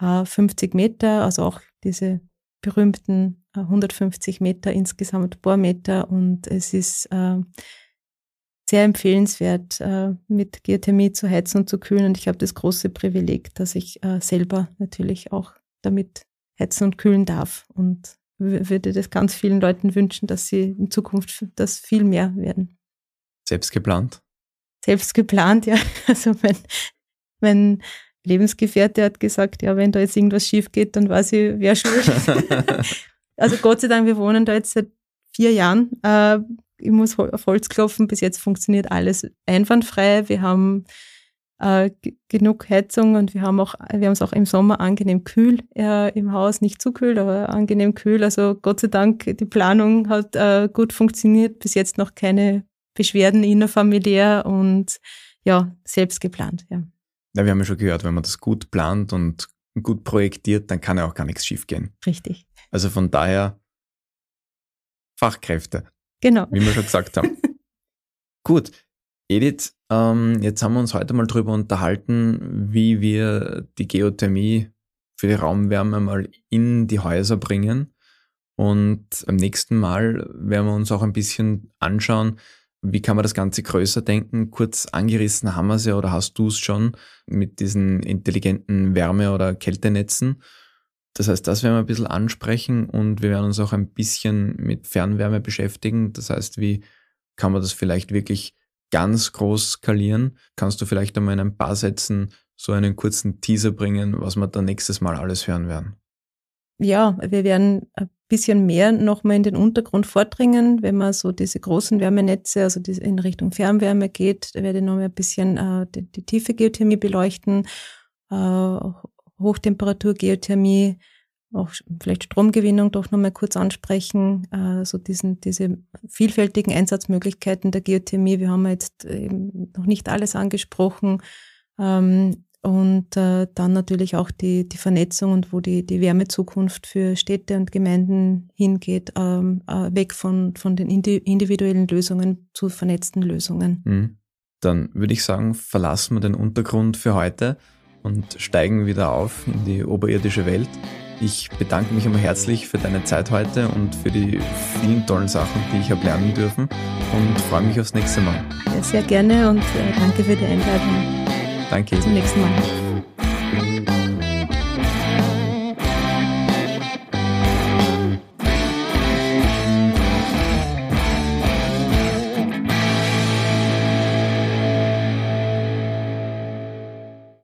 Speaker 2: äh, 50 Meter, also auch diese berühmten 150 Meter insgesamt Bohrmeter und es ist äh, sehr empfehlenswert, äh, mit Geothermie zu heizen und zu kühlen. Und ich habe das große Privileg, dass ich äh, selber natürlich auch damit heizen und kühlen darf. Und würde das ganz vielen Leuten wünschen, dass sie in Zukunft das viel mehr werden.
Speaker 1: Selbst geplant?
Speaker 2: Selbst geplant, ja. Also mein, mein Lebensgefährte hat gesagt, ja, wenn da jetzt irgendwas schief geht, dann weiß ich, wer schuld. also Gott sei Dank, wir wohnen da jetzt seit vier Jahren. Äh, ich muss auf Holz klopfen, bis jetzt funktioniert alles einwandfrei. Wir haben äh, genug Heizung und wir haben auch, wir haben es auch im Sommer angenehm kühl äh, im Haus, nicht zu kühl, aber angenehm kühl. Also Gott sei Dank, die Planung hat äh, gut funktioniert, bis jetzt noch keine Beschwerden innerfamiliär und ja, selbst geplant, ja.
Speaker 1: Ja, wir haben ja schon gehört, wenn man das gut plant und gut projektiert, dann kann ja auch gar nichts schiefgehen.
Speaker 2: Richtig.
Speaker 1: Also von daher Fachkräfte.
Speaker 2: Genau.
Speaker 1: Wie wir schon gesagt haben. Gut. Edith, ähm, jetzt haben wir uns heute mal drüber unterhalten, wie wir die Geothermie für die Raumwärme mal in die Häuser bringen. Und am nächsten Mal werden wir uns auch ein bisschen anschauen, wie kann man das Ganze größer denken? Kurz angerissen haben wir es ja oder hast du es schon mit diesen intelligenten Wärme- oder Kältenetzen. Das heißt, das werden wir ein bisschen ansprechen und wir werden uns auch ein bisschen mit Fernwärme beschäftigen. Das heißt, wie kann man das vielleicht wirklich ganz groß skalieren? Kannst du vielleicht einmal in ein paar Sätzen so einen kurzen Teaser bringen, was wir dann nächstes Mal alles hören werden?
Speaker 2: Ja, wir werden ein bisschen mehr nochmal in den Untergrund vordringen, wenn man so diese großen Wärmenetze, also in Richtung Fernwärme geht, da werde ich nochmal ein bisschen äh, die, die, tiefe Geothermie beleuchten, äh, Hochtemperatur-Geothermie, auch vielleicht Stromgewinnung doch nochmal kurz ansprechen, äh, so diesen, diese vielfältigen Einsatzmöglichkeiten der Geothermie. Wir haben jetzt eben noch nicht alles angesprochen. Ähm, und äh, dann natürlich auch die, die Vernetzung und wo die, die Wärmezukunft für Städte und Gemeinden hingeht, ähm, äh, weg von, von den individuellen Lösungen zu vernetzten Lösungen.
Speaker 1: Mhm. Dann würde ich sagen, verlassen wir den Untergrund für heute und steigen wieder auf in die oberirdische Welt. Ich bedanke mich immer herzlich für deine Zeit heute und für die vielen tollen Sachen, die ich habe lernen dürfen und freue mich aufs nächste Mal.
Speaker 2: Sehr gerne und äh, danke für die Einladung.
Speaker 1: Danke.
Speaker 2: Bis zum nächsten Mal.